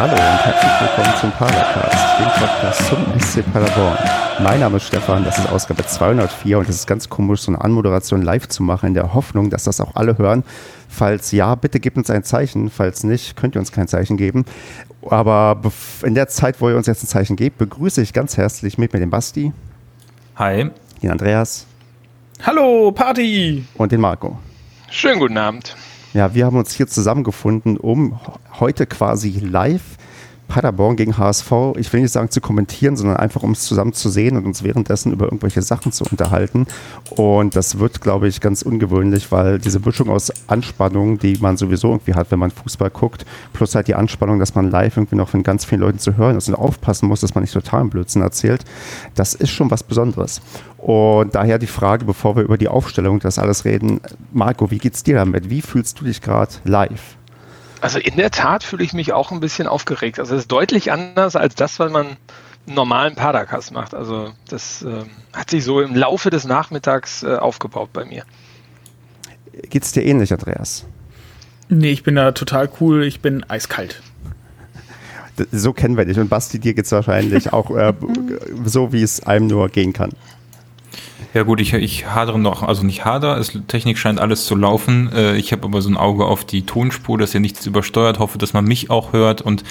Hallo und herzlich willkommen zum Padercast, dem Podcast zum SC Paderborn. Mein Name ist Stefan, das ist Ausgabe 204 und es ist ganz komisch, so eine Anmoderation live zu machen, in der Hoffnung, dass das auch alle hören. Falls ja, bitte gebt uns ein Zeichen. Falls nicht, könnt ihr uns kein Zeichen geben. Aber in der Zeit, wo ihr uns jetzt ein Zeichen gebt, begrüße ich ganz herzlich mit mir den Basti. Hi. Den Andreas. Hallo, Party! Und den Marco. Schönen guten Abend. Ja, wir haben uns hier zusammengefunden, um heute quasi live Paderborn gegen HSV, ich will nicht sagen zu kommentieren, sondern einfach um es zusammen zu sehen und uns währenddessen über irgendwelche Sachen zu unterhalten. Und das wird, glaube ich, ganz ungewöhnlich, weil diese Mischung aus Anspannung, die man sowieso irgendwie hat, wenn man Fußball guckt, plus halt die Anspannung, dass man live irgendwie noch von ganz vielen Leuten zu hören ist und aufpassen muss, dass man nicht total Blödsinn erzählt, das ist schon was Besonderes. Und daher die Frage, bevor wir über die Aufstellung das alles reden, Marco, wie geht's dir damit? Wie fühlst du dich gerade live? Also in der Tat fühle ich mich auch ein bisschen aufgeregt. Also es ist deutlich anders als das, was man einen normalen Padercast macht. Also das äh, hat sich so im Laufe des Nachmittags äh, aufgebaut bei mir. Geht's dir ähnlich, Andreas? Nee, ich bin da total cool. Ich bin eiskalt. So kennen wir dich. Und Basti, dir geht's wahrscheinlich auch äh, so, wie es einem nur gehen kann. Ja gut, ich, ich hadere noch, also nicht hader, es, Technik scheint alles zu laufen. Äh, ich habe aber so ein Auge auf die Tonspur, dass ihr nichts übersteuert, hoffe, dass man mich auch hört und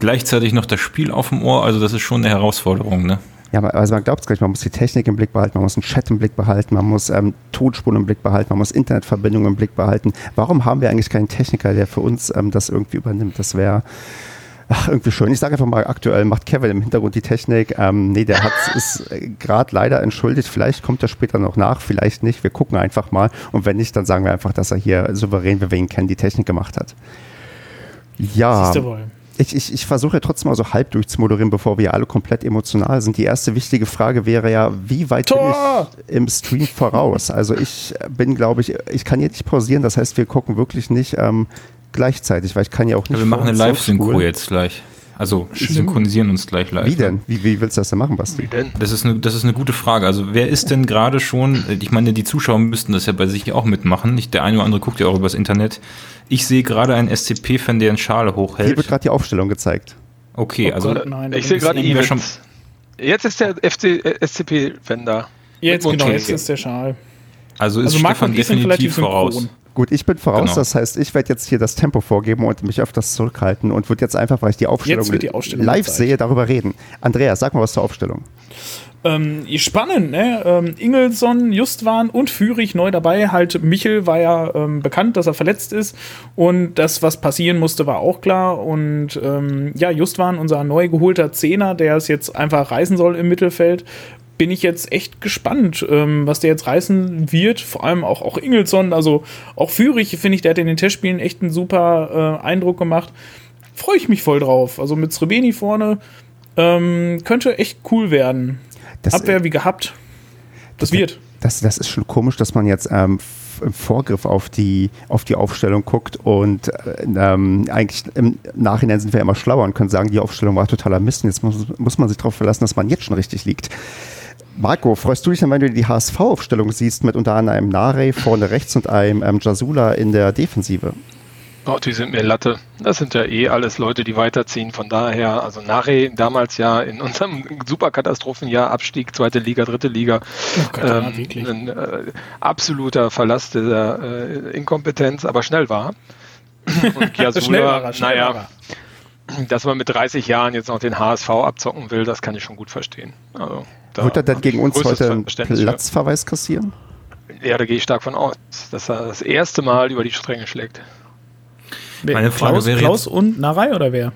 gleichzeitig noch das Spiel auf dem Ohr, also das ist schon eine Herausforderung, ne? Ja, also man glaubt es gleich, man muss die Technik im Blick behalten, man muss einen Chat im Blick behalten, man muss ähm, Tonspuren im Blick behalten, man muss Internetverbindungen im Blick behalten. Warum haben wir eigentlich keinen Techniker, der für uns ähm, das irgendwie übernimmt? Das wäre Ach, irgendwie schön. Ich sage einfach mal, aktuell macht Kevin im Hintergrund die Technik. Ähm, nee, der hat ist äh, gerade leider entschuldigt. Vielleicht kommt er später noch nach, vielleicht nicht. Wir gucken einfach mal. Und wenn nicht, dann sagen wir einfach, dass er hier souverän, wie wir ihn kennen, die Technik gemacht hat. Ja. Ich, ich, ich versuche ja trotzdem mal so halb durchzumoderieren, bevor wir alle komplett emotional sind. Die erste wichtige Frage wäre ja, wie weit Tor! bin ich im Stream voraus? Also ich bin, glaube ich, ich kann hier nicht pausieren. Das heißt, wir gucken wirklich nicht ähm, gleichzeitig, weil ich kann ja auch nicht. Ja, wir machen eine Live-Synchro jetzt gleich. Also synchronisieren uns gleich live. Wie denn? Wie, wie willst du das denn machen, Basti? Wie denn? Das ist, eine, das ist eine gute Frage. Also wer ist denn gerade schon, ich meine, die Zuschauer müssten das ja bei sich auch mitmachen. Nicht der eine oder andere guckt ja auch übers Internet. Ich sehe gerade einen SCP-Fan, der einen Schale hochhält. Hier wird gerade die Aufstellung gezeigt. Okay, oh also Gott, nein, ich sehe gerade ihn schon. Jetzt ist der SCP-Fan da. Jetzt, genau, jetzt ist der Schal. Also ist also Stefan definitiv voraus. Synchron. Gut, ich bin voraus, genau. das heißt, ich werde jetzt hier das Tempo vorgeben und mich öfters zurückhalten und würde jetzt einfach, weil ich die Aufstellung, die Aufstellung live sehe, darüber reden. Andreas, sag mal was zur Aufstellung. Ähm, spannend, ne? Ähm, Ingelsson, Justwan und Führig neu dabei. Halt, Michel war ja ähm, bekannt, dass er verletzt ist. Und das, was passieren musste, war auch klar. Und ähm, ja, Justwan, unser neu geholter Zehner, der es jetzt einfach reißen soll im Mittelfeld, bin ich jetzt echt gespannt, ähm, was der jetzt reißen wird. Vor allem auch, auch Ingelsson, also auch Führig, finde ich, der hat in den Testspielen echt einen super äh, Eindruck gemacht. Freue ich mich voll drauf. Also mit Srebeni vorne ähm, könnte echt cool werden. Das, Abwehr wie gehabt. Das, das wird. Das, das ist schon komisch, dass man jetzt ähm, im Vorgriff auf die, auf die Aufstellung guckt und äh, ähm, eigentlich im Nachhinein sind wir immer schlauer und können sagen, die Aufstellung war totaler Mist und jetzt muss, muss man sich darauf verlassen, dass man jetzt schon richtig liegt. Marco, freust du dich denn, wenn du die HSV-Aufstellung siehst, mit unter anderem einem Nare vorne rechts und einem ähm, Jasula in der Defensive? Oh, die sind mir Latte. Das sind ja eh alles Leute, die weiterziehen. Von daher, also Nare damals ja in unserem Superkatastrophenjahr Abstieg, zweite Liga, dritte Liga. Oh Gott, ähm, ja, ein äh, absoluter Verlass der äh, Inkompetenz, aber schnell war. Und Kiasula, naja, dass man mit 30 Jahren jetzt noch den HSV abzocken will, das kann ich schon gut verstehen. Also, da Wird er dann gegen uns heute einen Platzverweis kassieren? Ja, da gehe ich stark von aus, dass er das erste Mal über die Stränge schlägt. Meine Frage Klaus, wäre Klaus und Narei oder wer?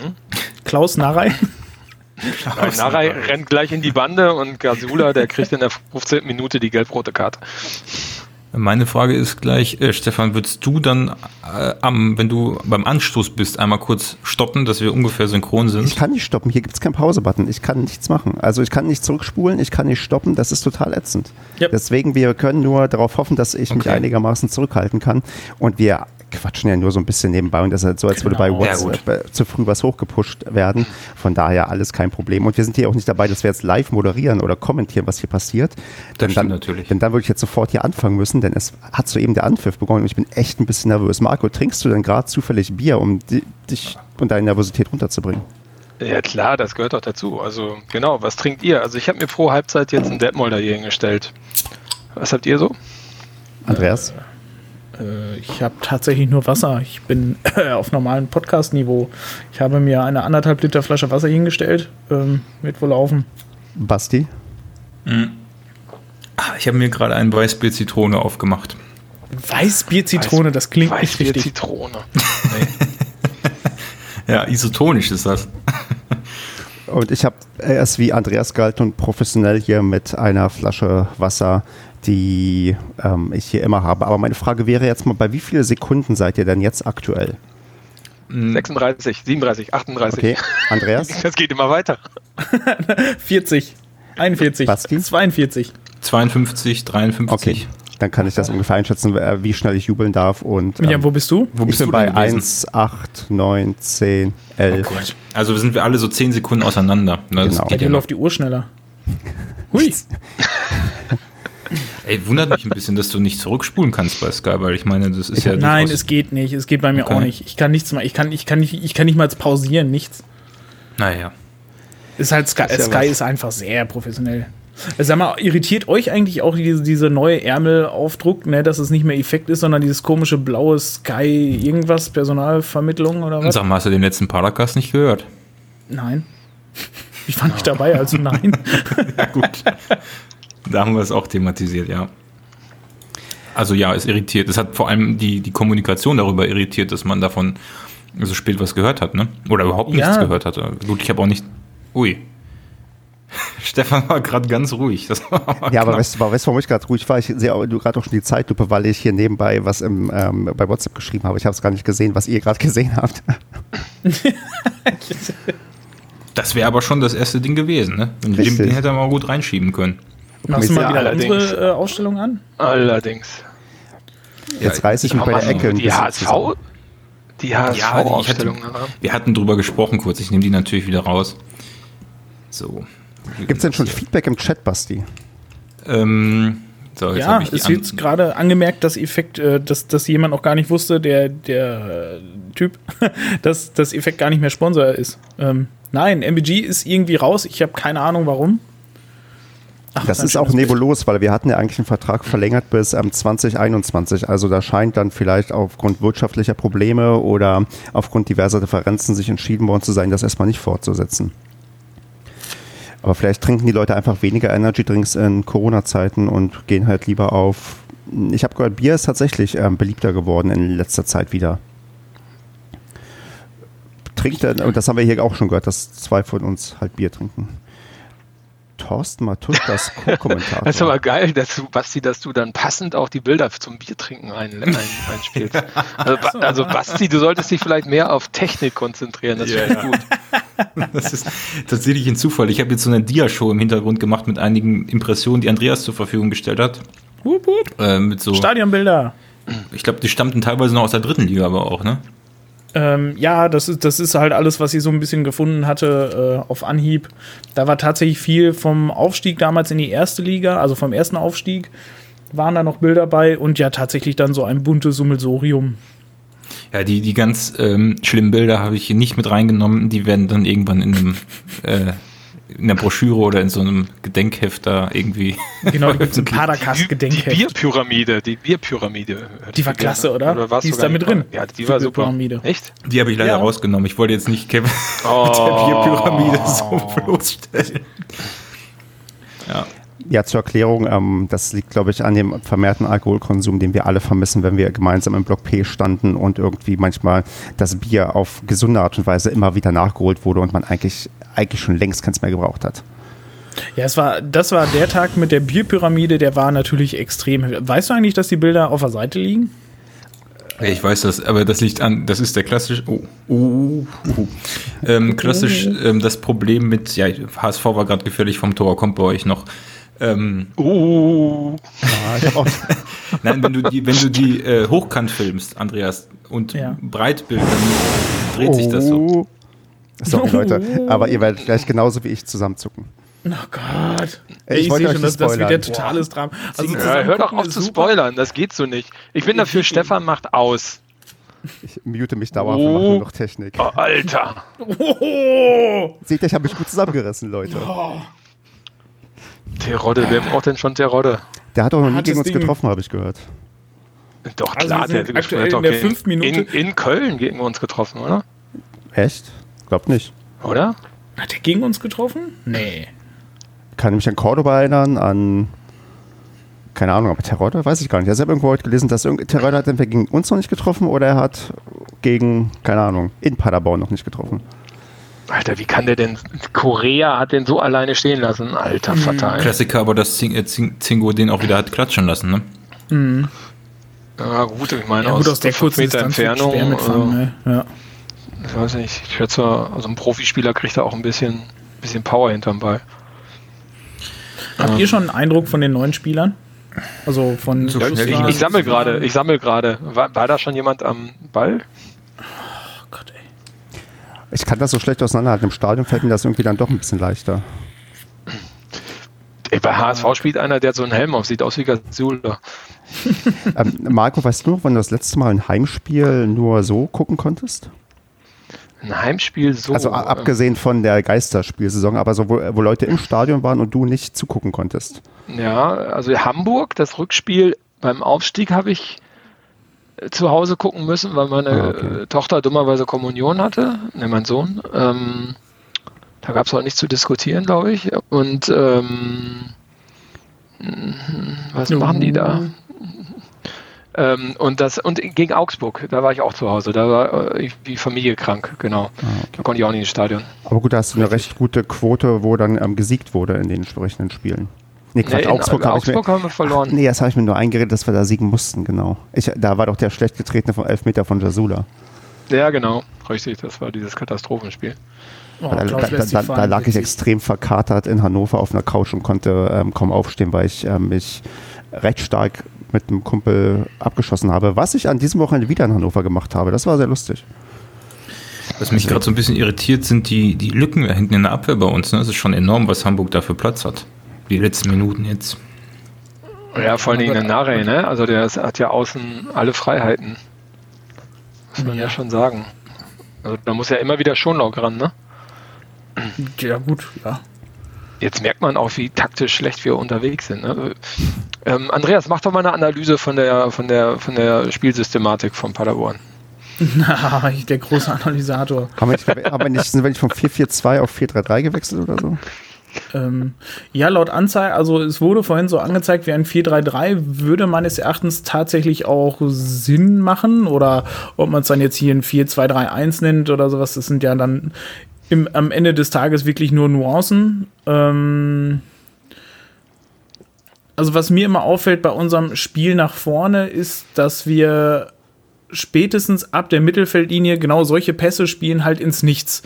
Hm? Klaus Narei? Nein, Narei rennt gleich in die Bande und Gasula, der kriegt in der 15. Minute die gelb-rote Karte. Meine Frage ist gleich, äh, Stefan, würdest du dann, äh, am, wenn du beim Anstoß bist, einmal kurz stoppen, dass wir ungefähr synchron sind? Ich kann nicht stoppen, hier gibt es keinen Pause-Button. Ich kann nichts machen. Also ich kann nicht zurückspulen, ich kann nicht stoppen, das ist total ätzend. Yep. Deswegen, wir können nur darauf hoffen, dass ich okay. mich einigermaßen zurückhalten kann. Und wir quatschen ja nur so ein bisschen nebenbei und das ist halt so, als würde Genau. bei Ja, WhatsApp äh, zu früh was hochgepusht werden. Von daher alles kein Problem. Und wir sind hier auch nicht dabei, dass wir jetzt live moderieren oder kommentieren, was hier passiert. Denn stimmt dann, natürlich. Denn dann würde ich jetzt sofort hier anfangen müssen, denn es hat soeben der Anpfiff begonnen und ich bin echt ein bisschen nervös. Marco, trinkst du denn gerade zufällig Bier, um di- dich und deine Nervosität runterzubringen? Ja klar, das gehört doch dazu. Also genau, was trinkt ihr? Also ich habe mir pro Halbzeit jetzt einen Detmolder hier hingestellt. Was habt ihr so? Andreas? Äh, ich habe tatsächlich nur Wasser. Ich bin auf normalem Podcast-Niveau. Ich habe mir eine anderthalb Liter Flasche Wasser hingestellt. Ähm, wird wohl laufen. Basti? Ah, Ich habe mir gerade ein Weißbier Zitrone aufgemacht. Weißbier-Zitrone, das klingt nicht Weißbier richtig. Zitrone. Ja, isotonisch ist das. Und ich habe erst wie Andreas gehalten und professionell hier mit einer Flasche Wasser, die ähm, ich hier immer habe. Aber meine Frage wäre jetzt mal, bei wie viele Sekunden seid ihr denn jetzt aktuell? 36, 37, 38. Okay, Andreas? Das geht immer weiter. 40, 41, Basti? 42. 52, 53. Okay, dann kann ich das ungefähr einschätzen, äh, wie schnell ich jubeln darf. Und Ja, ähm, wo bist du? Wo ich bist bin du bei denn gewesen? 1, 8, 9, 10, Oh 11. Gott. Also sind wir alle so 10 Sekunden auseinander. Na, das Genau. Dir ja noch. läuft die Uhr schneller. Hui. Ey, wundert mich ein bisschen, dass du nicht zurückspulen kannst bei Sky, weil ich meine, das ist ja. Nein, es geht nicht. Es geht bei mir Okay. auch nicht. Ich kann nichts mal. Ich kann, ich kann nicht, ich kann nicht mal pausieren, nichts. Naja. Ist halt Sky, Ist ja Sky was. ist einfach sehr professionell. Sag mal, irritiert euch eigentlich auch diese, diese neue Ärmelaufdruck, ne, dass es nicht mehr Effekt ist, sondern dieses komische blaue Sky irgendwas, Personalvermittlung oder was? Sag mal, hast du den letzten Paracast nicht gehört? Nein. Ich war nicht dabei, also nein. Ja, gut. Da haben wir es auch thematisiert, ja. Also ja, es irritiert. Es hat vor allem die, die Kommunikation darüber irritiert, dass man davon so spät was gehört hat, ne? Oder überhaupt nichts Ja. gehört hatte. Gut, ich habe auch nicht. Ui. Stefan war gerade ganz ruhig. Das war Ja, aber weißt, du, weißt du, warum ich gerade ruhig war? Ich sehe auch- du gerade auch schon die Zeitlupe, weil ich hier nebenbei was im, ähm, bei WhatsApp geschrieben habe. Ich habe es gar nicht gesehen, was ihr gerade gesehen habt. das wäre aber schon das erste Ding gewesen, ne? Den, den hätte er mal gut reinschieben können. Machst du mal Ja, wieder allerdings. unsere äh, Ausstellung an? Allerdings. Jetzt reiße ich mich bei der Ecke ein die bisschen HSV, zusammen. die Ja, hatte, HSV-Ausstellung. wir hatten drüber gesprochen kurz. Ich nehme die natürlich wieder raus. So. Gibt es denn schon Feedback im Chat, Basti? Ähm, so, jetzt Ja, es wird an- gerade angemerkt, dass Effekt, äh, dass, dass jemand auch gar nicht wusste, der, der äh, Typ, dass das Effekt gar nicht mehr Sponsor ist. Ähm, nein, MBG ist irgendwie raus. Ich habe keine Ahnung warum. Ach, Das ist auch nebulos, weil wir hatten ja eigentlich einen Vertrag verlängert bis ähm, 2021. Also da scheint dann vielleicht aufgrund wirtschaftlicher Probleme oder aufgrund diverser Differenzen sich entschieden worden zu sein, das erstmal nicht fortzusetzen. Aber vielleicht trinken die Leute einfach weniger Energy Drinks in Corona-Zeiten und gehen halt lieber auf. Ich habe gehört, Bier ist tatsächlich ähm, beliebter geworden in letzter Zeit wieder. Trinkt und das haben wir hier auch schon gehört, dass zwei von uns halt Bier trinken. Thorsten Matuschkas Co-Kommentator. Das ist aber geil, dass du, Basti, dass du dann passend auch die Bilder zum Biertrinken ein, ein, einspielst. Also, also Basti, du solltest dich vielleicht mehr auf Technik konzentrieren. Das ich ja. gut. Das ist tatsächlich ein Zufall. Ich habe jetzt so eine Dia-Show im Hintergrund gemacht mit einigen Impressionen, die Andreas zur Verfügung gestellt hat. Hup, hup. Äh, mit so, Stadionbilder. ich glaube, die stammten teilweise noch aus der dritten Liga, aber auch, ne? Ähm, ja, das ist, das ist halt alles, was ich so ein bisschen gefunden hatte äh, auf Anhieb. Da war tatsächlich viel vom Aufstieg damals in die erste Liga, also vom ersten Aufstieg, waren da noch Bilder bei und ja, tatsächlich dann so ein buntes Summelsorium. Ja, die, die ganz ähm, schlimmen Bilder habe ich hier nicht mit reingenommen. Die werden dann irgendwann in einem äh, in der Broschüre oder in so einem Gedenkheft da irgendwie. Genau, da gibt es ein Die, Padercast-Gedenkheft. Bierpyramide, die Bierpyramide. Die war klasse, oder? warst Die du ist da mit drin. Ja, die, Die war super. Echt? Die habe ich leider Ja. rausgenommen. Ich wollte jetzt nicht Kevin Oh. mit der Bierpyramide so bloßstellen. Ja. Ja, zur Erklärung, ähm, das liegt, glaube ich, an dem vermehrten Alkoholkonsum, den wir alle vermissen, wenn wir gemeinsam im Block P standen und irgendwie manchmal das Bier auf gesunde Art und Weise immer wieder nachgeholt wurde und man eigentlich, eigentlich schon längst keins mehr gebraucht hat. Ja, es war, das war der Tag mit der Bierpyramide, der war natürlich extrem. Weißt du eigentlich, dass die Bilder auf der Seite liegen? Ich weiß das, aber das liegt an, das ist der klassische, oh, oh, oh. Ähm, klassisch ähm, das Problem mit, ja, HSV war gerade gefährlich vom Tor, kommt bei euch noch. Ähm, Uh, Ja, ich habe auch, Nein, wenn du die, wenn du die äh, hochkant filmst, Andreas, und ja. Breitbild, dann dreht oh. sich das so. Sorry, Leute, aber ihr werdet gleich genauso wie ich zusammenzucken. Oh Gott. Ich, ich sehe schon, dass das wieder totales Drama. Also ja, hör doch auf zu spoilern, das geht so nicht. Ich bin dafür, Stefan macht aus. Ich mute mich dauernd oh. nur noch Technik. Oh, Alter. Oh. Seht ihr, ich habe mich gut zusammengerissen, Leute. Oh. Terodde, wer braucht denn schon Terodde? Der hat doch noch nie gegen uns Ding. getroffen, habe ich gehört. Doch, also klar, der hat aktuell in der fünf Minute. In, in, Köln gegen uns getroffen, oder? Echt? Glaub nicht. Oder? Hat er gegen uns getroffen? Nee. Kann ich mich an Cordoba erinnern, an keine Ahnung, aber Terodde, weiß ich gar nicht. Ich habe irgendwo heute gelesen, dass Terodde hat entweder gegen uns noch nicht getroffen oder er hat gegen, keine Ahnung, in Paderborn noch nicht getroffen. Alter, wie kann der denn, Korea hat den so alleine stehen lassen, alter mhm. Fatal. Klassiker, aber dass äh, Zingo den auch wieder hat klatschen lassen, ne? Mhm. Ja gut, ich meine, ja, gut, aus, aus der kurzen Meter Entfernung, also, ne? ja. Ich weiß nicht, ich schätze, also ein Profispieler kriegt da auch ein bisschen, bisschen Power hinterm Ball. Habt ja. ihr schon einen Eindruck von den neuen Spielern? Also von so ich, ich, ich sammle gerade, ich sammle gerade. War, war, da schon jemand am Ball? Oh Gott, ey. Ich kann das so schlecht auseinanderhalten. Im Stadion fällt mir das irgendwie dann doch ein bisschen leichter. Ey, bei HSV spielt einer, der hat so einen Helm auf, sieht aus wie Gazula. ähm, Marco, weißt du, wann du das letzte Mal ein Heimspiel nur so gucken konntest? Ein Heimspiel so. Also abgesehen von der Geisterspielsaison, aber so, wo, wo Leute im Stadion waren und du nicht zugucken konntest. Ja, also Hamburg, das Rückspiel beim Aufstieg habe ich äh, zu Hause gucken müssen, weil meine ah, okay. Tochter dummerweise Kommunion hatte, ne, mein Sohn. Ähm, da gab es auch nichts zu diskutieren, glaube ich. Und ähm, was machen die da? Ähm, und das und gegen Augsburg, da war ich auch zu Hause. Da war äh, die Familie krank, genau. Ah, okay. Da konnte ich auch nicht ins Stadion. Aber gut, da hast du eine recht gute Quote, wo dann ähm, gesiegt wurde in den entsprechenden Spielen. Nee, Quatsch, nee, Augsburg, hab Augsburg mir, haben wir verloren. Ach, nee, das habe ich mir nur eingeredet, dass wir da siegen mussten, genau. Ich, da war doch der schlecht getretene von Elfmeter von Jasula. Ja, genau. Richtig, das war dieses Katastrophenspiel. Oh, da, da, da, da, lag ich extrem verkatert in Hannover auf einer Couch und konnte ähm, kaum aufstehen, weil ich ähm, mich recht stark mit einem Kumpel abgeschossen habe, was ich an diesem Wochenende wieder in Hannover gemacht habe. Das war sehr lustig. Was mich gerade so ein bisschen irritiert, sind die, die Lücken da hinten in der Abwehr bei uns. Ne? Das ist schon enorm, was Hamburg da für Platz hat. Die letzten Minuten jetzt. Ja, vor allen Dingen der Nare, ne? Also der hat ja außen alle Freiheiten. Muss man ja, ja schon sagen. Also da muss ja immer wieder Schonlaug ran, ne? Ja, gut, ja. Jetzt merkt man auch, wie taktisch schlecht wir unterwegs sind. Ne? Ähm, Andreas, mach doch mal eine Analyse von der, von der, von der Spielsystematik von Paderborn. Na, der große Analysator. Haben wir, nicht, sind wir nicht von 4-4-2 auf 4-3-3 gewechselt oder so? Ähm, ja, laut Anzeige, also es wurde vorhin so angezeigt, wie ein 4-3-3 würde meines Erachtens tatsächlich auch Sinn machen. Oder ob man es dann jetzt hier ein 4-2-3-1 nennt oder sowas, das sind ja dann im, am Ende des Tages wirklich nur Nuancen. Ähm, also was mir immer auffällt bei unserem Spiel nach vorne ist, dass wir spätestens ab der Mittelfeldlinie genau solche Pässe spielen halt ins Nichts.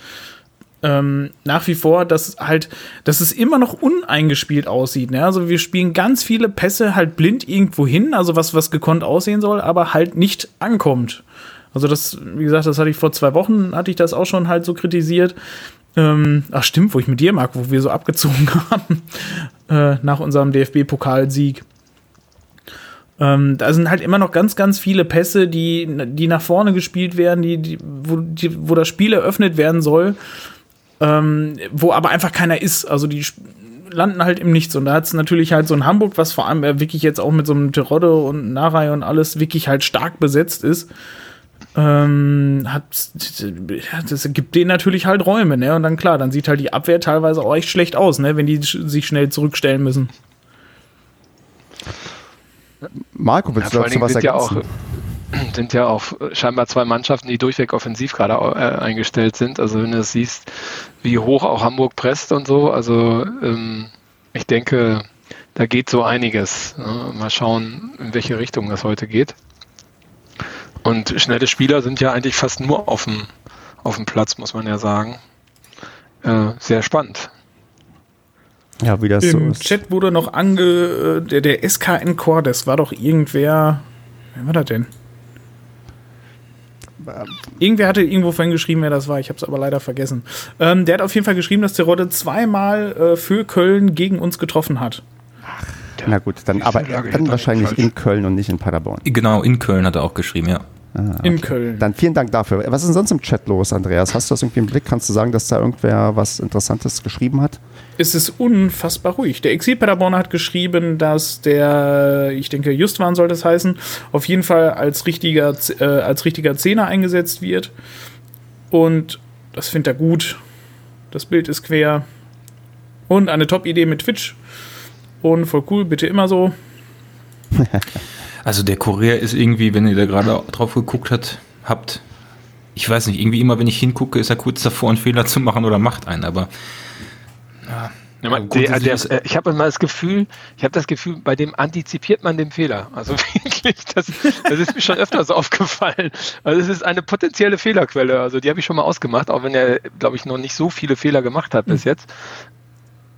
Ähm, nach wie vor, dass halt, dass es immer noch uneingespielt aussieht. Ne? Also wir spielen ganz viele Pässe halt blind irgendwo hin, also was, was gekonnt aussehen soll, aber halt nicht ankommt. Also das, wie gesagt, das hatte ich vor zwei Wochen, hatte ich das auch schon halt so kritisiert. Ähm, ach stimmt, wo ich mit dir mag, wo wir so abgezogen haben äh, nach unserem DFB-Pokalsieg. Ähm, da sind halt immer noch ganz, ganz viele Pässe, die, die nach vorne gespielt werden, die, die, wo, die, wo das Spiel eröffnet werden soll, ähm, wo aber einfach keiner ist. Also die landen halt im Nichts. Und da hat es natürlich halt so ein Hamburg, was vor allem wirklich jetzt auch mit so einem Terodde und Narei und alles wirklich halt stark besetzt ist ähm, hat, das gibt denen natürlich halt Räume, ne? Und dann klar, dann sieht halt die Abwehr teilweise auch echt schlecht aus, ne? Wenn die sich schnell zurückstellen müssen. Marco, willst ja, du dazu was ergänzen? Ja auch, sind ja auch scheinbar zwei Mannschaften, die durchweg offensiv gerade äh, eingestellt sind. Also wenn du siehst, wie hoch auch Hamburg presst und so, also ähm, ich denke, da geht so einiges. Ne? Mal schauen, in welche Richtung das heute geht. Und schnelle Spieler sind ja eigentlich fast nur auf dem, auf dem Platz, muss man ja sagen. Äh, sehr spannend. Ja, wie das Im so ist. Chat wurde noch ange. äh, Der, der SKN Core, das war doch irgendwer. Wer war das denn? Irgendwer hatte irgendwo vorhin geschrieben, wer das war. Ich habe es aber leider vergessen. Ähm, der hat auf jeden Fall geschrieben, dass Terodde zweimal äh, für Köln gegen uns getroffen hat. Na gut, dann aber dann wahrscheinlich in Köln und nicht in Paderborn. Genau, in Köln hat er auch geschrieben, ja. In Köln. Dann vielen Dank dafür. Was ist denn sonst im Chat los, Andreas? Hast du das irgendwie im Blick? Kannst du sagen, dass da irgendwer was Interessantes geschrieben hat? es ist unfassbar ruhig. Der Exil-Paderborner hat geschrieben, dass der, ich denke, Justwan soll das heißen, auf jeden Fall als richtiger, äh, als richtiger Zehner eingesetzt wird. Und das findet er gut. Das Bild ist quer. Und eine Top-Idee mit Twitch. Und voll cool, bitte immer so. Also der Kurier ist irgendwie, wenn ihr da gerade drauf geguckt hat, habt, ich weiß nicht, irgendwie immer, wenn ich hingucke, ist er kurz davor, einen Fehler zu machen oder macht einen, aber Ja, Aber man, der, der, äh, ich habe immer das Gefühl, ich habe das Gefühl, bei dem antizipiert man den Fehler. Also wirklich, das, das ist mir schon öfters aufgefallen. Also es ist eine potenzielle Fehlerquelle. Also die habe ich schon mal ausgemacht, auch wenn er, glaube ich, noch nicht so viele Fehler gemacht hat bis jetzt.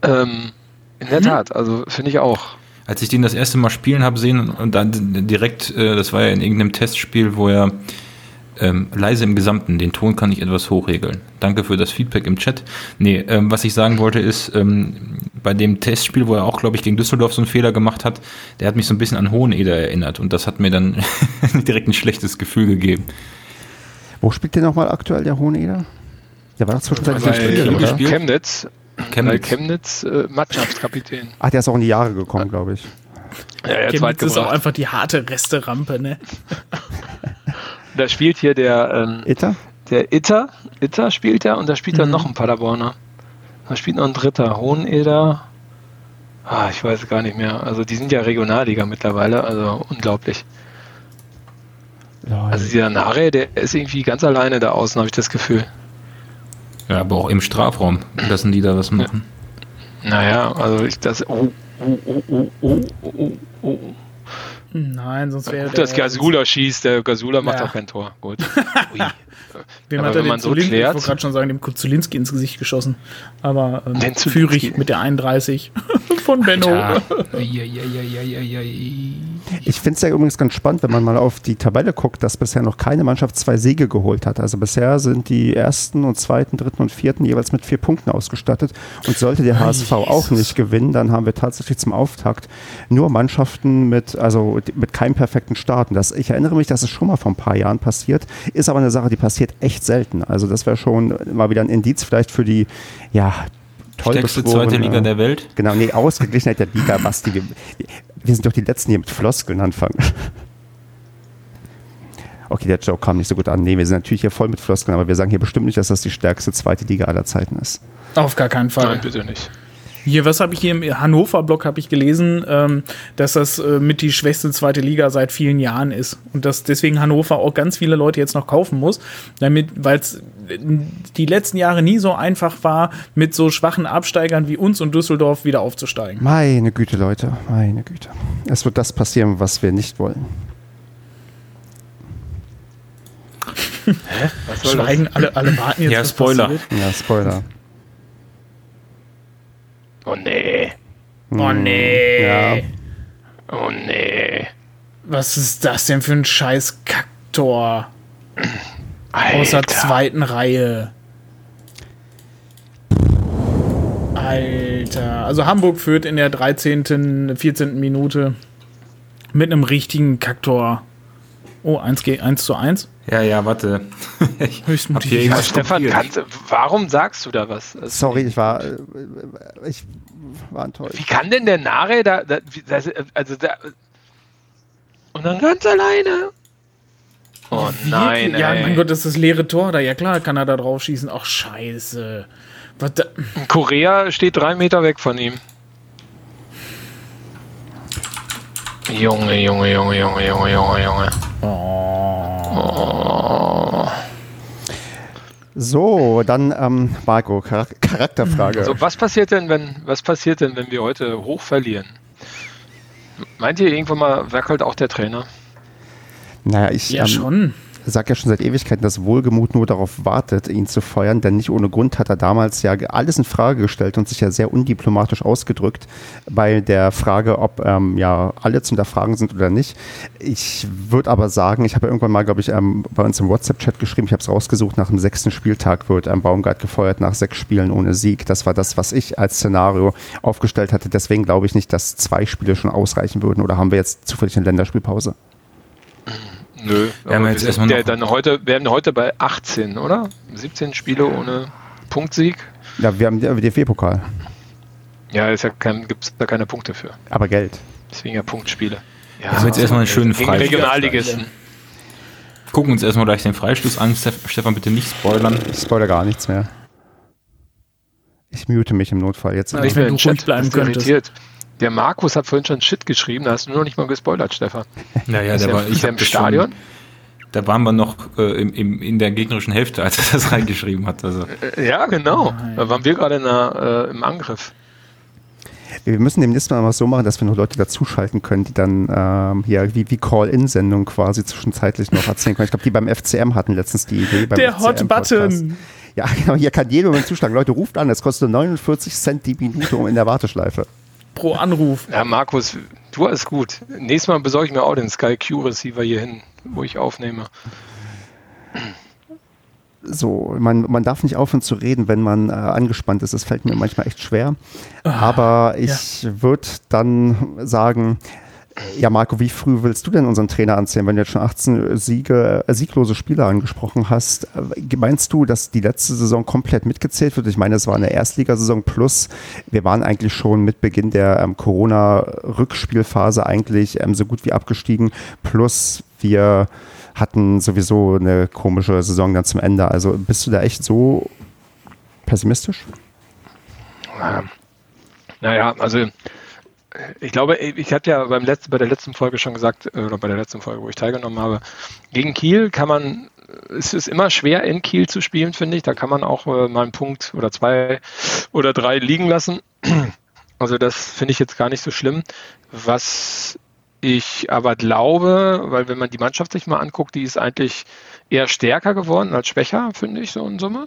Ähm, in der Tat, also finde ich auch. Als ich den das erste Mal spielen habe sehen und dann direkt, äh, das war ja in irgendeinem Testspiel, wo er ähm, leise im Gesamten, den Ton kann ich etwas hochregeln. Danke für das Feedback im Chat. Nee, ähm, was ich sagen wollte ist, ähm, bei dem Testspiel, wo er auch, glaube ich, gegen Düsseldorf so einen Fehler gemacht hat, der hat mich so ein bisschen an Hoheneder erinnert und das hat mir dann direkt ein schlechtes Gefühl gegeben. Wo spielt der nochmal aktuell, der Hoheneder? Der war doch zwischenzeitlich Bei in Spiel? Chemnitz, Chemnitz. Chemnitz äh, Mannschaftskapitän. Ach, der ist auch in die Jahre gekommen, glaube ich. Ja, ja, Chemnitz ist auch einfach die harte Resterampe, ne? Da spielt hier der, ähm, Itter? der Itter, Itter spielt er und da spielt dann noch ein Paderborner. Da spielt noch ein dritter, Hoheneder. Ah, ich weiß gar nicht mehr. Also die sind ja Regionalliga mittlerweile, also unglaublich. Also dieser Nare, der ist irgendwie ganz alleine da außen, habe ich das Gefühl. Ja, aber auch im Strafraum lassen die da was machen. Naja, also ich das. Oh, oh, oh, oh, oh, oh, oh. Nein, sonst wäre Gut, dass Gasula schießt, der Gasula macht Ja. auch kein Tor. Gut. Ui. Wem Aber hat er wenn man den so Zulin- Ich klärt- wollte gerade schon sagen, dem Zulinski ins Gesicht geschossen. Aber ähm, Den. Führig mit der 31 von Benno. Ja. Ich finde es ja übrigens ganz spannend, wenn man mal auf die Tabelle guckt, dass bisher noch keine Mannschaft zwei Siege geholt hat. Also bisher sind die ersten und zweiten, dritten und vierten jeweils mit vier Punkten ausgestattet. Und sollte der HSV auch nicht gewinnen, dann haben wir tatsächlich zum Auftakt nur Mannschaften mit, also mit keinem perfekten Start. Und das, ich erinnere mich, dass es schon mal vor ein paar Jahren passiert, ist aber eine Sache, die passiert echt selten. Also das wäre schon mal wieder ein Indiz vielleicht für die, ja, toll Stärkste zweite Liga der Welt. Genau, nee, Ausgeglichenheit der Liga, Basti. Wir, sind doch die Letzten, die mit Floskeln anfangen. Okay, der Joke kam nicht so gut an. Nee, wir sind natürlich hier voll mit Floskeln, aber wir sagen hier bestimmt nicht, dass das die stärkste zweite Liga aller Zeiten ist. Auf gar keinen Fall. Nein, bitte nicht. Hier, was habe ich hier im Hannover-Blog habe ich gelesen, ähm, dass das äh, mit die schwächste zweite Liga seit vielen Jahren ist und dass deswegen Hannover auch ganz viele Leute jetzt noch kaufen muss, damit, weil es die letzten Jahre nie so einfach war, mit so schwachen Absteigern wie uns und Düsseldorf wieder aufzusteigen. Meine Güte, Leute, meine Güte. Es wird das passieren, was wir nicht wollen. Was soll das? Schweigen, alle, alle warten jetzt. Ja, Spoiler. Ja, Spoiler. Oh nee. Oh nee. Ja, Oh nee. Was ist das denn für ein scheiß aus der Alter. zweiten Reihe? Alter. Also Hamburg führt in der 13., 14. Minute mit einem richtigen Kacktor. Oh, 1, G 1 zu 1. Ja, ja, warte. ich Höchst hab hier irgendwas Stefan, kannst, du- warum sagst du da was? Also, sorry, ich war, äh, ich war enttäuscht. Wie kann denn der Nare da, da also da, und dann ganz alleine? Oh nein, ja, ey. mein Gott, das ist das leere Tor da. Ja klar, kann er da drauf schießen. Ach, scheiße. Was da, Korea steht drei Meter weg von ihm. Junge, Junge, Junge, Junge, Junge, Junge, Junge. So, dann ähm, Marco, Charak Charakterfrage. So, was passiert denn, wenn, was passiert denn, wenn wir heute hoch verlieren? Meint ihr irgendwann mal werkelt auch der Trainer? naja, ich, ja, ähm, schon. Sagt ja schon seit Ewigkeiten, dass Wohlgemut nur darauf wartet, ihn zu feuern, denn nicht ohne Grund hat er damals ja alles in Frage gestellt und sich ja sehr undiplomatisch ausgedrückt bei der Frage, ob ähm, ja alle zu hinterfragen sind oder nicht. Ich würde aber sagen, ich habe irgendwann mal, glaube ich, ähm, bei uns im WhatsApp-Chat geschrieben, ich habe es rausgesucht, nach dem sechsten Spieltag wird ein Baumgart gefeuert nach sechs Spielen ohne Sieg. Das war das, was ich als Szenario aufgestellt hatte. Deswegen glaube ich nicht, dass zwei Spiele schon ausreichen würden. Oder haben wir jetzt zufällig eine Länderspielpause? Nö, wir haben jetzt erstmal noch dann heute, wir haben heute bei 18, oder? 17 Spiele ohne Punktsieg. Ja, wir haben den DFB-Pokal. Ja, ist ja gibt es da keine Punkte für. Aber Geld. Deswegen ja Punktspiele. Ja, wir haben jetzt erstmal einen schönen Freistoß. Regionalligisten. Gucken uns erstmal gleich den Freistoß an. Stefan, bitte nicht spoilern. Ich spoilere gar nichts mehr. Ich mute mich im Notfall jetzt. Ja, ich will ruhig bleiben könntest. Der Markus hat vorhin schon Shit geschrieben, da hast du nur noch nicht mal gespoilert, Stefan. Naja, der war, ich im Stadion. Schon, da waren wir noch äh, im, im, in der gegnerischen Hälfte, als er das reingeschrieben hat. Also. Äh, ja, genau. Da waren wir gerade äh, im Angriff. Wir müssen demnächst mal so machen, dass wir noch Leute dazuschalten können, die dann ähm, hier wie, wie Call-In-Sendung quasi zwischenzeitlich noch erzählen können. Ich glaube, die beim FCM hatten letztens die Idee. der Hot Button. Ja, genau, hier kann jeder mit zuschlagen. Leute, ruft an, es kostet 49 Cent die Minute um in der Warteschleife pro Anruf. Ja, Markus, du alles gut. Nächstes Mal besorge ich mir auch den Sky Q Receiver hier hin, wo ich aufnehme. So, man, man darf nicht aufhören zu reden, wenn man äh, angespannt ist. Das fällt mir manchmal echt schwer. Ah, Aber ich ja. würde dann sagen, ja, Marco, wie früh willst du denn unseren Trainer anzählen, wenn du jetzt schon 18 Siege, äh, sieglose Spieler angesprochen hast? Äh, meinst du, dass die letzte Saison komplett mitgezählt wird? Ich meine, es war eine Erstligasaison plus. Wir waren eigentlich schon mit Beginn der ähm, Corona-Rückspielphase eigentlich ähm, so gut wie abgestiegen. Plus wir hatten sowieso eine komische Saison dann zum Ende. Also bist du da echt so pessimistisch? Naja, also ich glaube, ich hatte ja beim letzten, bei der letzten Folge schon gesagt, äh, oder bei der letzten Folge, wo ich teilgenommen habe, gegen Kiel kann man, es ist immer schwer in Kiel zu spielen, finde ich. Da kann man auch äh, mal einen Punkt oder zwei oder drei liegen lassen. Also das finde ich jetzt gar nicht so schlimm. Was ich aber glaube, weil wenn man die Mannschaft sich mal anguckt, die ist eigentlich eher stärker geworden als schwächer, finde ich, so in Summe.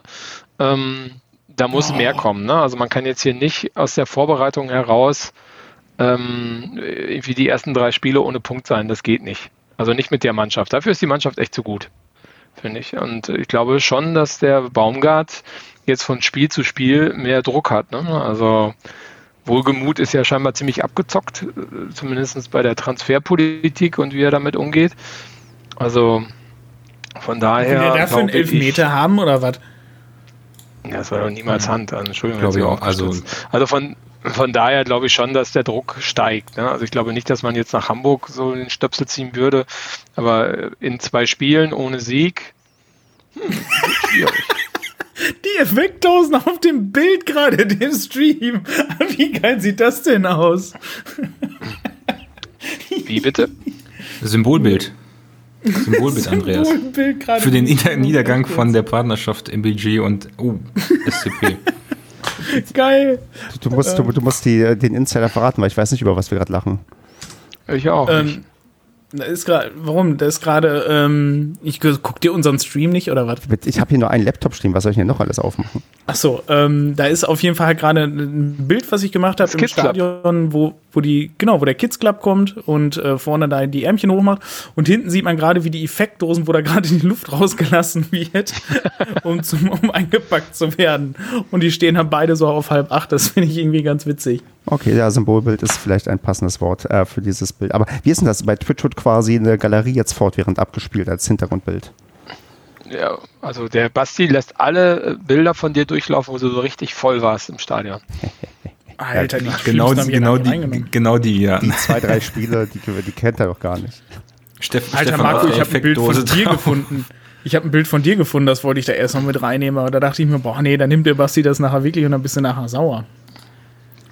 Ähm, da muss oh. mehr kommen. Ne? Also man kann jetzt hier nicht aus der Vorbereitung heraus ähm, irgendwie die ersten drei Spiele ohne Punkt sein. Das geht nicht. Also nicht mit der Mannschaft. Dafür ist die Mannschaft echt zu gut, finde ich. Und ich glaube schon, dass der Baumgart jetzt von Spiel zu Spiel mehr Druck hat. Ne? Also Wohlgemut ist ja scheinbar ziemlich abgezockt, zumindest bei der Transferpolitik und wie er damit umgeht. Also von daher. Will er dafür einen Elfmeter haben oder was? Ja, das war doch niemals Hand. Entschuldigung. Ich auch, also, also von, von daher glaube ich schon, dass der Druck steigt. Ne? Also ich glaube nicht, dass man jetzt nach Hamburg so den Stöpsel ziehen würde, aber in zwei Spielen ohne Sieg, hm, schwierig. Die Effektdosen auf dem Bild gerade, dem Stream. Wie geil sieht das denn aus? Wie bitte? Symbolbild. Symbolbild, Andreas. Symbolbild Für den Niedergang von der Partnerschaft MBG und oh, SCP. Geil. Du, musst, du, du musst die, den Insider verraten, weil ich weiß nicht, über was wir gerade lachen. Ich auch. Ähm, da ist grad, warum? Da ist gerade, ähm, ich guck dir unseren Stream nicht oder was? Ich habe hier nur einen Laptop stehen, was soll ich denn noch alles aufmachen? Ach so, ähm, da ist auf jeden Fall gerade ein Bild, was ich gemacht habe im Kids Stadion, wo, wo die, genau, wo der Kids Club kommt und äh, vorne da die Ärmchen hochmacht und hinten sieht man gerade, wie die Effektdosen, wo da gerade die Luft rausgelassen wird, um, zum, um eingepackt zu werden. Und die stehen dann beide so auf halb acht, das finde ich irgendwie ganz witzig. Okay, ja, Symbolbild ist vielleicht ein passendes Wort äh, für dieses Bild. Aber wie ist denn das? Bei Twitch wird quasi eine Galerie jetzt fortwährend abgespielt als Hintergrundbild. Ja, also der Basti lässt alle äh, Bilder von dir durchlaufen, wo du so richtig voll warst im Stadion. Alter, die genau, die, genau, die, genau die, ja. Die zwei, drei Spiele, die, die kennt er doch gar nicht. Steff, Alter, Stefan Marco, ich habe ein Bild von dir gefunden. Ich habe ein Bild von dir gefunden, das wollte ich da erst noch mit reinnehmen, aber da dachte ich mir, boah, nee, dann nimmt der Basti das nachher wirklich und dann bist du nachher sauer.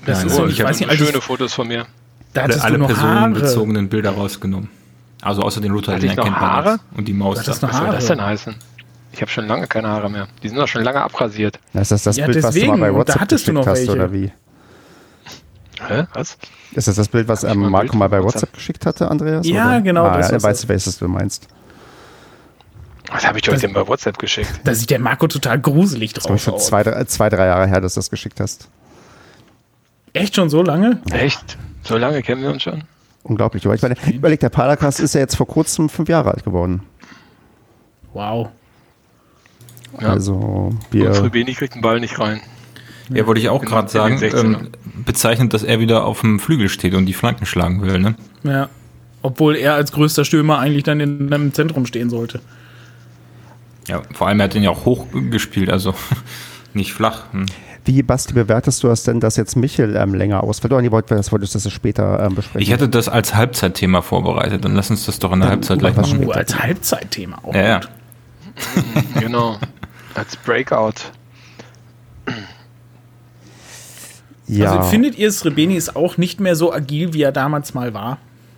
Das Nein, ist so, ich, ich weiß nicht, schöne Fotos von mir. Da alle, alle personenbezogenen Bilder rausgenommen. Also außer den Router, den erkennt man Haare? Und die Maus. Was soll das denn heißen? Ich habe schon lange keine Haare mehr. Die sind doch schon lange abrasiert. ist das das ja, Bild, deswegen, was du mal bei WhatsApp geschickt hast, welche. oder wie? Hä? Was? Ist das das Bild, was ähm, Marco mal bei WhatsApp, WhatsApp geschickt hatte, Andreas? Ja, oder? genau. Ah, das, ja, weißt du, welches du meinst. Was habe ich heute bei WhatsApp geschickt? Da sieht der Marco total gruselig drauf Das ist schon zwei, drei, zwei, drei Jahre her, dass du das geschickt hast. Echt schon so lange? Echt? So lange kennen wir uns schon? Unglaublich. Aber ich meine, überleg, der Paracast ist ja jetzt vor kurzem fünf Jahre alt geworden. Wow. Ja. Also wir. Und Fribeni kriegt den Ball nicht rein. Ja, wollte ich auch gerade in sagen. den 16ern. Ähm, bezeichnet, dass er wieder auf dem Flügel steht und die Flanken schlagen will, ne? Ja. Obwohl er als größter Stürmer eigentlich dann in einem Zentrum stehen sollte. Ja, vor allem er hat den ja auch hoch gespielt, also nicht flach. Hm. Wie, Basti, bewertest du das denn, dass jetzt Michel ähm, länger ausfällt? Oder nee, wollt- das wolltest du das später ähm, besprechen? Ich hätte das als Halbzeitthema vorbereitet, dann lass uns das doch in der Dann Halbzeit gleich was machen. Uh, als Halbzeitthema auch. Ja, ja. genau. Als Breakout. ja. Also findet ihr, Srebeni ist auch nicht mehr so agil, wie er damals mal war?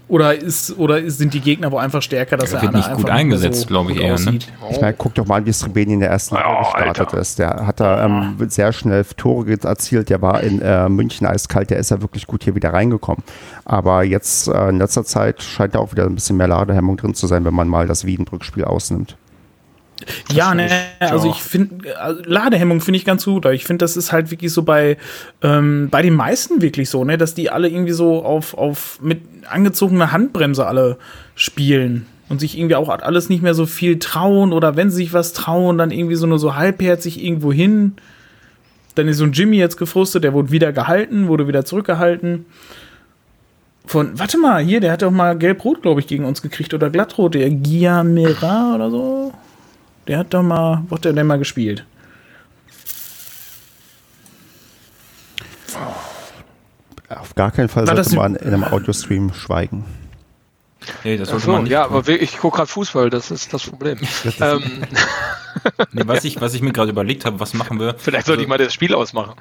Oder, ist, oder ist, sind die Gegner wo einfach stärker, dass Er wird nicht gut mehr eingesetzt, glaube ich, eher, ne? Ich meine, guck doch mal an, wie Srebeni in der ersten Ja, Liga gestartet Alter. ist. Der hat da ähm, sehr schnell Tore erzielt. Der war in äh, München eiskalt. Der ist ja wirklich gut hier wieder reingekommen. Aber jetzt äh, in letzter Zeit scheint da auch wieder ein bisschen mehr Ladehemmung drin zu sein, wenn man mal das Wiedenbrück-Spiel ausnimmt. Ja, ne, also ich finde, also Ladehemmung finde ich ganz gut. aber Ich finde, das ist halt wirklich so bei, ähm, bei den meisten wirklich so, ne, dass die alle irgendwie so auf, auf mit angezogener Handbremse alle spielen und sich irgendwie auch alles nicht mehr so viel trauen oder wenn sie sich was trauen, dann irgendwie so nur so halbherzig irgendwo hin. Dann ist so ein Jimmy jetzt gefrustet, der wurde wieder gehalten, wurde wieder zurückgehalten. Von, warte mal, hier, der hat doch mal gelb-rot, glaube ich, gegen uns gekriegt oder glattrot, der Giamera oder so. Der hat doch mal, wo hat der denn mal gespielt? Auf gar keinen Fall War sollte man in einem Audiostream schweigen. Nee, das sollte so, man nicht ja, tun. aber ich gucke gerade Fußball, das ist das Problem. ähm, Nee, was, ich, was ich mir gerade überlegt habe, was machen wir? vielleicht sollte ich mal das Spiel ausmachen.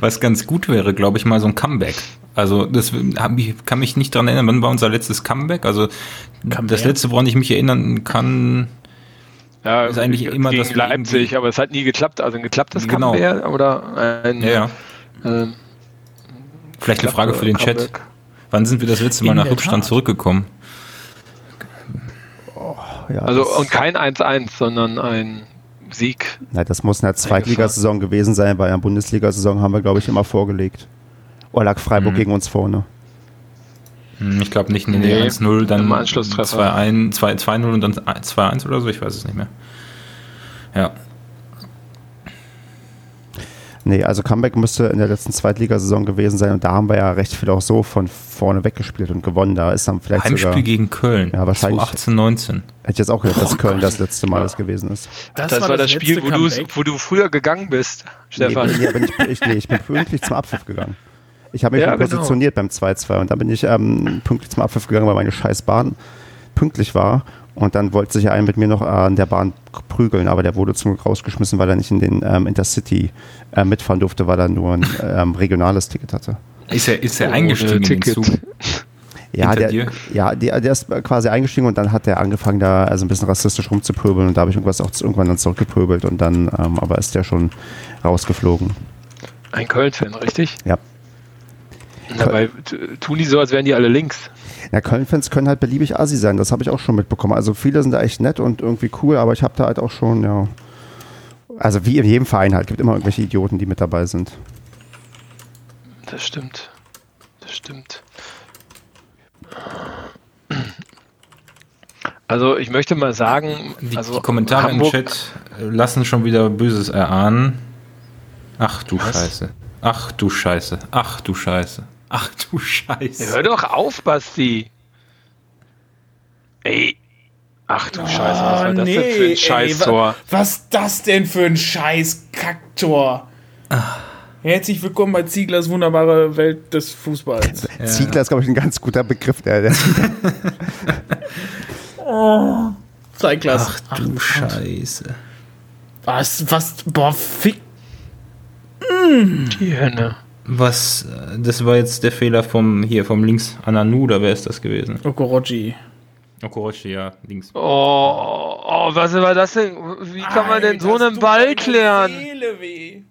Was ganz gut wäre, glaube ich, mal so ein Comeback. Also das ich, kann mich nicht dran erinnern, wann war unser letztes Comeback? Also Comeback? das letzte, woran ich mich erinnern kann, Ja, Ist eigentlich immer, wir Leipzig, aber es hat nie geklappt. Also ein geklapptes Genau. Comeback oder ein ja, ja. ähm, Vielleicht eine Frage für den Chat. Wann sind wir das letzte Mal In nach Rückstand Tat. zurückgekommen? Ja, Also und kein 1-1, sondern ein Sieg. na, das muss in der Zweitligasaison gewesen sein, weil in der Bundesliga-Saison haben wir, glaube ich, immer vorgelegt. Oder lag Freiburg Mhm. gegen uns vorne? Hm, Ich glaube nicht, nee, nee, Nee, 1-0, dann im Anschlusstreffer. 2-1 2 2-0 und dann 2-1 oder so, ich weiß es nicht mehr. Ja, Nee, also Comeback müsste in der letzten Zweitligasaison gewesen sein und da haben wir ja recht viel auch so von vorne weggespielt und gewonnen. Da ist dann vielleicht Heimspiel sogar, gegen Köln. Ja, wahrscheinlich. 18, 19. hätte ich jetzt auch gedacht, dass Oh Köln Gott. das letzte Mal das gewesen ist. Das, war das, Spiel, letzte wo, du, wo du früher gegangen bist, Stefan. Nee, nee, aber ich, ich, nee, ich bin pünktlich zum Abpfiff gegangen. Ich habe mich Ja, schon genau. positioniert beim 2-2 und dann bin ich ähm, pünktlich zum Abpfiff gegangen, weil meine scheiß Bahn pünktlich war. Und dann wollte sich einer mit mir noch an der Bahn prügeln, aber der wurde zum Glück rausgeschmissen, weil er nicht in den ähm, Intercity äh, mitfahren durfte, weil er nur ein ähm, regionales Ticket hatte. Ist er, ist er Ohne eingestiegen in den Ticket. Zug? Ja, Hinter der, dir? ja der, der ist quasi eingestiegen und dann hat er angefangen, da also ein bisschen rassistisch rumzupöbeln und da habe ich irgendwas auch irgendwann dann zurückgepöbelt und dann, ähm, aber ist der schon rausgeflogen. Ein Köln-Fan, richtig? Ja. Dabei tun die so, als wären die alle links. Ja, Köln-Fans können halt beliebig assi sein, das habe ich auch schon mitbekommen. Also viele sind da echt nett und irgendwie cool, aber ich habe da halt auch schon, ja. Also wie in jedem Verein halt, gibt immer irgendwelche Idioten, die mit dabei sind. Das stimmt. Das stimmt. Also ich möchte mal sagen, Die, also die Kommentare Hamburg, im Chat lassen schon wieder Böses erahnen. Ach du Was? Scheiße. Ach du Scheiße. Ach du Scheiße. Ach du Scheiße. Hör doch auf, Basti. Ey. Ach du Scheiße, was war das denn für ein Scheißtor? wa- was das denn für ein scheiß Kacktor? Herzlich willkommen bei Zieglers wunderbare Welt des Fußballs. Ziegler ist, glaube ich, ein ganz guter Begriff. Der, der Zeitglas. Ach du Scheiße. Was, was, boah, fick. Die Henne. Was, das war jetzt der Fehler vom, hier, vom links Ananu, oder wer ist das gewesen? Okorochi. Okorochi, ja, links. Oh, oh, was war das denn? Wie kann man denn so einen Ball klären? die Seele weh.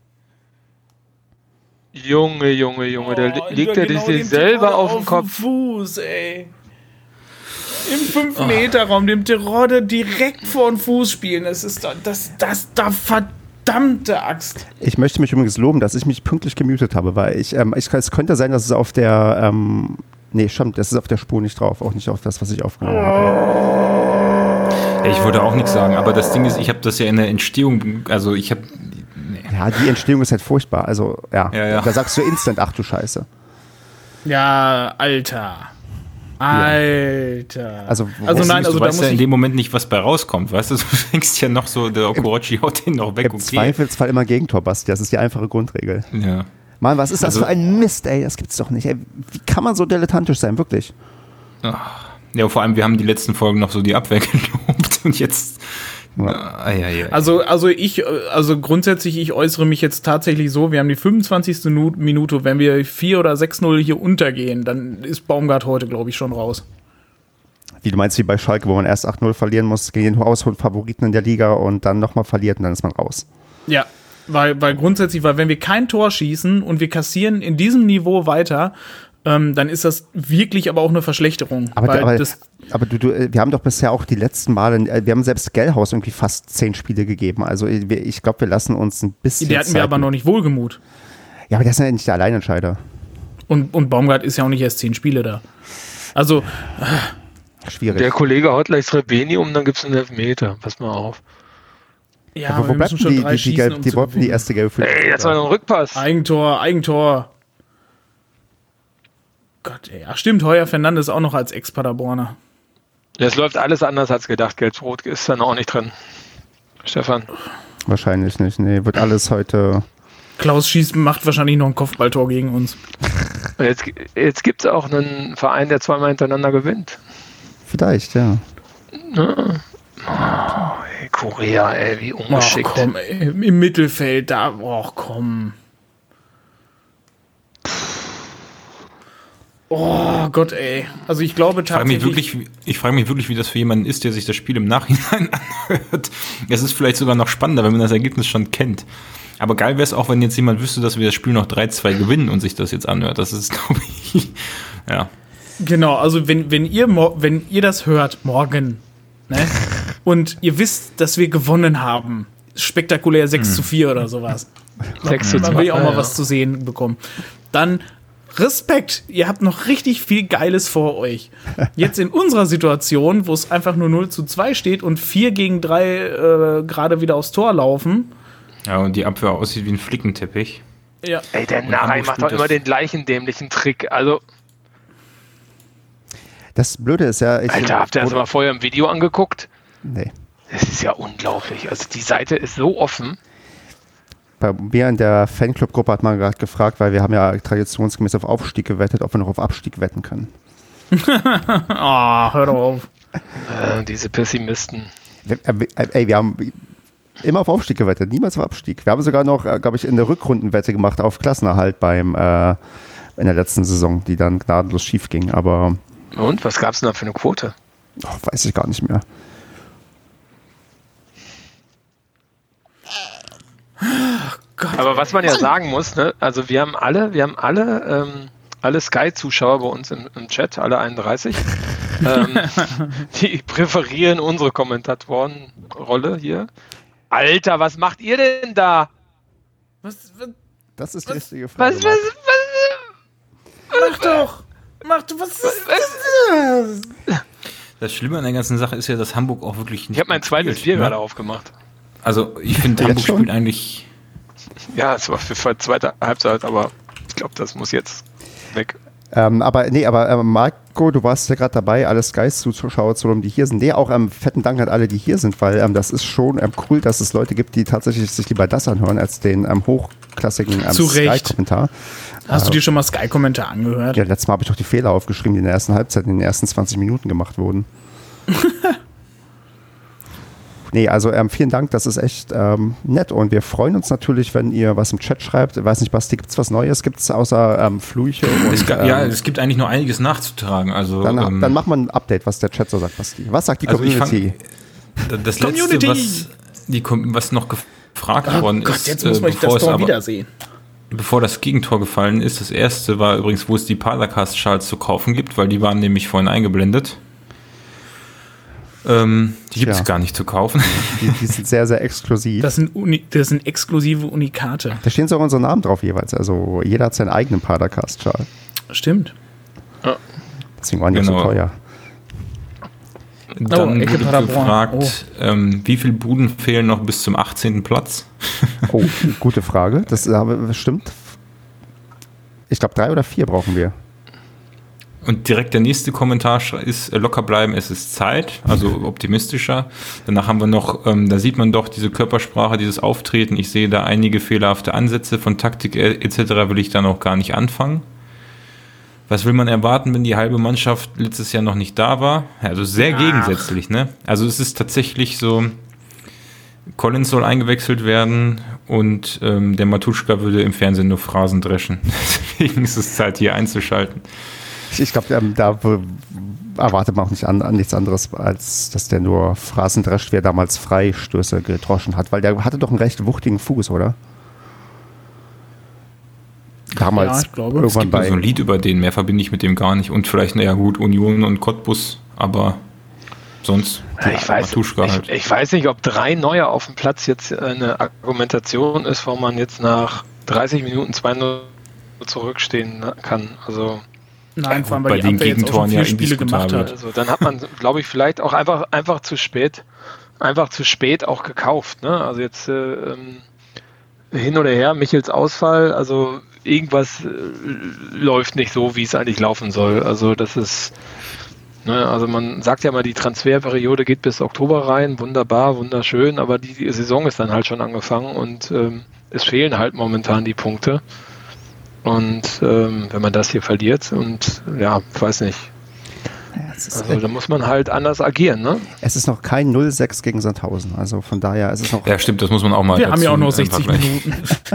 Junge, Junge, Junge, da Oh, liegt er genau sich dem selber auf dem Kopf. Fuß, ey. Im 5-Meter-Raum, dem Terodde direkt vor den Fuß spielen. Das ist das, das, das, da verdammte Axt. Ich möchte mich übrigens loben, dass ich mich pünktlich gemutet habe, weil ich, ähm, ich es könnte sein, dass es auf der, ähm, nee, stimmt, das ist auf der Spur nicht drauf, auch nicht auf das, was ich aufgenommen habe. Ja, ich wollte auch nichts sagen, aber das Ding ist, ich habe das ja in der Entstehung, also ich habe ja, die Entstehung ist halt furchtbar. Also, ja, ja, ja. da sagst du instant, ach du Scheiße. Ja, Alter. Alter. Also, also nein, also du weißt ja in dem Moment nicht, was bei rauskommt, weißt du? Du denkst ja noch so, der Okorochi haut den noch weg. Im okay. Zweifelsfall immer Gegentor, Basti. Das ist die einfache Grundregel. Ja. Mann, was ist das also, für ein Mist, ey? Das gibt's doch nicht. Ey, wie kann man so dilettantisch sein, wirklich? Ja, vor allem, wir haben die letzten Folgen noch so die Abwehr gelobt und jetzt ja. Also, also ich, also grundsätzlich, ich äußere mich jetzt tatsächlich so, wir haben die 25. Minute, wenn wir 4 oder 6-0 hier untergehen, dann ist Baumgart heute, glaube ich, schon raus. Wie du meinst, wie bei Schalke, wo man erst 8-0 verlieren muss gegen den Favoriten in der Liga und dann nochmal verliert und dann ist man raus. Ja, weil, weil grundsätzlich, weil wenn wir kein Tor schießen und wir kassieren in diesem Niveau weiter, ähm, dann ist das wirklich aber auch eine Verschlechterung. Aber, aber, aber du, du, äh, wir haben doch bisher auch die letzten Male, äh, wir haben selbst Gellhaus irgendwie fast zehn Spiele gegeben. Also äh, ich glaube, wir lassen uns ein bisschen. Die hatten wir aber noch nicht wohlgemut. Ja, aber der ist ja nicht der Alleinentscheider. Und, und Baumgart ist ja auch nicht erst zehn Spiele da. Also. Schwierig. Der Kollege haut gleich Srebeni um, dann gibt es einen Elfmeter. Pass mal auf. Ja, aber wo bleibt schon die, die, die, gelb, um die, die, die erste gelbe Ey, das war noch ein Rückpass. Eigentor, Eigentor. Gott, ey. Ach stimmt, Heuer Fernandes auch noch als Ex-Paderborner. Es läuft alles anders als gedacht. Gelb-Rot ist dann auch nicht drin. Stefan? Wahrscheinlich nicht. Nee, wird alles heute. Klaus schießt, macht wahrscheinlich noch ein Kopfballtor gegen uns. Jetzt, jetzt gibt es auch einen Verein, der zweimal hintereinander gewinnt. Vielleicht, ja. Ne? Oh, ey, Korea, ey, wie ungeschickt. Ach, komm, ey, Im Mittelfeld, da, ach komm. Oh Gott, ey. Also ich glaube tatsächlich. Ich frage mich, wirklich, ich frage mich wirklich, wie das für jemanden ist, der sich das Spiel im Nachhinein anhört. Es ist vielleicht sogar noch spannender, wenn man das Ergebnis schon kennt. Aber geil wäre es auch, wenn jetzt jemand wüsste, dass wir das Spiel noch 3-2 gewinnen und sich das jetzt anhört. Das ist, glaube ich, ja. Genau, also wenn, wenn, ihr, wenn ihr das hört morgen, ne, und ihr wisst, dass wir gewonnen haben, spektakulär 6 hm. zu 4 oder sowas. 6 zu 2. Man will auch mal was zu sehen bekommen. Dann Respekt, ihr habt noch richtig viel Geiles vor euch. Jetzt in unserer Situation, wo es einfach nur 0 zu 2 steht und 4 gegen 3 äh, gerade wieder aufs Tor laufen. Ja, und die Abwehr aussieht wie ein Flickenteppich. Ja. Ey, der Narei macht doch immer den gleichen dämlichen Trick. Also. Das Blöde ist ja. Ich Alter, habt ihr das mal vorher im Video angeguckt? Nee. Das ist ja unglaublich. Also die Seite ist so offen bei mir in der Fanclub-Gruppe hat man gerade gefragt, weil wir haben ja traditionsgemäß auf Aufstieg gewettet, ob wir noch auf Abstieg wetten können. Ah, oh, hör doch auf. Äh, diese Pessimisten. Ey, wir haben immer auf Aufstieg gewettet, niemals auf Abstieg. Wir haben sogar noch, äh, glaube ich, in der Rückrundenwette gemacht auf Klassenerhalt beim äh, in der letzten Saison, die dann gnadenlos schief ging. Aber und was gab es denn da für eine Quote? Oh, weiß ich gar nicht mehr. Gott, Aber was man ja sagen muss, ne, also wir haben alle, wir haben alle, ähm, alle Sky-Zuschauer bei uns im, im, Chat, alle 31, ähm, die präferieren unsere Kommentatorenrolle hier. Alter, was macht ihr denn da? Was, was das ist die richtige Frage. Was, was, was, Mach doch! Mach doch, was ist das? Das Schlimme an der ganzen Sache ist ja, dass Hamburg auch wirklich nicht. Ich habe mein zweites Bier ne? gerade aufgemacht. Also, ich finde, Hamburg spielt eigentlich ja, es war für zweite Halbzeit, aber ich glaube, das muss jetzt weg. Ähm, aber nee, aber äh, Marco, du warst ja gerade dabei, alle Skies-Zuschauer zu die hier sind. Nee, auch ähm, fetten Dank an alle, die hier sind, weil ähm, das ist schon ähm, cool, dass es Leute gibt, die tatsächlich sich lieber das anhören, als den ähm, hochklassigen ähm, Sky-Kommentar. Hast du dir schon mal Sky-Kommentar angehört? Ja, letztes Mal habe ich doch die Fehler aufgeschrieben, die in der ersten Halbzeit, in den ersten 20 Minuten gemacht wurden. Nee, also ähm, vielen Dank, das ist echt ähm, nett und wir freuen uns natürlich, wenn ihr was im Chat schreibt. Ich weiß nicht, Basti, gibt es was Neues? Gibt es außer ähm, Flüche? Und, es gab, ja, ähm, es gibt eigentlich noch einiges nachzutragen. Also, dann, ähm, dann mach mal ein Update, was der Chat so sagt, Basti. Was sagt die also Community? Fang, das Community. letzte, was, die, was noch gefragt oh worden Gott, ist, jetzt muss man äh, das Tor wiedersehen bevor das Gegentor gefallen ist, das erste war übrigens, wo es die Paracast-Schals zu kaufen gibt, weil die waren nämlich vorhin eingeblendet. Ähm, die gibt es gar nicht zu kaufen. Die, die, sind sehr, sehr exklusiv. Das sind, Uni das sind exklusive Unikate. Da stehen so unsere Namen drauf jeweils. Also jeder hat seinen eigenen Padercast-Schal. Stimmt. Ja. Deswegen waren die genau. so teuer. Dann oh, wurde gefragt, oh. ähm, wie viele Buden fehlen noch bis zum 18. Platz? oh, gute Frage. Das stimmt. Ich glaube, drei oder vier brauchen wir. Und direkt der nächste Kommentar ist äh, locker bleiben, es ist Zeit, also optimistischer. Danach haben wir noch, ähm, da sieht man doch diese Körpersprache, dieses Auftreten. Ich sehe da einige fehlerhafte Ansätze von Taktik äh, etc. will ich da noch gar nicht anfangen. Was will man erwarten, wenn die halbe Mannschaft letztes Jahr noch nicht da war? Also sehr Ach. gegensätzlich, ne? Also es ist tatsächlich so, Collins soll eingewechselt werden und ähm, der Matuschka würde im Fernsehen nur Phrasen dreschen. Deswegen ist es Zeit, hier einzuschalten. Ich, ich glaube, ähm, da erwartet man auch nicht an, an, nichts anderes, als dass der nur Phrasen drescht, wer damals Freistöße gedroschen hat, weil der hatte doch einen recht wuchtigen Fuß, oder? Damals, ja, ich glaube. Irgendwann es gibt bei so ein Lied über den, mehr verbinde ich mit dem gar nicht. Und vielleicht, naja gut, Union und Cottbus, aber sonst ich weiß, ich, halt. ich, weiß nicht, ob drei Neue auf dem Platz jetzt eine Argumentation ist, warum man jetzt nach 30 Minuten 2-0 zurückstehen kann. Also Nein, vor allem, weil bei die den Gegentoren ja Spiele gemacht hat. Also, dann hat man, glaube ich, vielleicht auch einfach, einfach zu spät, einfach zu spät auch gekauft. Ne? Also jetzt äh, ähm, hin oder her, Michels Ausfall, also irgendwas äh, läuft nicht so, wie es eigentlich laufen soll. Also das ist, ne, also man sagt ja mal, die Transferperiode geht bis Oktober rein, wunderbar, wunderschön, aber die, die Saison ist dann halt schon angefangen und ähm, es fehlen halt momentan die Punkte. Und ähm, wenn man das hier verliert und ja, weiß nicht. Ja, also da muss man halt anders agieren, ne? Es ist noch kein 0-6 gegen Sandhausen. Also von daher ist es noch. Ja, stimmt, das muss man auch mal. Wir haben ja auch nur 60 Minuten.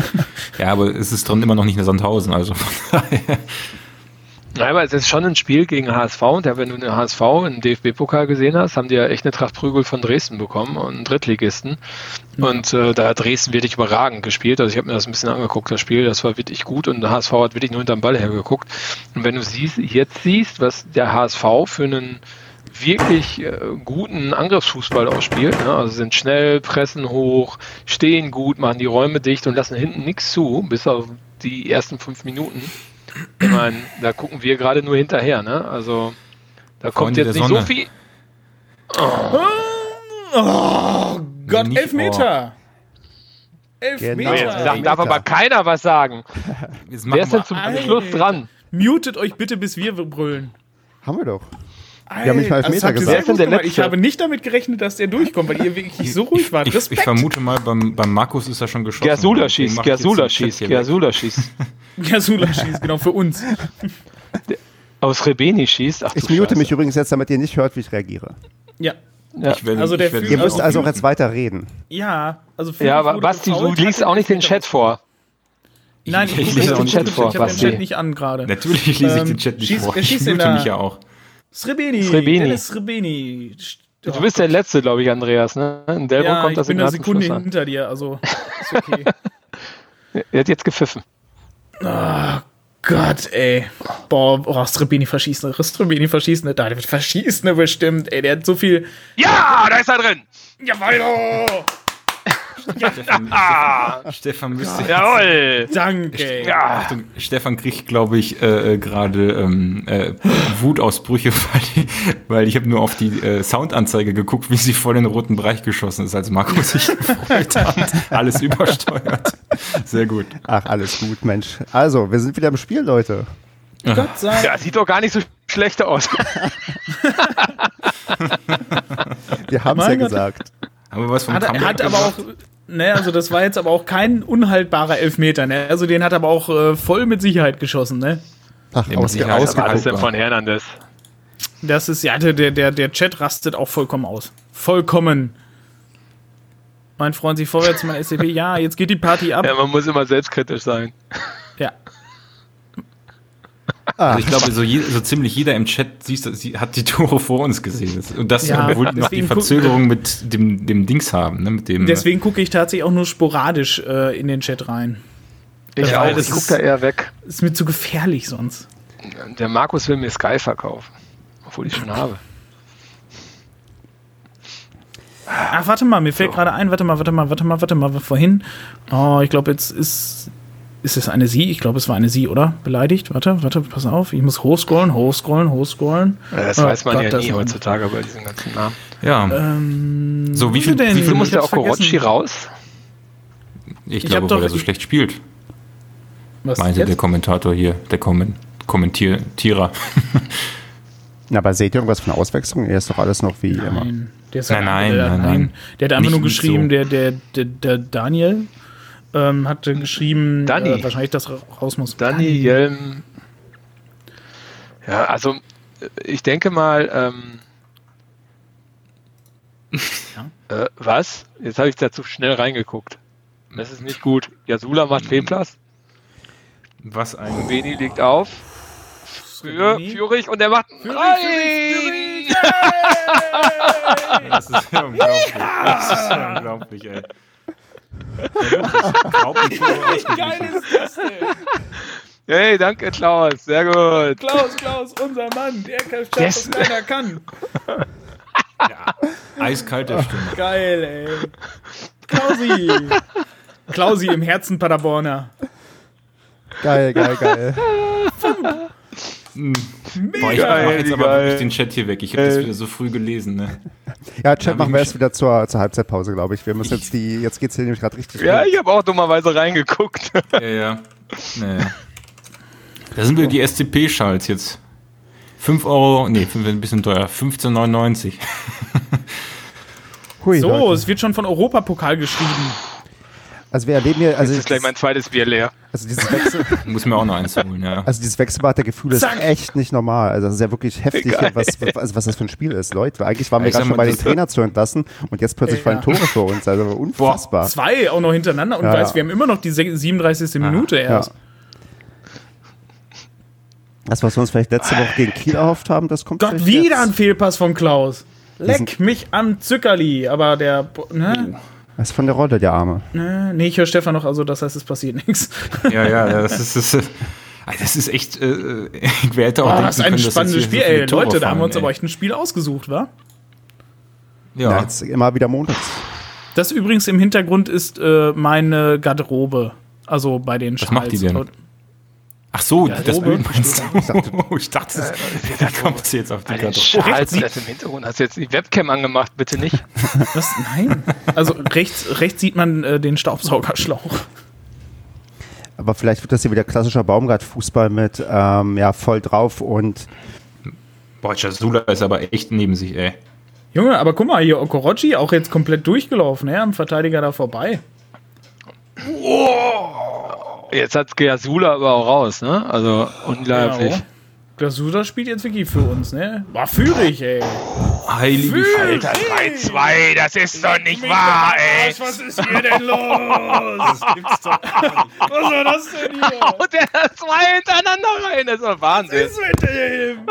ja, aber es ist drin immer noch nicht eine Sandhausen, also von daher. Ja, aber es ist schon ein Spiel gegen HSV und ja, wenn du den HSV im DFB-Pokal gesehen hast, haben die ja echt eine Tracht Prügel von Dresden bekommen und Drittligisten. Mhm. Und äh, da hat Dresden wirklich überragend gespielt. Also ich habe mir das ein bisschen angeguckt, das Spiel, das war wirklich gut und der HSV hat wirklich nur hinterm Ball hergeguckt. Und wenn du siehst, jetzt siehst, was der HSV für einen wirklich äh, guten Angriffsfußball ausspielt. Ne? Also sind schnell, pressen hoch, stehen gut, machen die Räume dicht und lassen hinten nichts zu, bis auf die ersten fünf Minuten. Ich meine, da gucken wir gerade nur hinterher, ne? Also da kommt jetzt nicht Sonne. so viel. Oh, oh Gott, nicht, elf Meter! Elf genau. Meter! Da darf aber keiner was sagen. Wer ist denn zum Schluss dran? Mutet euch bitte, bis wir brüllen. Haben wir doch. Wir haben nicht mal Meter gesagt. Ich habe nicht damit gerechnet, dass der durchkommt, weil ihr wirklich so ruhig wart. Ich, ich, ich, vermute mal, beim, beim Markus ist er schon geschossen. Gersula schießt, Gersula schießt, Gersula schießt. Gersula schießt, genau, für uns. Aus Rebeni schießt. Ach, ich mute Scheiße. mich übrigens jetzt, damit ihr nicht hört, wie ich reagiere. Ja. ja. Ich also der ihr müsst also auch jetzt weiter reden. Ja, also für Ja, aber Basti, du liest auch nicht den Chat vor. Nein, ich, ich lese den Chat vor. Ich habe den Chat nicht an gerade. Natürlich lese ich den Chat nicht vor. Ich mute mich ja auch. Srebeni. Srebeni. Dennis Srebeni. Du bist der Letzte, glaube ich, Andreas. Ne? In Delbrück ja, kommt das ich bin eine Sekunde Schluss hinter dir, also ist okay. er hat jetzt gepfiffen. Oh Gott, ey. Boah, oh, Srebeni verschießen, Srebeni verschießen, da wird verschießen bestimmt, ey, der hat so viel. Ja, da ist er drin! Jawoll! Stefan, Stefan müsste. Jawohl! Danke! Ja. Achtung, Stefan kriegt, glaube ich, äh, äh, gerade ähm, äh, Wutausbrüche, weil, weil ich habe nur auf die äh, Soundanzeige geguckt, wie sie voll in den roten Bereich geschossen ist, als Markus sich gefreut hat. Alles übersteuert. Sehr gut. Ach, alles gut, Mensch. Also, wir sind wieder im Spiel, Leute. Gott sei Ja, sieht doch gar nicht so schlecht aus. wir haben es ja gesagt. Haben wir was vom hat, Er hat aber auch, ne, also das war jetzt aber auch kein unhaltbarer Elfmeter, ne? Also den hat er aber auch äh, voll mit Sicherheit geschossen, ne? Ach, nee, ausge Was denn von Hernandez? Das ist, ja, der, der, der Chat rastet auch vollkommen aus. Vollkommen. Mein Freund, sich vorwärts, mein SCP, ja, jetzt geht die Party ab. Ja, man muss immer selbstkritisch sein. Ja. Ah. Also ich glaube, so, je, so, ziemlich jeder im Chat siehst, hat die Tore vor uns gesehen. Und das, ja, obwohl die noch die Verzögerung mit dem, dem Dings haben. Ne, mit dem, deswegen gucke ich tatsächlich auch nur sporadisch äh, in den Chat rein. Ich auch, ich gucke da eher weg. Ist mir zu gefährlich sonst. Der Markus will mir Sky verkaufen. Obwohl ich schon habe. Ach, warte mal, mir fällt so. gerade ein, warte mal, warte mal, warte mal, warte mal, vorhin. Oh, ich glaube, jetzt ist. Ist es eine Sie? Ich glaube, es war eine Sie, oder? Beleidigt? Warte, warte, pass auf. Ich muss hochscrollen, hochscrollen, hochscrollen. Ja, das oh, weiß man Gott, ja nie heutzutage bei diesen ganzen Namen. Ja. Ähm, so, wie viel, denn? wie viel muss der Okorochi raus? Ich, ich glaube, weil er so schlecht spielt. Was meinte der Kommentator hier, der Kommen Kommentierer. Na, aber seht ihr irgendwas von Auswechslung? Er ist doch alles noch wie nein. immer. Der ist nein, nein, der, nein, nein, Der hat einfach nur geschrieben, so. der, der, der, der Daniel ähm, hat geschrieben, Dani. Äh, wahrscheinlich, dass raus muss. Daniel. Ja, also ich denke mal, ähm, ja? äh, was? Jetzt habe ich da zu schnell reingeguckt. Das ist nicht gut. Jasula macht Fehlplatz. Was ein. Veni liegt auf. Für Führig und er macht Führig, Führig, Führig, Das ist ja unglaublich. Das ist ja unglaublich, ey. Wie geil ist das denn? Hey, danke Klaus, sehr gut. Klaus, Klaus, unser Mann, der kann yes. was keiner kann. Ja, eiskalter Stimme. Geil, ey. Klausi. Klausi im Herzen Paderborner. Geil, geil, geil. Hm. Boah, ich mach jetzt aber wirklich den Chat hier weg. Ich habe das wieder so früh gelesen. Ne? Ja, Chat machen wir erst wieder zur, zur Halbzeitpause, glaube ich. Wir müssen jetzt die, jetzt geht's hier nämlich gerade richtig. Ja, ich habe auch dummerweise reingeguckt. Ja, ja. Naja. Da sind wir die SCP-Schalts jetzt. 5 Euro, nee, ein bisschen teuer, 15,99. so, Leute. es wird schon von Europapokal geschrieben. Also wir erleben hier, also Jetzt ist gleich mein zweites Bier leer. Also dieses Wechsel, muss mir auch noch eins holen, ja. Also dieses Wechselbad der Gefühle ist echt nicht normal. Also das ist ja wirklich heftig, was, also was das für ein Spiel ist, Leute. Eigentlich waren wir gerade schon bei den Trainer zu entlassen und jetzt plötzlich fallen Tore vor uns. Also unfassbar. Boah, zwei auch noch hintereinander und ja, weiß, wir haben immer noch die 37. Minute erst. Das, was wir uns vielleicht letzte Woche gegen Kiel erhofft haben, das kommt Gott, wieder jetzt. ein Fehlpass von Klaus. Leck mich am Zückerli, aber der. Ne? Was ist von der Rolle, der Arme? Nee, ich höre Stefan noch, also das heißt, es passiert nichts. Ja, ja, das ist. Das ist das ist echt, äh, wer hätte auch oh, denken das ist ein können, spannendes Spiel. Ey, Leute, fallen, da haben wir uns ey. aber echt ein Spiel ausgesucht, wa? Ja. ja jetzt immer wieder montags. Das übrigens im Hintergrund ist äh, meine Garderobe. Also bei den Was Schals. macht die denn? Ach so, ja, das Bild meinst du? Ich dachte, ich dachte äh, da kommt sie jetzt auf die Karte. Schals, das im Hintergrund. Hast du jetzt die Webcam angemacht? Bitte nicht. Was? Nein. Also rechts, rechts sieht man äh, den Staubsaugerschlauch. Aber vielleicht wird das hier wieder klassischer Baumgart-Fußball mit ähm, ja, voll drauf und. Boah, Jasula ist aber echt neben sich, ey. Junge, aber guck mal, hier Okorochi auch jetzt komplett durchgelaufen, ja, am Verteidiger da vorbei. Oh. Jetzt hat Glasula aber auch raus, ne? Also unglaublich. Ja, Glasula spielt jetzt wirklich für uns, ne? War führig, ey. Heilige Führig. Alter, 3-2, das ist doch nicht wahr, ey. Was ist hier denn los? Das gibt's doch Was war das denn hier? Und der hat zwei hintereinander rein, das ist doch Wahnsinn. Was ist mit dem?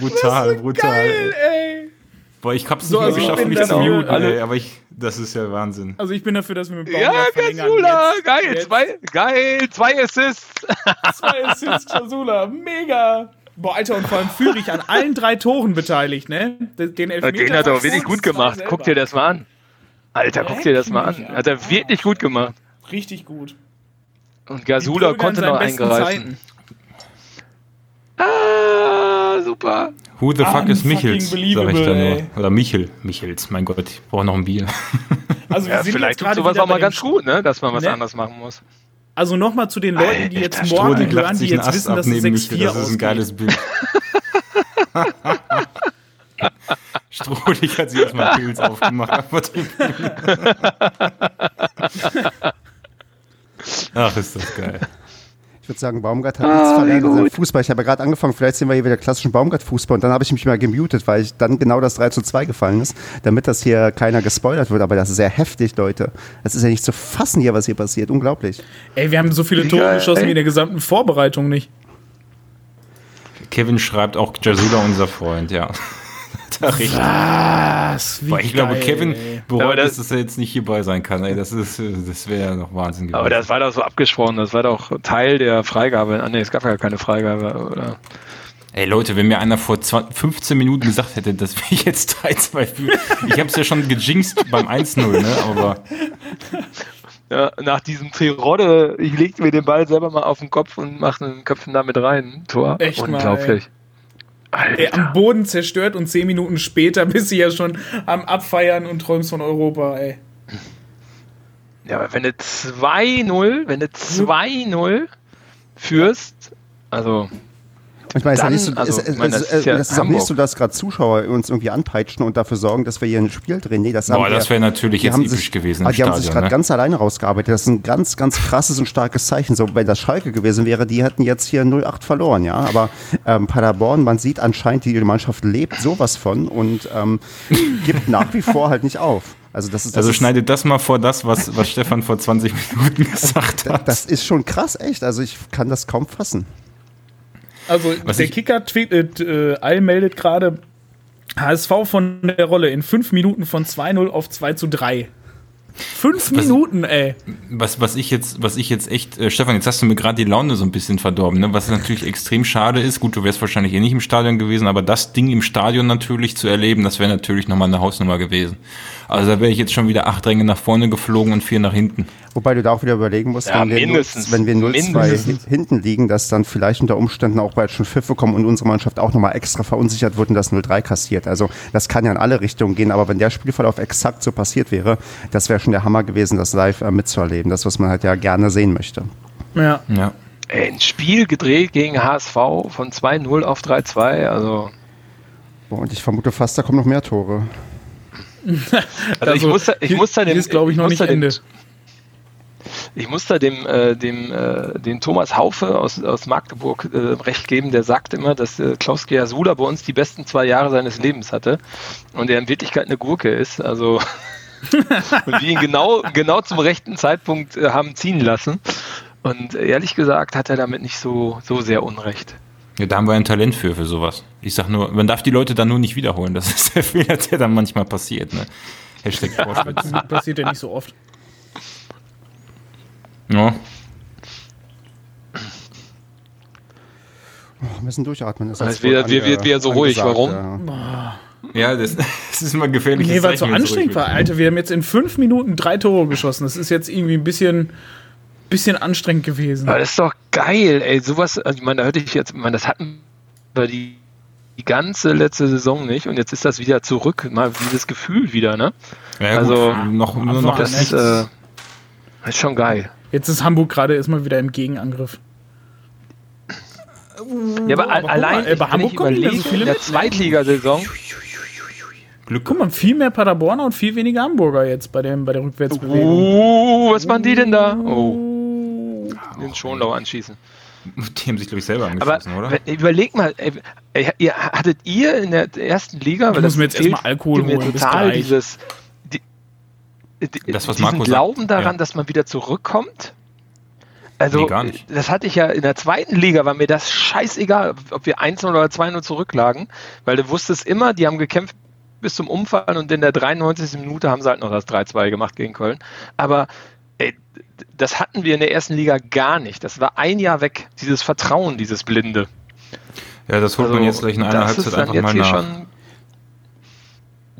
brutal, brutal. Geil, ey. Boah, ich hab's so, nicht mehr also geschafft, mich zu muten, alle, aber ich, das ist ja Wahnsinn. Also ich bin dafür, dass wir mit Baumgart Ja, Kasula, geil, jetzt. Zwei, geil, zwei Assists. zwei Assists, Kasula, mega. Boah, Alter, und vor allem Führig an allen drei Toren beteiligt, ne? Den, Elfmeter Den hat er wirklich gut gemacht. Guck dir das mal an. Alter, guck dir das mal an. Hat er wirklich gut gemacht. Richtig gut. Und Gasula konnte noch eingreifen. Ah, super. Who the fuck is Michels? Sag ich da nur. Oder Michel. Michels, mein Gott, ich brauche noch ein Bier. Also ja, vielleicht tut sowas auch mal ganz gut, ne? dass man was ne? anderes machen muss. Also nochmal zu den Leuten, die jetzt Alter, morgen hören, die jetzt wissen, dass es 6-4 Das ist ein geiles Bild. Strohlig hat sich erstmal Pilz aufgemacht. Ach, ist das geil. Ich würde sagen, Baumgart hat ah, nichts verlernt in seinem Fußball. Ich habe ja gerade angefangen, vielleicht sehen wir hier wieder klassischen Baumgart-Fußball und dann habe ich mich mal gemutet, weil ich dann genau das 3 zu 2 gefallen ist, damit das hier keiner gespoilert wird. Aber das ist sehr heftig, Leute. Das ist ja nicht zu fassen hier, was hier passiert. Unglaublich. Ey, wir haben so viele Tore geschossen wie in der gesamten Vorbereitung nicht. Kevin schreibt auch Jasula, unser Freund, ja da recht. Was? Wie Boah, ich geil, glaube, Kevin bereut es, dass er jetzt nicht hierbei sein kann. Ey, das das wäre ja noch Wahnsinn gewesen. Aber das war doch so abgesprochen. Das war doch Teil der Freigabe. Ah, nee, es gab ja keine Freigabe, oder? Ey Leute, wenn mir einer vor 20, 15 Minuten gesagt hätte, dass wir jetzt 3-2 führen. Ich habe es ja schon gejinxt beim 1-0, ne? Aber. Ja, nach diesem Tirode, ich leg mir den Ball selber mal auf den Kopf und mache einen Köpfen damit rein. Tor. Echt Unglaublich. Mal, ey, am Boden zerstört und 10 Minuten später bist du ja schon am Abfeiern und träumst von Europa, ey. Ja, aber wenn du 2-0, wenn du 2-0 führst, also ich meine, es ist, nicht so, also, es, meine, das, ist, ja das ist auch nicht so, dass gerade Zuschauer uns irgendwie anpeitschen und dafür sorgen, dass wir hier ein Spiel drehen. Nee, das Boah, das wäre natürlich jetzt episch sich, gewesen. Die Stadion, haben sich gerade ne? ganz alleine rausgearbeitet. Das ist ein ganz, ganz krasses und starkes Zeichen. So, wenn das Schalke gewesen wäre, die hätten jetzt hier 0-8 verloren, ja. Aber ähm, Paderborn, man sieht anscheinend, die Mannschaft lebt sowas von und ähm, gibt nach wie vor halt nicht auf. Also, das ist, das also ist, schneidet das mal vor das, was, was Stefan vor 20 Minuten gesagt hat. Das ist schon krass, echt. Also ich kann das kaum fassen. Also Was der Kicker tweetet, äh, All meldet gerade HSV von der Rolle in fünf Minuten von 2-0 auf 2 zu 3. Fünf was, Minuten, ey. Was, was ich jetzt, was ich jetzt echt, äh, Stefan, jetzt hast du mir gerade die Laune so ein bisschen verdorben, ne? Was natürlich extrem schade ist. Gut, du wärst wahrscheinlich eh nicht im Stadion gewesen, aber das Ding im Stadion natürlich zu erleben, das wäre natürlich nochmal eine Hausnummer gewesen. Also da wäre ich jetzt schon wieder acht Ränge nach vorne geflogen und vier nach hinten. Wobei du da auch wieder überlegen musst, ja, wenn, wir wenn wir 0-2 hinten liegen, dass dann vielleicht unter Umständen auch bald schon Pfiffe kommen und unsere Mannschaft auch nochmal extra verunsichert wird und das 0-3 kassiert. Also das kann ja in alle Richtungen gehen, aber wenn der Spielverlauf exakt so passiert wäre, das wäre schon der Hammer gewesen, das live äh, mitzuerleben. Das, was man halt ja gerne sehen möchte. Ja. ja. Ein Spiel gedreht gegen HSV von 2-0 auf 3-2, also. Boah, und ich vermute fast, da kommen noch mehr Tore. Also, also, ich muss da, ich muss da dem, ist, glaube ich, noch nicht Ende. Ich muss da dem, äh, dem, äh, dem Thomas Haufe aus, aus Magdeburg äh, recht geben, der sagt immer, dass äh, Klaus Geasula bei uns die besten zwei Jahre seines Lebens hatte und er in Wirklichkeit eine Gurke ist. Also und wir ihn genau, genau zum rechten Zeitpunkt äh, haben ziehen lassen. Und ehrlich gesagt hat er damit nicht so, so sehr Unrecht. Ja, da haben wir ein Talent für, für sowas. Ich sag nur, man darf die Leute dann nur nicht wiederholen. Das ist der Fehler, der dann manchmal passiert. Ne? Hashtag Vorschwitz. passiert ja nicht so oft. Ja. Oh, wir müssen durchatmen. Das ist wieder, wir, wir, wir so ruhig. Warum? Ja, ja das, das, ist immer gefährlich. Nee, weil es so anstrengend war. Alter, wir haben jetzt in fünf Minuten drei Tore geschossen. Das ist jetzt irgendwie ein bisschen bisschen anstrengend gewesen. Aber das ist doch geil, ey. Sowas, also ich meine, da hörte ich jetzt, ich meine, das hatten wir die, die ganze letzte Saison nicht und jetzt ist das wieder zurück, mal dieses Gefühl wieder, ne? Ja, also gut, noch, nur noch das ist, äh, ist schon geil. Jetzt ist Hamburg gerade erstmal wieder im Gegenangriff. Ja, aber, aber allein, mal, bei Hamburg kommen so viele in der Zweitligasaison. Glück. Guck mal, viel mehr Paderborner und viel weniger Hamburger jetzt bei, dem, bei der Rückwärtsbewegung. Oh, was waren die denn da? Oh den Schonlau anschießen. Die haben sich, glaube ich, selber angeschossen, Aber, oder? Überleg mal, ey, ihr, hattet ihr in der ersten Liga, weil das mir jetzt erstmal Alkohol mir holen, total dieses die, die, das, was Marco Glauben sagt. daran, ja. dass man wieder zurückkommt. Also, nee, das hatte ich ja in der zweiten Liga, war mir das scheißegal, ob wir 1-0 oder 2-0 zurücklagen, weil du wusstest immer, die haben gekämpft bis zum Umfallen und in der 93. Minute haben sie halt noch das 3-2 gemacht gegen Köln. Aber ey, das hatten wir in der ersten Liga gar nicht. Das war ein Jahr weg, dieses Vertrauen, dieses Blinde. Ja, das holt also, man jetzt gleich in einer Halbzeit einfach mal nach. Schon,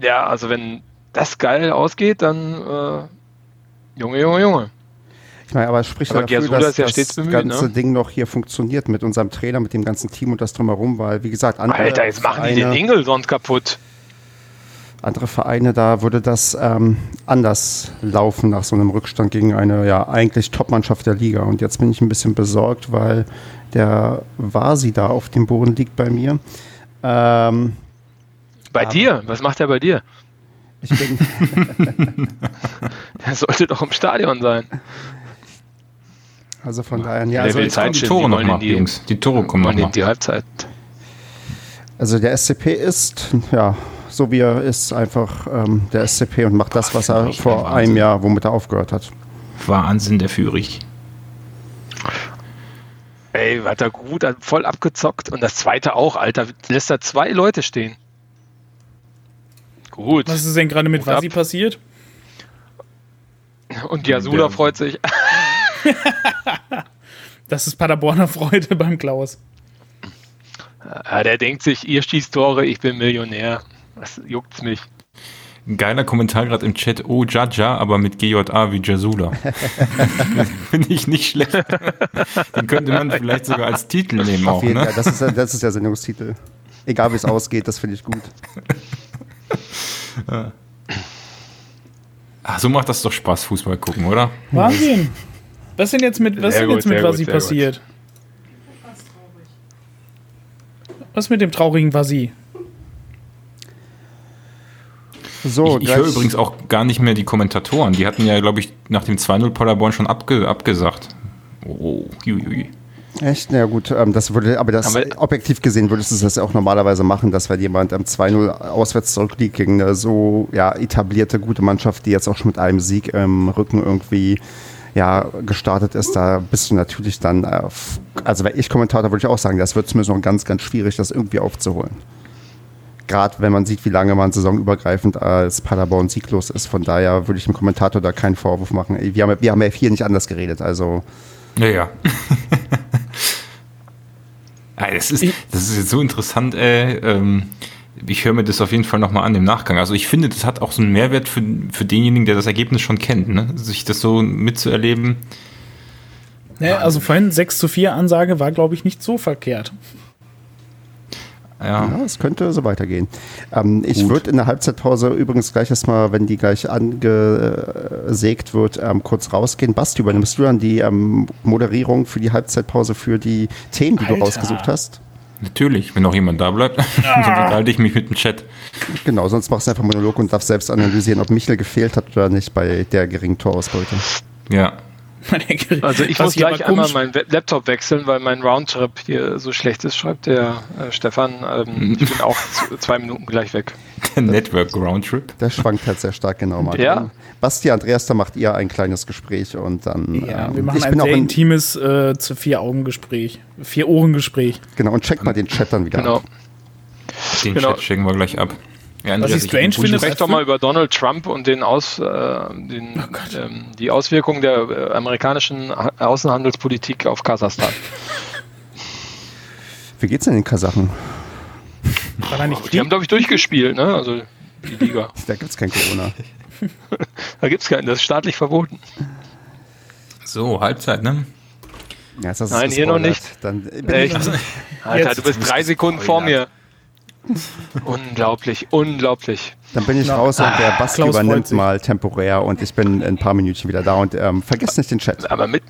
ja, also wenn das geil ausgeht, dann äh, Junge, Junge, Junge. Ich meine, aber es spricht aber dafür, dass ja das bemüht, ganze ne? Ding noch hier funktioniert mit unserem Trainer, mit dem ganzen Team und das drumherum, weil, wie gesagt, andere Alter, jetzt machen die den Ingel sonst kaputt andere Vereine, da würde das ähm, anders laufen nach so einem Rückstand gegen eine ja eigentlich Top-Mannschaft der Liga. Und jetzt bin ich ein bisschen besorgt, weil der Vasi da auf dem Boden liegt bei mir. Ähm, bei dir? Was macht er bei dir? Ich bin. der sollte doch im Stadion sein. Also von daher, ja, also will Zeit die Tore noch machen, die, Jungs. Die Tore kommen noch. Die Halbzeit. Also der SCP ist, ja, so wie er ist, einfach ähm, der SCP und macht das, was er vor einem Jahr, womit er aufgehört hat. Wahnsinn, der Führig. Ey, hat er gut, voll abgezockt und das zweite auch, Alter. Lässt er zwei Leute stehen. Gut. Was ist denn gerade mit Vasi passiert? Und Yasula freut sich. das ist Paderborner Freude beim Klaus. Ja, der denkt sich, ihr schießt Tore, ich bin Millionär. Was juckt's mich? Geiler Kommentar gerade im Chat. Oh, Jaja, aber mit GJA wie Jasula. Finde ich nicht schlecht. Den könnte man vielleicht sogar als Titel nehmen Auf auch, jeden ne? Fall, das, ist, das ist der Sendungstitel. Egal wie es ausgeht, das finde ich gut. Ach, so macht das doch Spaß, Fußball gucken, oder? Wahnsinn. Was denn jetzt mit, was Sehr denn gut, jetzt mit gut, sehr passiert? Was mit dem traurigen Vasi? So, ich ich höre übrigens auch gar nicht mehr die Kommentatoren. Die hatten ja, glaube ich, nach dem 2-0 Paderborn schon abge abgesagt. Oh, hui. Echt? Na ja, gut, ähm, das würde, aber das Aber- objektiv gesehen würdest du das ja auch normalerweise machen, dass wenn jemand am 2-0 auswärts zurückliegt gegen eine so ja, etablierte, gute Mannschaft, die jetzt auch schon mit einem Sieg im Rücken irgendwie ja, gestartet ist, da bist du natürlich dann, äh, also wäre ich Kommentator, würde ich auch sagen, das wird zumindest noch ganz, ganz schwierig, das irgendwie aufzuholen. Gerade wenn man sieht, wie lange man saisonübergreifend als Paderborn sieglos ist. Von daher würde ich dem Kommentator da keinen Vorwurf machen. Wir haben, wir haben ja hier nicht anders geredet, also Ja, ja. Das, ist, das ist jetzt so interessant, ey. Ähm, ich höre mir das auf jeden Fall nochmal an im Nachgang. Also ich finde, das hat auch so einen Mehrwert für, für denjenigen, der das Ergebnis schon kennt, ne? Sich das so mitzuerleben. Ne, also vorhin 6 zu 4 Ansage war, glaube ich, nicht so verkehrt. Ja. Ja, es könnte so weitergehen. Ähm, ich würde in der Halbzeitpause übrigens gleich erstmal, wenn die gleich angesägt wird, ähm, kurz rausgehen. Basti, übernimmst du dann die ähm, Moderierung für die Halbzeitpause für die Themen, die Alter. du rausgesucht hast? Natürlich, wenn noch jemand da bleibt, dann unterhalte ich mich mit dem Chat. Genau, sonst machst du einfach Monolog und darfst selbst analysieren, ob Michel gefehlt hat oder nicht bei der geringen Torausbeute. Ja. Also ich Was muss gleich einmal meinen Laptop wechseln, weil mein Roundtrip hier so schlecht ist, schreibt der äh, Stefan. Ähm, ich bin auch zwei Minuten gleich weg. Der Network Roundtrip. Der schwankt halt sehr stark, genau. Marc. Ja. Basti, Andreas, da macht ihr ein kleines Gespräch und dann. Ja, ähm, wir machen ich ein bin auch sehr in, intimes äh, zu Vier-Augen-Gespräch. Vier-Ohren-Gespräch. Genau, und check mal den Chat dann wieder Genau. ab. Den Genau. Chat checken wir gleich ab. Ja, Was ich strange finde, Sprecht doch mal über Donald Trump und den Aus, äh, den, ähm, die Auswirkungen der äh, amerikanischen Ha- Außenhandelspolitik auf Kasachstan. Wie geht's denn den Kasachen? War da nicht Die haben, glaube ich, durchgespielt, ne? Also die Liga. Da gibt's kein Corona. Da gibt es keinen, das ist staatlich verboten. So, Halbzeit, ne? Ja, Nein, hier noch nicht. Dann bin Echt? ich Alter, Jetzt du bist drei Sekunden vor mir. Unglaublich, unglaublich. Dann bin ich raus und der Basti Klaus freut übernimmt mal temporär und ich bin in ein paar Minütchen wieder da und ähm, vergesst nicht den Chat. Aber mit,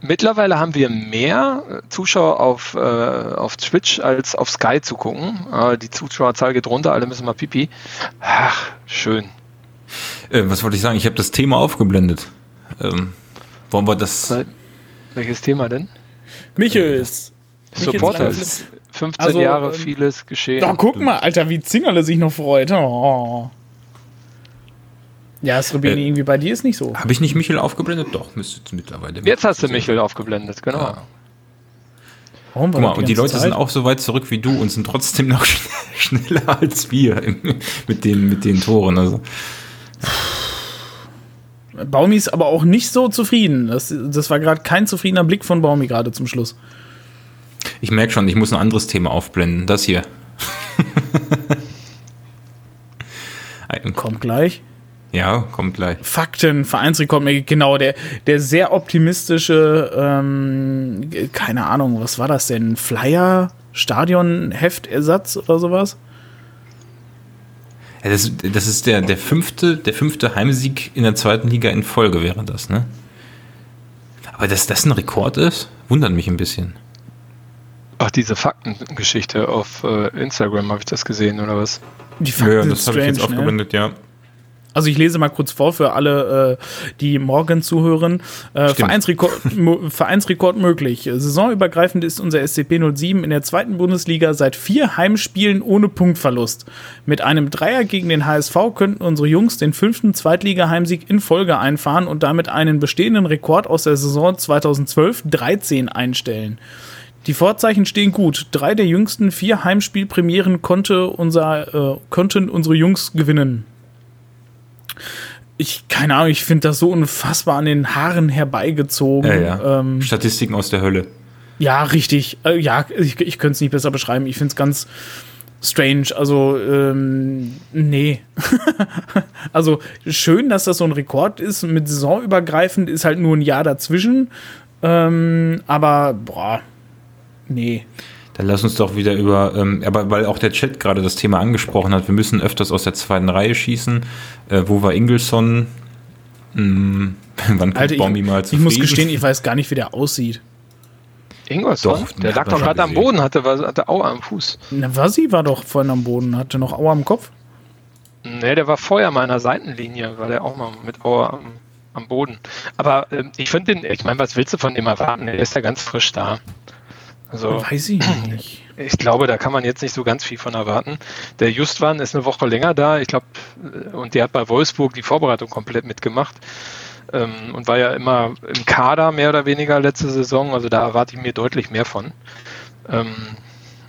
mittlerweile haben wir mehr Zuschauer auf, äh, auf Twitch als auf Sky zu gucken. Äh, die Zuschauerzahl geht runter, alle müssen mal pipi. Ach, schön. Äh, was wollte ich sagen? Ich habe das Thema aufgeblendet. Ähm, wollen wir das. Welches Thema denn? Michels. Supporters. 15 Also, Jahre, ähm, vieles geschehen. Doch, guck mal, Alter, wie Zingerle sich noch freut. Oh. Ja, Srebeni, Äh, irgendwie bei dir ist nicht so. Habe ich nicht Michel aufgeblendet? Doch, müsste jetzt mittlerweile. Jetzt hast du Michel aufgeblendet, genau. Ja. Warum war Guck mal, das und die Leute sind Zeit? auch so weit zurück wie du und sind trotzdem noch schn- schneller als wir im, mit, den, mit den Toren. Also, Baumi ist aber auch nicht so zufrieden. Das, das war gerade kein zufriedener Blick von Baumi gerade zum Schluss. Ich merke schon, ich muss ein anderes Thema aufblenden. Das hier. Kommt gleich. ja, kommt gleich. Fakten, Vereinsrekord, genau, der, der sehr optimistische, ähm, keine Ahnung, was war das denn? Flyer, Stadionheftersatz oder sowas? Ja, das, das ist der, der, fünfte, der fünfte Heimsieg in der zweiten Liga in Folge wäre das, ne? Aber dass das ein Rekord ist, wundert mich ein bisschen. Ach, diese Faktengeschichte auf äh, Instagram habe ich das gesehen, oder was? Die Ja, sind das habe ich jetzt ne? aufgeblendet, ja. Also ich lese mal kurz vor für alle, äh, die morgen zuhören. Äh. Vereinsrekord, Vereinsrekord möglich. Saisonübergreifend ist unser SCP 07 in der zweiten Bundesliga seit vier Heimspielen ohne Punktverlust. Mit einem Dreier gegen den HSV könnten unsere Jungs den fünften Zweitliga-Heimsieg in Folge einfahren und damit einen bestehenden Rekord aus der Saison 2012-13 einstellen. Die Vorzeichen stehen gut. Drei der jüngsten vier Heimspielpremieren konnte unser, äh, konnten unsere Jungs gewinnen ich, keine Ahnung, ich finde das so unfassbar an den Haaren herbeigezogen. Ja, ja. Ähm, Statistiken aus der Hölle. Ja, richtig. Äh, ja, ich, ich könnte es nicht besser beschreiben. Ich finde es ganz strange. Also, ähm, nee. also, schön, dass das so ein Rekord ist. Mit saisonübergreifend ist halt nur ein Jahr dazwischen. Ähm, aber, boah, nee. Dann lass uns doch wieder über, ähm, aber weil auch der Chat gerade das Thema angesprochen hat, wir müssen öfters aus der zweiten Reihe schießen. Äh, wo war Ingelsson? Hm, wann kommt Alter, Bombi mal zu Ich muss gestehen, ich weiß gar nicht, wie der aussieht. Ingolson? Doch, der lag doch gerade am Boden, hatte, hatte Aua am Fuß. Na, Wassi war doch vorhin am Boden, hatte noch Aua am Kopf. Ne, der war vorher mal in der Seitenlinie, war der auch mal mit Aua am, am Boden. Aber ähm, ich finde den, ich meine, was willst du von dem erwarten? Der ist ja ganz frisch da. Also, Weiß ich nicht. Ich glaube, da kann man jetzt nicht so ganz viel von erwarten. Der Justwan ist eine Woche länger da, ich glaube, äh, und der hat bei Wolfsburg die Vorbereitung komplett mitgemacht ähm, und war ja immer im Kader mehr oder weniger letzte Saison. Also da erwarte ich mir deutlich mehr von. Ähm,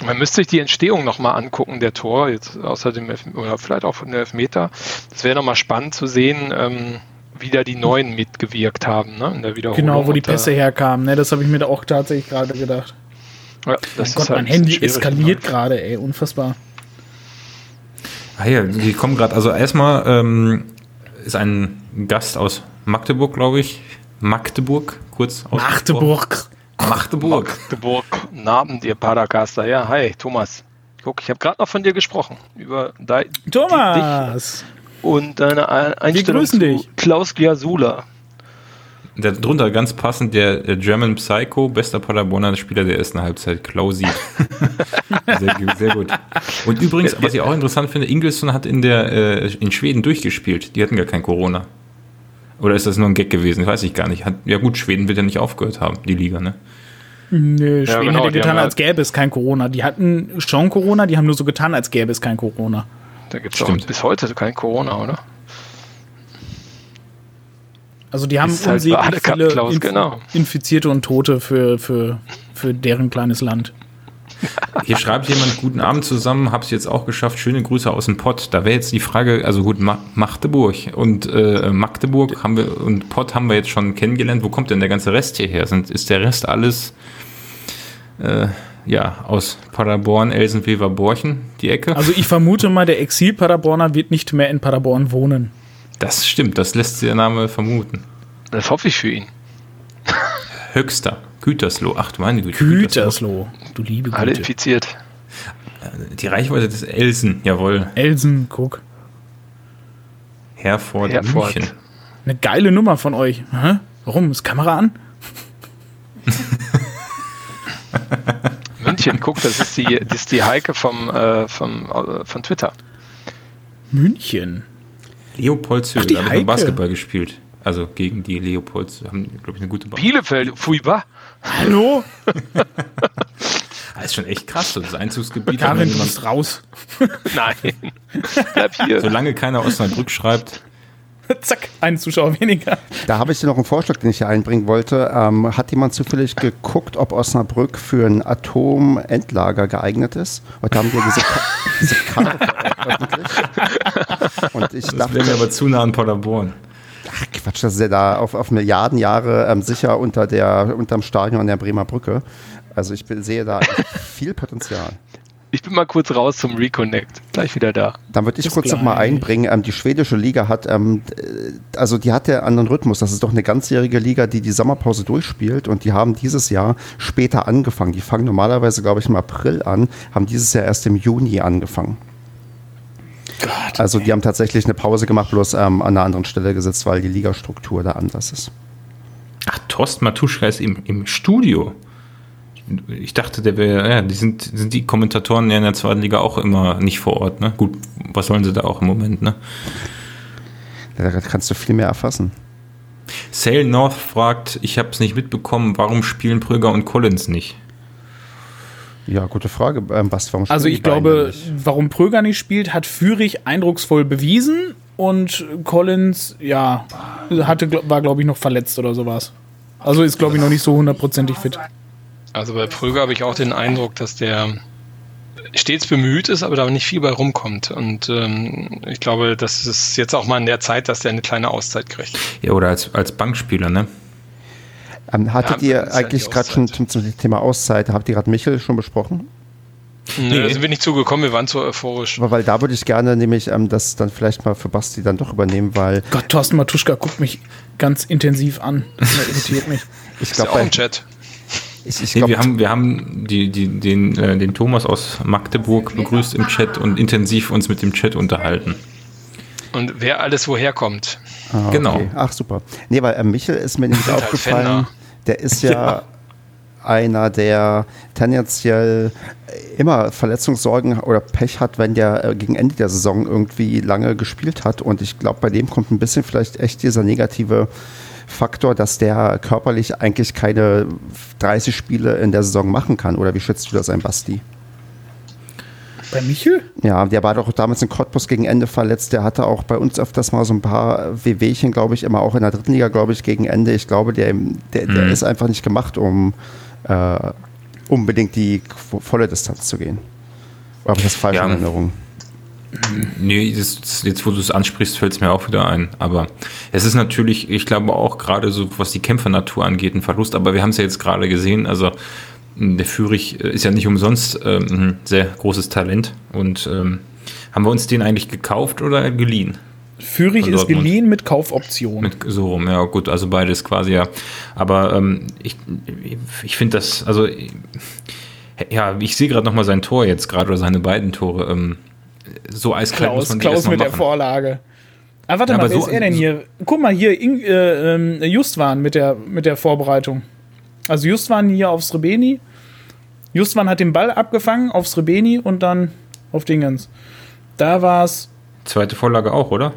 man müsste sich die Entstehung nochmal angucken, der Tor, jetzt außerdem oder vielleicht auch von der Elfmeter. Das wäre nochmal spannend zu sehen, ähm, wie da die Neuen mitgewirkt haben, ne, in der Wiederholung. Genau, wo die Pässe herkamen, ne, das habe ich mir da auch tatsächlich gerade gedacht. Ja, das mein Gott, halt mein Handy eskaliert gerade, ey, unfassbar. Ah ja, die kommen gerade, also erstmal ähm, ist ein Gast aus Magdeburg, glaube ich. Magdeburg, kurz aus. Magdeburg. Magdeburg. Magdeburg. Abend, ihr Paracaster. Ja, hi, Thomas. Guck, ich habe gerade noch von dir gesprochen. Über dein, Thomas! und deine Einstellung zu dich. Klaus Giasula. Darunter ganz passend der German Psycho, bester Paderborner Spieler der ersten Halbzeit, Klausi. sehr, sehr, gut. Und übrigens, was ich auch interessant finde, Ingelsson hat in, der, äh, in Schweden durchgespielt. Die hatten gar kein Corona. Oder ist das nur ein Gag gewesen? Weiß ich gar nicht. Hat, ja gut, Schweden wird ja nicht aufgehört haben, die Liga, ne? Nö, Schweden ja, genau, hätte getan, als gäbe es kein Corona. Die hatten schon Corona, die haben nur so getan, als gäbe es kein Corona. Da gibt es bis heute kein Corona, oder? Also die haben halt viele Klaus, Inf genau. Infizierte und Tote für, für, für deren kleines Land. Hier schreibt jemand, guten Abend zusammen, hab's jetzt auch geschafft, schöne Grüße aus dem Pott. Da wäre jetzt die Frage, also gut, Ma Magdeburg und äh, Magdeburg haben wir und Pott haben wir jetzt schon kennengelernt. Wo kommt denn der ganze Rest hierher? Sind, ist der Rest alles äh, ja, aus Paderborn, Elsenweber, Borchen, die Ecke? Also ich vermute mal, der Exil-Paderborner wird nicht mehr in Paderborn wohnen. Das stimmt, das lässt der Name vermuten. Das hoffe ich für ihn. Höchster, Gütersloh, ach du meine Güte. Gütersloh, du liebe Güte. Alle infiziert. Äh, die Reichweite des Elsen, jawohl. Elsen, guck. Herford, Herford. München. Eine geile Nummer von euch. Hä? Warum? Ist Kamera an? München, guck, das ist die, das ist die Heike vom, äh, vom, äh, von Twitter. München. Leopoldshöhe, da habe ich Basketball gespielt. Also gegen die Leopolds haben, glaube ich, eine gute Bahn. Bielefeld, fui wa? Hallo? das ist schon echt krass, das Einzugsgebiet. Karin, du musst raus. Nein. Bleib hier. Solange keiner Osnabrück schreibt. Zack, ein Zuschauer weniger. Da habe ich dir noch einen Vorschlag, den ich hier einbringen wollte. Ähm, hat jemand zufällig geguckt, ob Osnabrück für ein Atomendlager geeignet ist? Heute haben wir diese, Ka diese Karte veröffentlicht. Und ich das dachte, wäre mir aber zu nah an Paderborn. Ach Quatsch, das ist ja da auf, auf Milliarden Jahre ähm, sicher unter der, unterm Stadion an der Bremer Brücke. Also ich sehe da viel Potenzial. Ich bin mal kurz raus zum Reconnect. Gleich wieder da. Dann würde ich Bis kurz nochmal einbringen. Ähm, die schwedische Liga hat, ähm, äh, also die hat ja einen anderen Rhythmus. Das ist doch eine ganzjährige Liga, die die Sommerpause durchspielt und die haben dieses Jahr später angefangen. Die fangen normalerweise, glaube ich, im April an, haben dieses Jahr erst im Juni angefangen. Gott, also die haben tatsächlich eine Pause gemacht, bloß ähm, an einer anderen Stelle gesetzt, weil die Ligastruktur da anders ist. Ach, Thorsten Matuschka ist im, im Studio. Ich dachte, der wäre, ja, die sind, sind die Kommentatoren ja in der zweiten Liga auch immer nicht vor Ort, ne? Gut, was sollen sie da auch im Moment, ne? Da kannst du viel mehr erfassen. Sale North fragt, ich habe es nicht mitbekommen, warum spielen Pröger und Collins nicht? Ja, gute Frage. Ähm, was, warum also ich glaube, warum Pröger nicht spielt, hat Führig eindrucksvoll bewiesen und Collins, ja, hatte, war glaube ich noch verletzt oder sowas. Also ist glaube ich noch nicht so hundertprozentig fit. Also bei Pröger habe ich auch den Eindruck, dass der stets bemüht ist, aber da nicht viel bei rumkommt. Und ähm, ich glaube, das ist jetzt auch mal in der Zeit, dass der eine kleine Auszeit kriegt. Ja, oder als, als Bankspieler, ne? Ähm, hattet ja, ihr eigentlich gerade schon zum, zum, Thema Auszeit, habt ihr gerade Michel schon besprochen? Nee, da sind wir nicht zugekommen, wir waren zu euphorisch. Aber weil da würde ich gerne nämlich ähm, das dann vielleicht mal für Basti dann doch übernehmen, weil. Gott, Thorsten Matuschka guckt mich ganz intensiv an. Das irritiert mich. ich glaube, auch im Chat. Ich, ich glaub, nee, wir haben, wir haben die, die, den, äh, den Thomas aus Magdeburg begrüßt im Chat und intensiv uns mit dem Chat unterhalten. Und wer alles woher kommt. Ah, okay. Genau. Ach, super. Nee, weil äh, Michel ist mir nämlich aufgefallen, halt der ist ja, ja, einer, der tendenziell immer Verletzungssorgen oder Pech hat, wenn der äh, gegen Ende der Saison irgendwie lange gespielt hat. Und ich glaube, bei dem kommt ein bisschen vielleicht echt dieser negative Faktor, dass der körperlich eigentlich keine 30 Spiele in der Saison machen kann. Oder wie schätzt du das ein, Basti? Bei Michel? Ja, der war doch damals in Cottbus gegen Ende verletzt. Der hatte auch bei uns öfters mal so ein paar WWchen, glaube ich, immer auch in der dritten Liga, glaube ich, gegen Ende. Ich glaube, der, der, der mhm. ist einfach nicht gemacht, um äh, unbedingt die volle Distanz zu gehen. Aber das ist falsche ja. Erinnerung. Nee, das, jetzt wo du es ansprichst, fällt es mir auch wieder ein. Aber es ist natürlich, ich glaube auch gerade so, was die Kämpfernatur angeht, ein Verlust. Aber wir haben es ja jetzt gerade gesehen. Also der Führig äh, ist ja nicht umsonst ähm, ein sehr großes Talent. Und ähm, haben wir uns den eigentlich gekauft oder geliehen? Führig ist geliehen mit Kaufoption. Mit, so rum, ja gut, also beides quasi, ja. Aber ähm, ich, ich finde das, also ja, ich sehe gerade nochmal sein Tor jetzt gerade oder seine beiden Tore. Ähm, so eiskalt Klaus, muss man Klaus mit machen. der Vorlage. Ah, warte ja, mal, wer so, ist er denn hier? Guck mal hier, In, äh, äh, Justwan mit der, mit der Vorbereitung. Also Justwan hier auf Srebeni. Justwan hat den Ball abgefangen auf Srebeni und dann auf Dingens. Da war es. Zweite Vorlage auch, oder?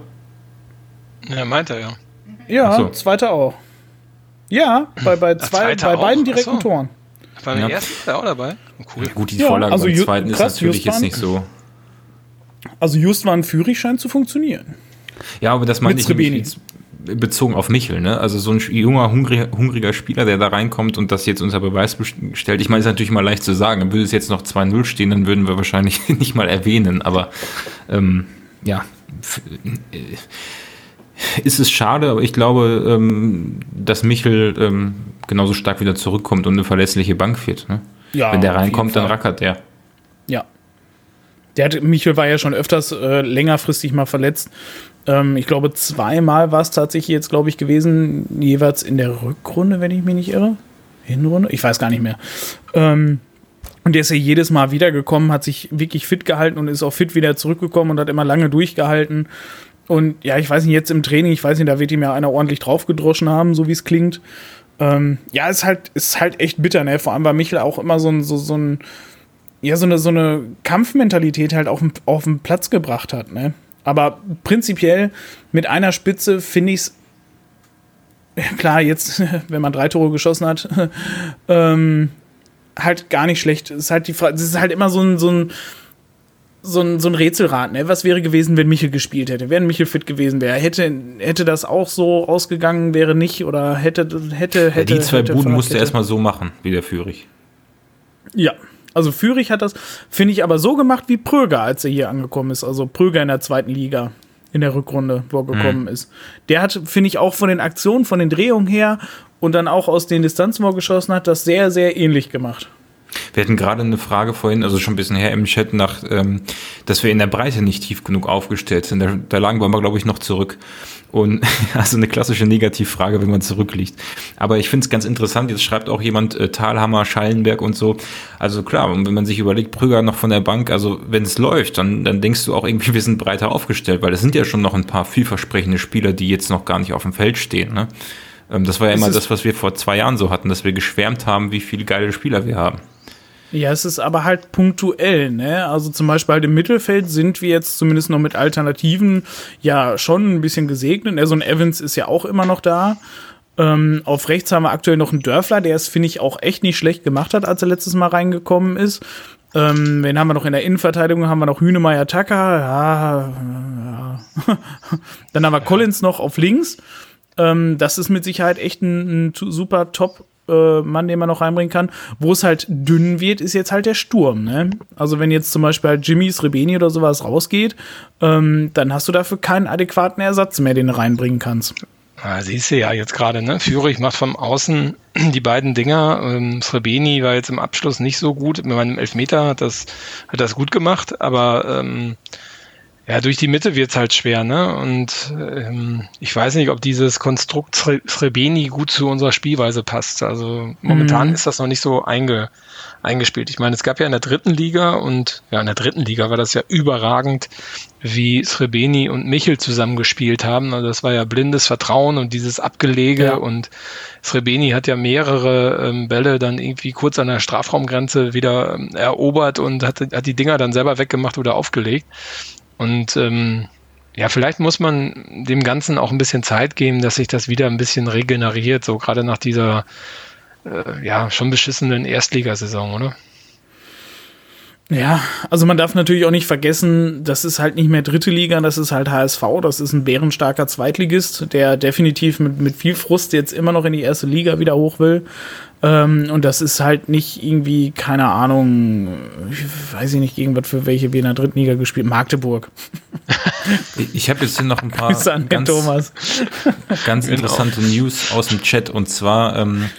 Ja, meint er ja. Ja, so. zweite auch. Ja, bei, bei, zwei, bei beiden direkten so. Toren. Beim ja. ersten ist er auch dabei. Oh, cool. Ja, gut, die ja, Vorlage also beim zweiten krass, ist natürlich jetzt nicht so. Also Just war Führig scheint zu funktionieren. Ja, aber das meine ich jetzt bezogen auf Michel, ne? Also so ein junger, hungriger, hungriger Spieler, der da reinkommt und das jetzt unter Beweis stellt. Ich meine, ist natürlich mal leicht zu sagen. Würde es jetzt noch 2-0 stehen, dann würden wir wahrscheinlich nicht mal erwähnen. Aber ähm, ja, äh, ist es schade, aber ich glaube, ähm, dass Michel ähm, genauso stark wieder zurückkommt und eine verlässliche Bank wird. Ne? Ja, Wenn der reinkommt, dann rackert der. Der hat, Michel war ja schon öfters äh, längerfristig mal verletzt. Ähm, ich glaube, zweimal war es tatsächlich jetzt, glaube ich, gewesen, jeweils in der Rückrunde, wenn ich mich nicht irre. Hinrunde? Ich weiß gar nicht mehr. Ähm, und der ist ja jedes Mal wiedergekommen, hat sich wirklich fit gehalten und ist auch fit wieder zurückgekommen und hat immer lange durchgehalten. Und ja, ich weiß nicht, jetzt im Training, ich weiß nicht, da wird ihm ja einer ordentlich draufgedroschen haben, so wie es klingt. Ähm, ja, ist halt, ist halt echt bitter, ne? Vor allem, weil Michel auch immer so ein, so, so ein, ja, so eine, so eine Kampfmentalität halt auf, auf den Platz gebracht hat, ne? Aber prinzipiell mit einer Spitze finde ich es klar, jetzt, wenn man drei Tore geschossen hat, ähm, halt gar nicht schlecht. Es ist halt die Frage, es ist halt immer so ein, so ein so ein, so ein Rätselrat, ne? Was wäre gewesen, wenn Michel gespielt hätte? Wenn Michel fit gewesen wäre? Hätte, hätte das auch so ausgegangen, wäre nicht? Oder hätte, hätte, hätte. Ja, die zwei hätte, Buden musste er erstmal so machen, wie der Führig. Ja. Also Führig hat das, finde ich, aber so gemacht wie Pröger, als er hier angekommen ist. Also Pröger in der zweiten Liga in der Rückrunde, wo er mhm. gekommen mhm. ist. Der hat, finde ich, auch von den Aktionen, von den Drehungen her und dann auch aus den Distanzen, wo er geschossen hat, das sehr, sehr ähnlich gemacht. Wir hatten gerade eine Frage vorhin, also schon ein bisschen her im Chat, nach, ähm, dass wir in der Breite nicht tief genug aufgestellt sind. Da, da lagen wir aber, glaube ich, noch zurück. Und also eine klassische Negativfrage, wenn man zurückliegt. Aber ich finde es ganz interessant, jetzt schreibt auch jemand äh, Talhammer, Schallenberg und so. Also klar, und wenn man sich überlegt, Prüger noch von der Bank, also wenn es läuft, dann, dann denkst du auch irgendwie, wir sind breiter aufgestellt, weil es sind ja schon noch ein paar vielversprechende Spieler, die jetzt noch gar nicht auf dem Feld stehen. Ne? Ähm, das war ja immer das, was wir vor zwei Jahren so hatten, dass wir geschwärmt haben, wie viele geile Spieler wir haben. Ja, es ist aber halt punktuell, ne? Also zum Beispiel halt im Mittelfeld sind wir jetzt zumindest noch mit Alternativen ja schon ein bisschen gesegnet. Also ein Evans ist ja auch immer noch da. Ähm, auf rechts haben wir aktuell noch einen Dörfler, der es, finde ich, auch echt nicht schlecht gemacht hat, als er letztes Mal reingekommen ist. Ähm, wen haben wir noch in der Innenverteidigung? Haben wir noch Hünemeyer Tacker. Ja, ja. Dann haben wir Collins noch auf links. Ähm, das ist mit Sicherheit echt ein, ein super Top äh, Mann, den man noch reinbringen kann. Wo es halt dünn wird, ist jetzt halt der Sturm. Ne? Also wenn jetzt zum Beispiel halt Jimmy Srebeni oder sowas rausgeht, ähm, dann hast du dafür keinen adäquaten Ersatz mehr, den du reinbringen kannst. Ah, siehst du ja jetzt gerade, ne? Führig macht vom Außen die beiden Dinger. Ähm, Srebeni war jetzt im Abschluss nicht so gut. Mit meinem Elfmeter hat das, hat das gut gemacht, aber ähm, ja, durch die Mitte wird's halt schwer, ne? Und ähm, ich weiß nicht, ob dieses Konstrukt Srebeni gut zu unserer Spielweise passt. Also momentan mhm. ist das noch nicht so einge, eingespielt. Ich meine, es gab ja in der dritten Liga und ja, in der dritten Liga war das ja überragend, wie Srebeni und Michel zusammengespielt haben. Also das war ja blindes Vertrauen und dieses Abgelege ja. und Srebeni hat ja mehrere ähm, Bälle dann irgendwie kurz an der Strafraumgrenze wieder ähm, erobert und hat, hat die Dinger dann selber weggemacht oder aufgelegt. Und ähm, ja, vielleicht muss man dem Ganzen auch ein bisschen Zeit geben, dass sich das wieder ein bisschen regeneriert, so gerade nach dieser äh, ja, schon beschissenen Erstligasaison, oder? Ja, also man darf natürlich auch nicht vergessen, das ist halt nicht mehr dritte Liga, das ist halt HSV, das ist ein bärenstarker Zweitligist, der definitiv mit, mit viel Frust jetzt immer noch in die erste Liga wieder hoch will. Ähm, und das ist halt nicht irgendwie, keine Ahnung, ich weiß ich nicht, gegen was für welche wir in der dritten Liga gespielt Magdeburg. Ich habe jetzt hier noch ein paar ganz, ganz genau. interessante. News aus dem Chat und zwar ähm,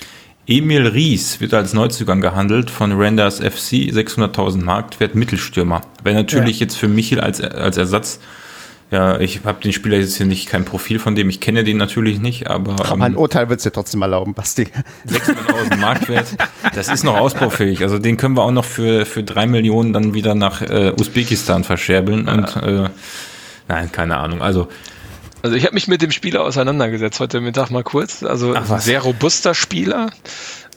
Emil Ries wird als Neuzugang gehandelt von Renders FC, 600.000 Marktwert, Mittelstürmer. Wäre natürlich ja. jetzt für Michel als, als Ersatz, ja, ich habe den Spieler jetzt hier nicht kein Profil von dem, ich kenne den natürlich nicht, aber. aber mein ähm, Urteil wird es dir trotzdem erlauben, Basti. 600.000 Marktwert, das ist noch ausbaufähig. Also den können wir auch noch für, für drei Millionen dann wieder nach äh, Usbekistan verscherbeln und äh, nein, keine Ahnung. Also also ich habe mich mit dem Spieler auseinandergesetzt heute Mittag mal kurz. Also ein sehr robuster Spieler.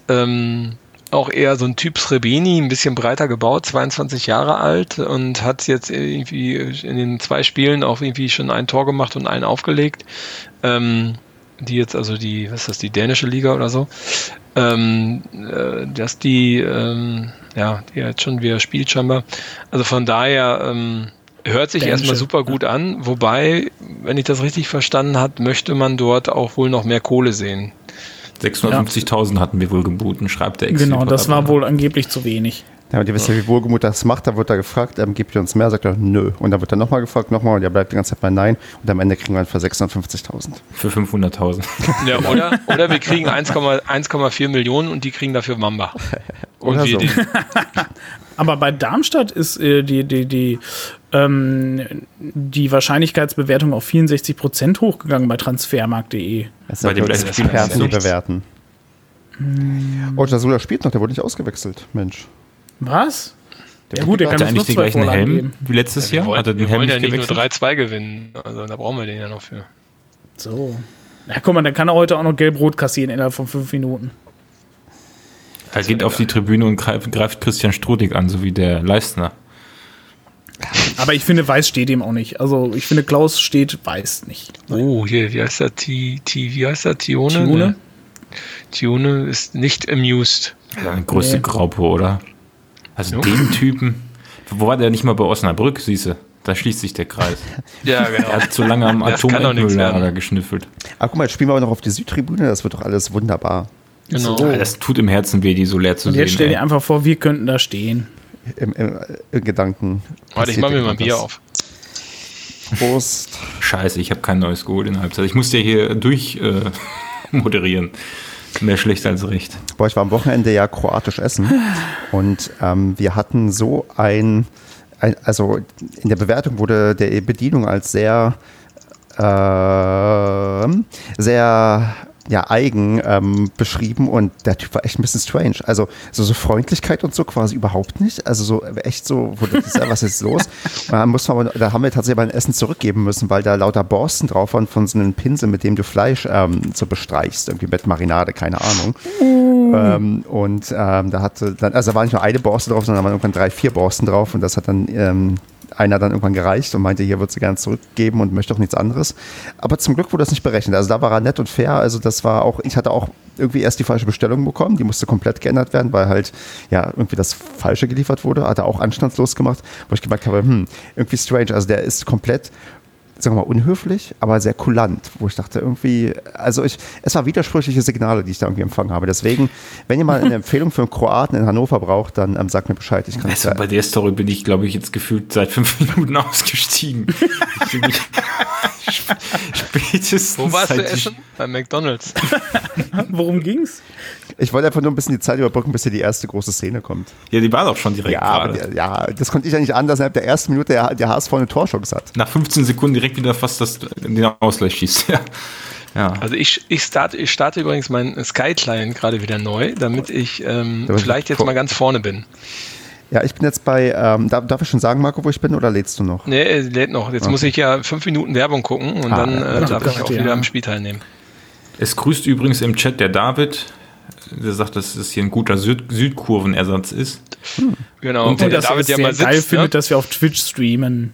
Ähm, auch eher so ein Typ Srebeni, ein bisschen breiter gebaut, 22 Jahre alt und hat jetzt irgendwie in den zwei Spielen auch irgendwie schon ein Tor gemacht und einen aufgelegt. Ähm, die jetzt, also die, was ist das, die dänische Liga oder so. Ähm, äh, dass die, ähm, ja, die jetzt schon wieder spielt scheinbar. Also von daher, ähm, Hört sich erstmal super gut an, wobei, wenn ich das richtig verstanden habe, möchte man dort auch wohl noch mehr Kohle sehen. 650.000 ja. hatten wir wohl geboten, schreibt der ex Genau, das war wohl angeblich zu wenig. Ja, und ihr wisst ja, wie Wohlgemut das macht. Da wird er gefragt, ähm, gibt ihr uns mehr? Sagt er, nö. Und dann wird er nochmal gefragt, nochmal. Und er bleibt die ganze Zeit bei Nein. Und am Ende kriegen wir ihn für 650.000. Für 500.000. Ja, oder, oder wir kriegen 1,4 Millionen und die kriegen dafür Mamba. Und oder so. Aber bei Darmstadt ist äh, die, die, die, ähm, die Wahrscheinlichkeitsbewertung auf 64 Prozent hochgegangen bei transfermarkt.de. Das bei dem Experten bewerten. Hm. Oh, Jasula spielt noch, der wurde nicht ausgewechselt, Mensch. Was? Der ja gut, der kann eigentlich den gleichen Helm geben. wie letztes ja, Jahr. Wollen, wir wollen ja nicht nur 3-2 gewinnen. Also da brauchen wir den ja noch für. So. Na guck mal, dann kann er heute auch noch gelb-rot kassieren innerhalb von fünf Minuten. Er geht auf die Tribüne und greift, greift Christian Strudig an, so wie der Leistner. Aber ich finde, Weiß steht ihm auch nicht. Also ich finde, Klaus steht Weiß nicht. Oh, hier, wie heißt? T, T, wie heißt der? Tione? Tione? Tione ist nicht amused. Ja, eine größte nee. Graupe, oder? Also jo. den Typen. Wo war der nicht mal bei Osnabrück, siehste? Da schließt sich der Kreis. ja, genau. Er hat zu lange am Atommülllager geschnüffelt. Ah, guck mal, jetzt spielen wir auch noch auf die Südtribüne. Das wird doch alles wunderbar. Genau. So. Das tut im Herzen weh, die so leer zu Und sehen. Jetzt stell dir einfach vor, wir könnten da stehen. Im, im, im Gedanken. Warte, ich mach mir mal ein Bier auf. Prost. Scheiße, ich habe kein neues geholt in der Halbzeit. Ich musste hier durch äh, moderieren. Mehr schlecht als recht. Boah, ich war am Wochenende ja kroatisch essen und ähm, wir hatten so ein, ein, also in der Bewertung wurde der Bedienung als sehr, äh, sehr ja, eigen ähm, beschrieben und der Typ war echt ein bisschen strange. Also so, so Freundlichkeit und so quasi überhaupt nicht. Also so echt so, wo das ist, was ist los? Und dann mussten wir, da haben wir tatsächlich mal ein Essen zurückgeben müssen, weil da lauter Borsten drauf waren von so einem Pinsel, mit dem du Fleisch ähm, so bestreichst, irgendwie mit Marinade, keine Ahnung. Mm. Ähm, und ähm, da hatte dann, also da war nicht nur eine Borste drauf, sondern da waren irgendwann drei, vier Borsten drauf und das hat dann ähm, einer dann irgendwann gereicht und meinte, hier würde sie gerne zurückgeben und möchte auch nichts anderes. Aber zum Glück wurde das nicht berechnet. Also da war er nett und fair. Also das war auch, ich hatte auch irgendwie erst die falsche Bestellung bekommen. Die musste komplett geändert werden, weil halt ja irgendwie das Falsche geliefert wurde. Hat er auch anstandslos gemacht, wo ich gemerkt habe, hm, irgendwie strange. Also der ist komplett sagen wir mal, unhöflich, aber sehr kulant, wo ich dachte irgendwie, also ich, es war widersprüchliche Signale, die ich da irgendwie empfangen habe. Deswegen, wenn ihr mal eine Empfehlung für einen Kroaten in Hannover braucht, dann ähm, sagt mir Bescheid. Ich kann also, bei der Story bin ich, glaube ich, jetzt gefühlt seit fünf Minuten ausgestiegen. ich, Spätestens. Wo warst du essen? Bei McDonalds. Worum ging's? Ich wollte einfach nur ein bisschen die Zeit überbrücken, bis hier die erste große Szene kommt. Ja, die war doch schon direkt ja, gerade. ja, das konnte ich ja nicht anders, innerhalb der ersten Minute der, der HSV eine Torschance hat. Nach 15 Sekunden direkt wieder fast das, den Ausgleich schießt. Ja. Ja. Also ich, ich, starte, ich starte übrigens meinen Sky-Client gerade wieder neu, damit ich ähm, vielleicht jetzt mal ganz vorne bin. Ja, ich bin jetzt bei, ähm, darf, darf, ich schon sagen, Marco, wo ich bin oder lädst du noch? Nee, er lädt noch. Jetzt okay. muss ich ja fünf Minuten Werbung gucken und ah, dann äh, darf ich auch wieder ja. am Spiel teilnehmen. Es grüßt übrigens im Chat der David, der sagt, dass es hier ein guter Süd Südkurvenersatz ist. Hm. Genau, und, und der David ja mal sitzt, geil ne? findet, dass wir auf Twitch streamen.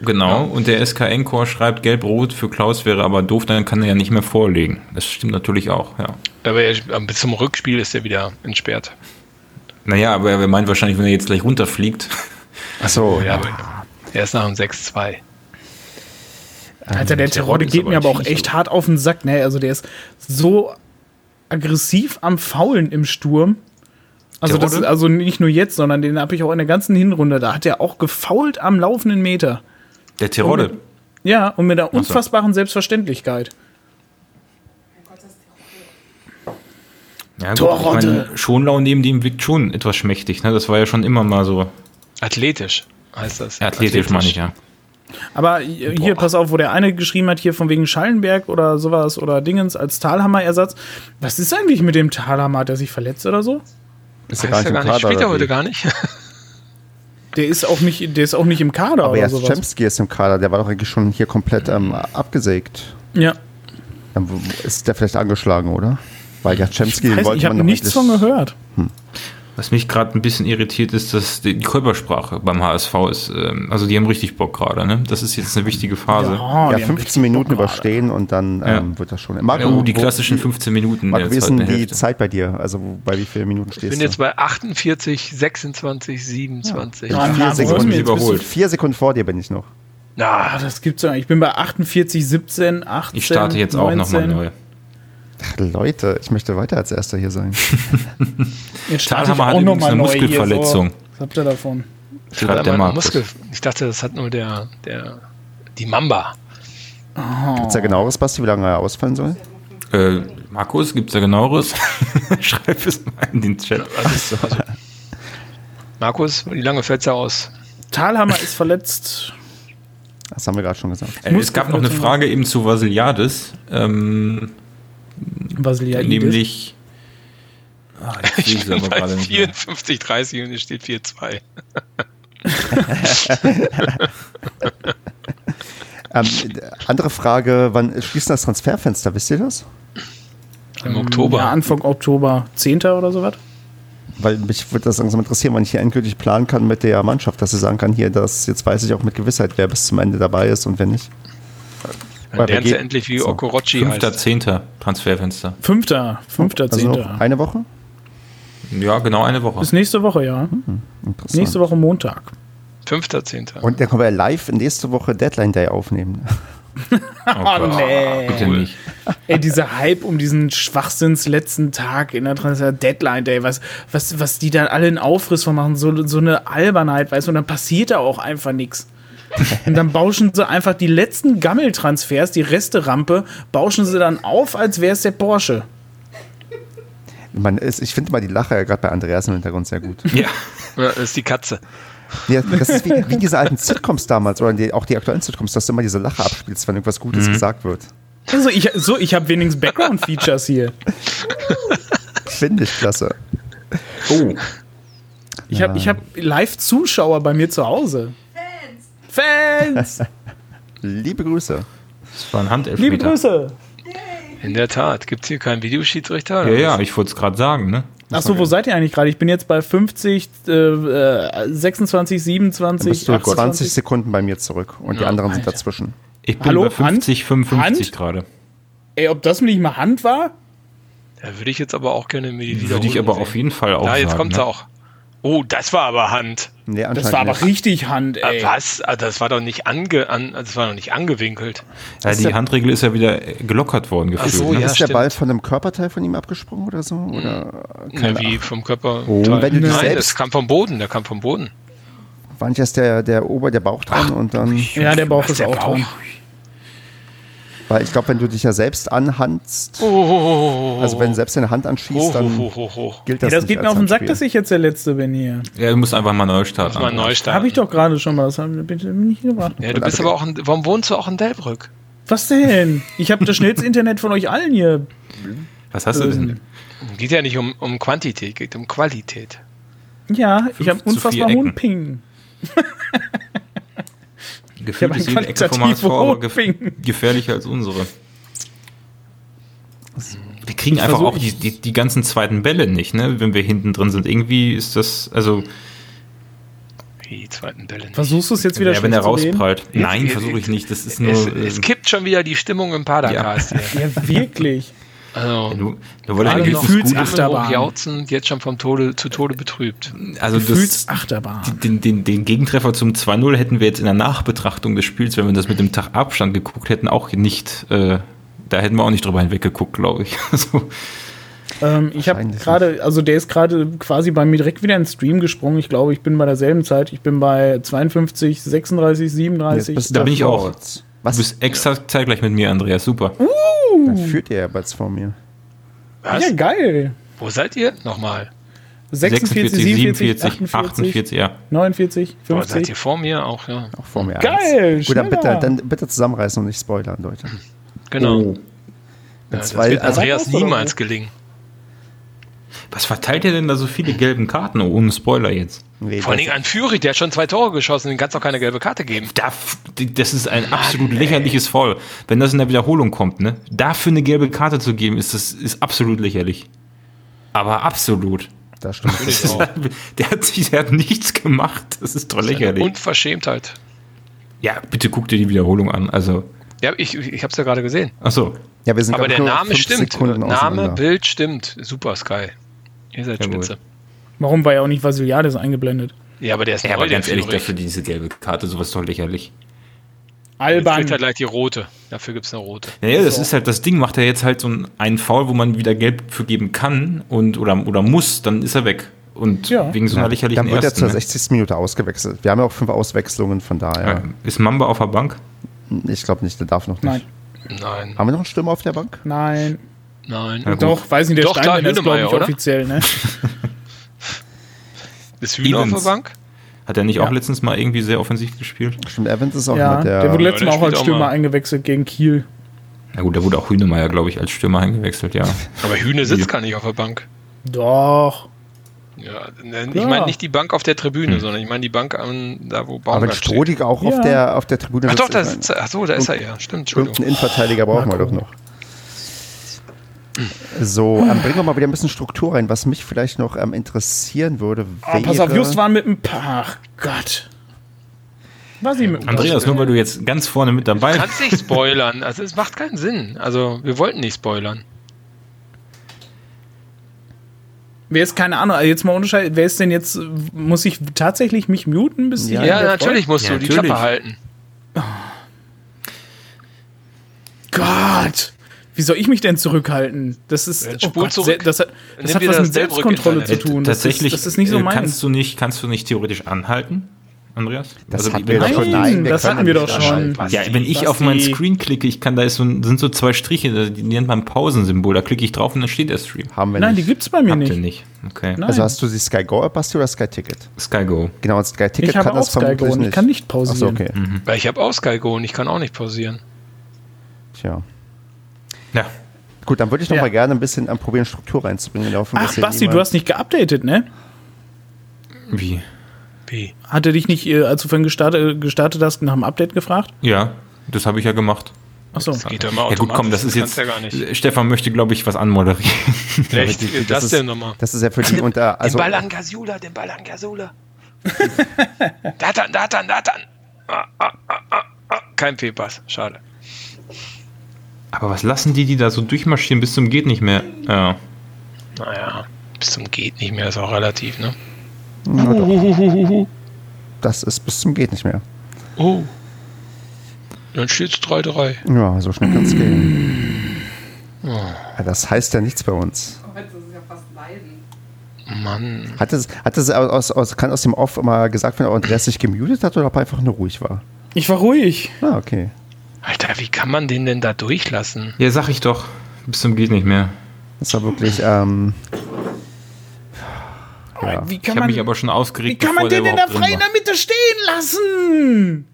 Genau, ja. und der SKN-Core schreibt, Gelb-Rot für Klaus wäre aber doof, dann kann er ja nicht mehr vorlegen. Das stimmt natürlich auch, ja. Aber er, bis zum Rückspiel ist er wieder entsperrt. Naja, aber er meint wahrscheinlich, wenn er jetzt gleich runterfliegt. Achso, ja. Er ist nach einem 6-2. Alter, der Terodde geht mir aber auch echt hart auf den Sack, ne? Also der ist so aggressiv am Faulen im Sturm. Also, das ist also nicht nur jetzt, sondern den habe ich auch in der ganzen Hinrunde. Da hat er auch gefault am laufenden Meter. Der Terodde? Ja, und mit einer unfassbaren Selbstverständlichkeit. Ja, gut, ich meine, Schonlau neben dem wirkt schon etwas schmächtig. Ne? Das war ja schon immer mal so. Athletisch heißt das. Ja, athletisch, athletisch. meine ich, ja. Aber hier, Boah. pass auf, wo der eine geschrieben hat, hier von wegen Schallenberg oder sowas oder Dingens als Talhammer-Ersatz. Was ist eigentlich mit dem Talhammer? Hat er sich verletzt oder so? Ist er gar, nicht, gar nicht. Spielt er heute gar nicht. Der ist auch nicht, der ist auch nicht im Kader. Aber jetzt Chemsky ist im Kader, der war doch eigentlich schon hier komplett ähm, abgesägt. Ja. Dann ist der vielleicht angeschlagen, oder? Weil Jachemski ich wollte Ich habe nichts von gehört. Hm. Was mich gerade ein bisschen irritiert ist, dass die Körpersprache beim HSV ist, ähm, also die haben richtig Bock gerade, ne? Das ist jetzt eine wichtige Phase. Ja, ja 15 Minuten überstehen und dann ähm, wird das schon. Marco, ja, die klassischen 15 Minuten. Marco, wie ist denn die Zeit bei dir? Also bei wie vielen Minuten stehst du? Ich bin jetzt bei 48, 26, 27. Ja. Ja, vier, Sekunden, überholt. vier Sekunden vor dir bin ich noch. Na, das gibt's ja. Ich bin bei 48, 17, 18. Ich starte jetzt 19. auch nochmal neu. Ach, Leute, ich möchte weiter als Erster hier sein. Jetzt Stahlhammer hat übrigens eine Muskelverletzung. So. Was habt ihr davon? Schreibt der Markus. Muskel. Ich dachte, das hat nur der, der die Mamba. Oh. Gibt es da genaueres, Basti, wie lange er ausfallen soll? Äh, Markus, gibt es da genaueres? Schreib es mal in den Chat. Also, also, Markus, wie lange fällt es aus? Talhammer ist verletzt. Das haben wir gerade schon gesagt. Äh, es gab noch eine Frage eben zu Vasiliadis. Ähm, Vasiliadis. Nämlich. Ah, ich, ich bin aber bei 54, 30 und es steht 4-2. ähm, andere Frage, wann schließt das Transferfenster, wisst ihr das? Im Oktober. Ja, Anfang Oktober, 10. oder sowas? Weil mich würde das langsam interessieren, wann ich hier endgültig planen kann mit der Mannschaft, dass sie sagen kann, hier, das, jetzt weiß ich auch mit Gewissheit, wer bis zum Ende dabei ist und wer nicht. Dann lernst du endlich wie so. Okorochi Fünfter, heißt. Zehnter Transferfenster. Fünfter, fünfter, also zehnter. Eine Woche? Ja, genau eine Woche. Bis nächste Woche, ja. Hm, nächste Woche Montag. Fünfter, zehnter. Und dann können wir live nächste Woche Deadline Day aufnehmen. oh, oh nee. Bitte nicht. Ey, dieser Hype um diesen Schwachsinns letzten Tag in der Transfer Deadline Day, was, was, was die dann alle in Aufriss von machen, so, so eine Albernheit, weißt du, und dann passiert da auch einfach nichts. Und dann bauschen sie einfach die letzten Gammeltransfers, die Resterampe, bauschen sie dann auf, als wäre es der Porsche. Man ist, ich finde mal die Lache ja gerade bei Andreas im Hintergrund sehr gut. Ja, das ist die Katze. Ja, das ist wie, wie diese alten Sitcoms damals oder die, auch die aktuellen Sitcoms, dass du immer diese Lache abspielst, wenn irgendwas Gutes mhm. gesagt wird. Also ich, so, ich habe wenigstens Background-Features hier. Finde ich klasse. Oh. Ich habe ich hab Live-Zuschauer bei mir zu Hause. Fans! Liebe Grüße. Das war ein Handelfmeter. Liebe Grüße. In der Tat. Gibt es hier keinen Videoschiedsrichter? Ja, ja, ich wollte es gerade sagen, ne? Achso, wo seid ihr eigentlich gerade? Ich bin jetzt bei 50, äh, 26, 27, bist du 28. 20 Sekunden bei mir zurück und die anderen Alter. sind dazwischen. Ich bin Hallo, bei 50, Hand? 55 gerade. Ey, ob das nicht mal Hand war? Da würde ich jetzt aber auch gerne mir die Würde ich aber sehen. auf jeden Fall auch Ja, jetzt kommt ne? auch. Oh, das war aber Hand. Nee, das war aber nicht. richtig Hand, ey. Was? Ah, das war doch nicht ange, an, das war doch nicht angewinkelt. Ja, die Handregel ist ja wieder gelockert worden. Gefühlt, so, ne? ja, ist der Ball von einem Körperteil von ihm abgesprungen oder so? Oder Na, wie vom Körper. Oh, wenn du Nein, das kam vom Boden. Der kam vom Boden. War nicht erst der, der Ober, der Bauch dran Ach, und dann. Ja, der Bauch ist der auch Bauch. dran. Weil ich glaube, wenn du dich ja selbst anhandst, Oh, also wenn du selbst deine Hand anschießt, dann oh, oh, oh. gilt Ja, das das nicht geht mir auf den Sack, dass ich jetzt der Letzte bin hier. Ja, du musst einfach mal neu starten. Mal neu starten. Habe ich doch gerade schon mal. Das hab ich bitte nicht gemacht. Ja, du bist aber auch in, warum wohnst du auch in Delbrück? Was denn? Ich habe das schnellste Internet von euch allen hier. Was hast du denn? Geht ja nicht um, um Quantität, geht um Qualität. Ja, ich habe unfassbar hohen Ping. Gefühlt ist jede Ecke vom HSV aber gefährlicher als unsere. Wir kriegen Ich einfach auch die, die, die ganzen zweiten Bälle nicht, ne? wenn wir hinten drin sind. Irgendwie ist das, also, die zweiten Bälle. nicht. Versuchst du es jetzt wieder ja, wenn er rausprallt. Nein, versuche ich nicht. Das ist Es, nur. es äh, kippt schon wieder die Stimmung im Padercast hier. Ja, wirklich. Also, nur, nur weil er gerade ein noch gewisses Gefühls- Gutes- Achterbahn. hochjauzen, jetzt schon vom Tode zu Tode betrübt. also das, Gefühlsachterbahn. den, den, den Gegentreffer zum 2-0 hätten wir jetzt in der Nachbetrachtung des Spiels, wenn wir das mit dem Tag Abstand geguckt hätten, auch nicht, äh, da hätten wir auch nicht drüber hinweggeguckt, glaube ich. Also, Ähm, ich habe gerade, also der ist gerade quasi bei mir direkt wieder in den Stream gesprungen. Ich glaube, ich bin bei derselben Zeit. Ich bin bei 52, 36, Jetzt 37. bist Da du bin ich auch. Fort. du Was? bist exakt zeitglich mit mir, Andreas, super. Dann führt ihr ja jetzt vor mir. Was? Ja, geil. Wo seid ihr? Nochmal. 46, 47, 48, 48, ja. 49, Boah, seid 50. ihr vor mir auch, ja. Auch vor mir. Geil, eins. Gut, dann bitte, dann bitte zusammenreißen und nicht spoilern, Leute. Genau. Oh. Ja, das Zwei- wird also- Andreas niemals gelingen. Was verteilt ihr denn da so viele gelben Karten, oh, ohne Spoiler jetzt? Nee, Vor allen das- Dingen an Fury, der hat schon zwei Tore geschossen, den kannst du auch keine gelbe Karte geben. Da, das ist ein absolut lächerliches Foul. Wenn das in der Wiederholung kommt, ne? Dafür eine gelbe Karte zu geben, ist das ist absolut lächerlich. Aber absolut. das stimmt. Ich auch. Der hat, sich- der hat nichts gemacht. Das ist doch lächerlich. Unverschämtheit. Ja, bitte guck dir die Wiederholung an. Also, Ja, ich, ich hab's ja gerade gesehen. achso. Ja, wir sind Aber der Name stimmt. Sekunden Name. Bild stimmt. Super Sky. Ihr seid Ja, gut. spitze. Warum war ja auch nicht Vasiliades eingeblendet? Ja, aber der ist Ja, neu, aber der ganz ehrlich, dafür diese gelbe Karte, sowas ist doch lächerlich. Jetzt Alban. kriegt er gleich die rote. Dafür gibt's eine rote. Naja, das ist halt das Ding, macht er jetzt halt so einen- Foul, wo man wieder gelb für geben kann und oder, oder muss, dann ist er weg. Und Ja. wegen so einer lächerlichen Dann wird er zur ne? 60. Minute ausgewechselt. Wir haben ja auch fünf Auswechslungen, von daher. Ja. Ist Mamba auf der Bank? Ich glaube nicht, der darf noch nicht. Nein, Nein, Haben wir noch einen Stürmer auf der Bank? nein. Nein. Ja. Doch, weiß nicht, der Doch, klar, Steinbrenner ist, glaube ich, Hünemeyer, oder? offiziell, ne? Ist Hühner auf der. Bank? Hat er nicht Ja. auch letztens mal irgendwie sehr offensiv gespielt? Stimmt, Evans ist auch ja, mit der, der. wurde letztes der Mal auch als auch Stürmer mal. eingewechselt gegen Kiel. Na gut, da wurde auch Hünemeyer, glaube ich, als Stürmer eingewechselt, ja. Aber Hühne sitzt gar nicht auf der Bank. Doch. Ja, ne, ich meine nicht die Bank auf der Hm. Tribüne, sondern ich meine die Bank an, da, wo aber Baumgart wenn steht. Strodig auch auf, Ja. der, auf der Tribüne Ach doch, sitzt, da sitzt er. Ach so, da ist er ja. Stimmt, Irgendeinen Entschuldigung. Innenverteidiger brauchen wir doch noch. So, ähm, bringen wir mal wieder ein bisschen Struktur rein. Was mich vielleicht noch ähm, interessieren würde, Oh, wäre... pass auf, Just waren mit dem Pa- Ach Gott. Was ich mit dem Andreas, nur weil du jetzt ganz vorne mit dabei Du kannst nicht spoilern. Also es macht keinen Sinn. Also wir wollten nicht spoilern. Wer ist keine Ahnung, also jetzt mal unterscheiden, wer ist denn jetzt, muss ich tatsächlich mich muten, bis Ja, die- Ja, natürlich musst Ja, du die natürlich. Klappe halten. Gott! Wie soll ich mich denn zurückhalten? Das ist. Oh Gott, zurück. das hat, das hat was mit Selbstkontrolle zu tun. Das tatsächlich, ist, das ist nicht so äh, meins. kannst du nicht, kannst du nicht theoretisch anhalten, Andreas? Das Also, hatten wir doch schon. Nein, das hatten wir doch schon. Ja, wenn ich auf meinen die- Screen klicke, ich kann, da ist so sind so zwei Striche, die nennt man Pausensymbol, da klicke ich drauf und dann steht der Stream. Haben wir Nein, die nicht. gibt's bei mir Habt nicht. nicht. Okay. Nein. Also hast du die Sky Go App hast du oder Sky Ticket? Sky Go. Genau, und Sky Ticket Ich habe kann auch das Sky Go vermutlich und nicht. ich kann nicht Achso, pausieren. okay. Weil ich habe auch Sky Go und ich kann auch nicht pausieren. Tja. Ja. Gut, dann würde ich noch Ja. mal gerne ein bisschen ähm, probieren, Struktur reinzubringen. Hoffnung, Ach, Basti, du hast nicht geupdatet, ne? Wie? Wie? Hat er dich nicht, äh, als du vorhin gestartet, gestartet hast, nach dem Update gefragt? Ja, das habe ich ja gemacht. Achso. Geht doch immer Ja gut, komm, das ist jetzt. ja gar nicht. Stefan möchte, glaube ich, was anmoderieren. Echt? das Das, ist- denn nochmal? Das ist ja für die unter. Also, den Ball an Gasula, den Ball an Gasula. Datan, Datan, Datan. Ah, ah, ah, ah. Kein Fehlpass, schade. Aber was lassen die die da so durchmarschieren bis zum geht nicht mehr? Ja. Naja, bis zum geht nicht mehr, ist auch relativ, ne? na doch, das ist bis zum geht nicht mehr. Oh. Dann steht's 3-3. Ja, so schnell kann es gehen. Ja, das heißt ja nichts bei uns. Das ist ja fast Leiden. Mann. Hat es, hat es aus, aus, kann aus dem Off immer gesagt werden, ob Andreas sich gemutet hat oder ob er einfach nur ruhig war? Ich war ruhig. Ah, okay. Alter, wie kann man den denn da durchlassen? Ja, sag ich doch. Bis zum geht nicht mehr. Das war wirklich, ähm, Ja. Wie Ich kann habe man, mich aber schon aufgeregt, wie kann man den der in der überhaupt drin freien war. Mitte stehen lassen?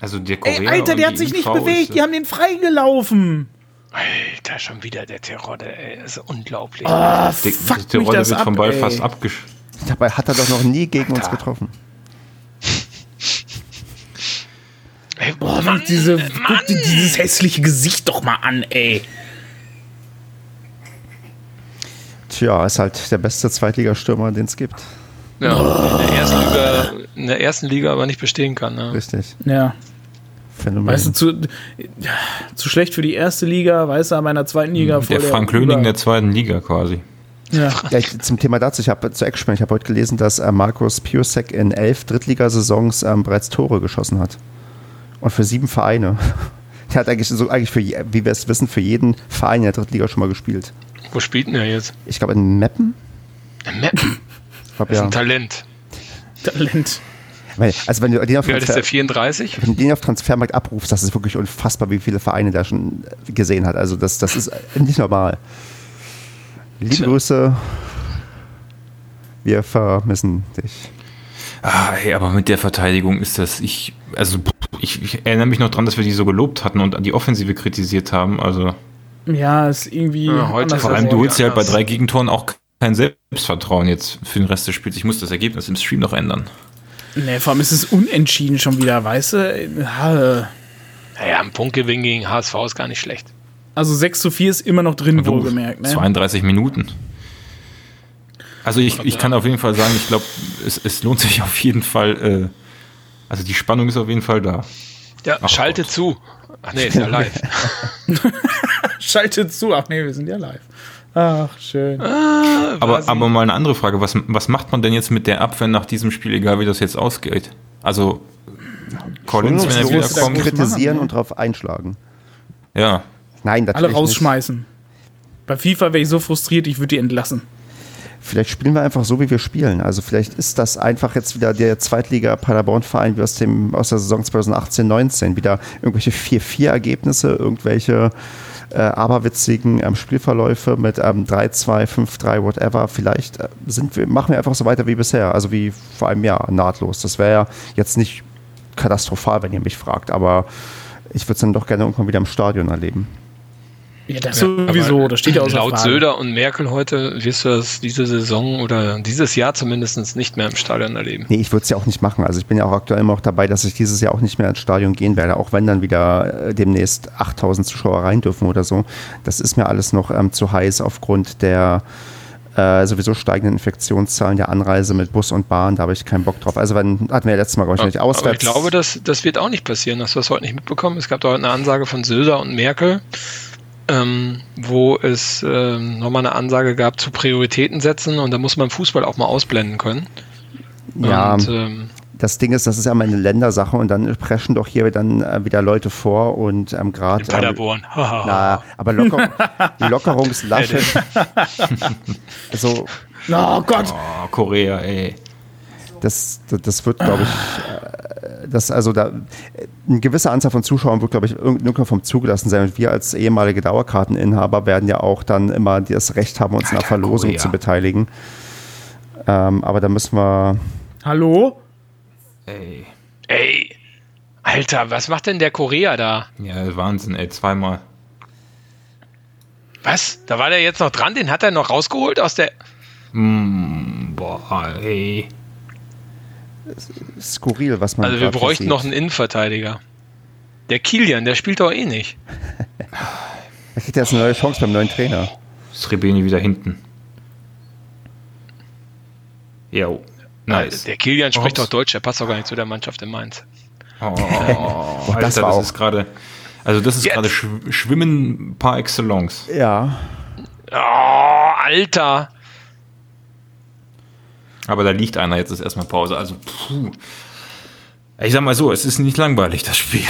Also der Ey, Korea Alter, und der hat sich nicht bewegt. ist, Die haben den freigelaufen. Alter, schon wieder der Terror, der ey, ist unglaublich. Ah, der, fuck der das wird ab, vom Ball ey. fast abgesch... dabei hat er doch noch nie gegen uns Alter. getroffen. Ey, Boah, Mann, diese, Mann. guck dir dieses hässliche Gesicht doch mal an, ey. Tja, ist halt der beste Zweitligastürmer, den es gibt. Ja, in, der ersten Liga, in der ersten Liga aber nicht bestehen kann. Ne? Richtig. Ja. Phänomen. Weißt du, zu, zu schlecht für die erste Liga, weißt du, aber in der zweiten Liga voll Der Frank Löning der zweiten Liga quasi. Ja. Ja, ich, zum Thema dazu, ich habe zu Eckspielen, ich habe heute gelesen, dass äh, Markus Piosek in elf Drittligasaisons ähm, bereits Tore geschossen hat. Und für sieben Vereine. Der hat eigentlich so eigentlich für, wie wir es wissen, für jeden Verein in der Drittliga schon mal gespielt. Wo spielt denn er jetzt? Ich glaube in Meppen. Meppen. Ich glaub, Das ist ja. ein Talent. Talent. Also wenn du den auf, Wie alt ist der? Transfer, 34? wenn du den auf Transfermarkt abrufst, das ist wirklich unfassbar, wie viele Vereine der schon gesehen hat. Also das, das ist nicht normal. Liebe Tja. Grüße. Wir vermissen dich. Ah, ey, aber mit der Verteidigung ist das, ich, also ich, ich erinnere mich noch dran, dass wir die so gelobt hatten und die Offensive kritisiert haben. Also Ja, ist irgendwie. Ja, heute vor allem, du holst ja halt bei drei Gegentoren auch kein Selbstvertrauen jetzt für den Rest des Spiels. Ich muss das Ergebnis im Stream noch ändern. Nee, vor allem ist es unentschieden schon wieder, weißt du? Ja, Naja, ein Punktgewinn gegen HSV ist gar nicht schlecht. Also 6 zu 4 ist immer noch drin, Du, wohlgemerkt. Ne? 32 Minuten. Also ich, ich kann auf jeden Fall sagen, ich glaube, es, es lohnt sich auf jeden Fall, äh, also die Spannung ist auf jeden Fall da. Ja, Ach schalte Gott. zu. Ach nee, ist ja live. Schaltet zu. Ach nee, wir sind ja live. Ach, schön. Aber, aber mal eine andere Frage, was, was macht man denn jetzt mit der Abwehr nach diesem Spiel, egal wie das jetzt ausgeht? Also Collins, wenn er wiederkommt, kritisieren machen, ne? und drauf einschlagen. ja. Nein, Alle natürlich rausschmeißen. Bei FIFA wäre ich so frustriert, ich würde die entlassen. Vielleicht spielen wir einfach so, wie wir spielen. Also vielleicht ist das einfach jetzt wieder der Zweitliga Paderborn-Verein wie aus, aus der Saison 2018-19. Wieder irgendwelche 4-4-Ergebnisse, irgendwelche äh, aberwitzigen ähm, Spielverläufe mit ähm, 3-2, 5-3, whatever. Vielleicht äh, sind wir, machen wir einfach so weiter wie bisher. Also wie vor einem Jahr, nahtlos. Das wäre ja jetzt nicht katastrophal, wenn ihr mich fragt, aber ich würde es dann doch gerne irgendwann wieder im Stadion erleben. Ja, das sowieso. Aber Das steht ja außer Laut Frage. Söder und Merkel heute wirst du das diese Saison oder dieses Jahr zumindest nicht mehr im Stadion erleben. Nee, ich würde es ja auch nicht machen. Also ich bin ja auch aktuell immer noch dabei, dass ich dieses Jahr auch nicht mehr ins Stadion gehen werde, auch wenn dann wieder äh, demnächst 8000 Zuschauer rein dürfen oder so. Das ist mir alles noch ähm, zu heiß aufgrund der äh, sowieso steigenden Infektionszahlen der Anreise mit Bus und Bahn. Da habe ich keinen Bock drauf. Also wenn, hatten wir ja letztes Mal, glaube ich, nicht Aber ich auswärts. glaube, das, das wird auch nicht passieren. Hast du das heute nicht mitbekommen? Es gab da heute eine Ansage von Söder und Merkel, ähm, wo es ähm, nochmal eine Ansage gab zu Prioritäten setzen und da muss man Fußball auch mal ausblenden können. ja, Und, ähm, das Ding ist, das ist ja mal eine Ländersache und dann preschen doch hier dann äh, wieder Leute vor und ähm, gerade. in Paderborn. Na, aber Locker, Lockerungslasche. also, Oh Gott. Oh, Korea, ey. Das, das, wird, glaube ich, äh, das, also da, eine gewisse Anzahl von Zuschauern wird, glaube ich, irgendwann vom zugelassen sein. Und wir als ehemalige Dauerkarteninhaber werden ja auch dann immer das Recht haben, uns in der Verlosung Korea. zu beteiligen. Ähm, aber da müssen wir. Hallo? Ey. Ey, Alter, was macht denn der Korea da? Ja, Wahnsinn, ey, zweimal. Was? Da war der jetzt noch dran? Den hat er noch rausgeholt aus der. Mm, boah, ey. Skurril, was man. Also wir bräuchten sieht. noch einen Innenverteidiger. Der Kilian, der spielt doch eh nicht. Er kriegt jetzt eine neue Chance beim neuen Trainer. Srebeni wieder hinten. Jo. Nice. Der Kilian spricht Ups. doch Deutsch, der passt doch gar nicht zu der Mannschaft in Mainz. Oh, Alter, das das, war auch- ist gerade. Also das ist gerade Sch Schwimmen par excellence. Ja. Oh, Alter! Aber da liegt einer, jetzt ist erstmal Pause. Also, puh. Ich sag mal so, es ist nicht langweilig, das Spiel.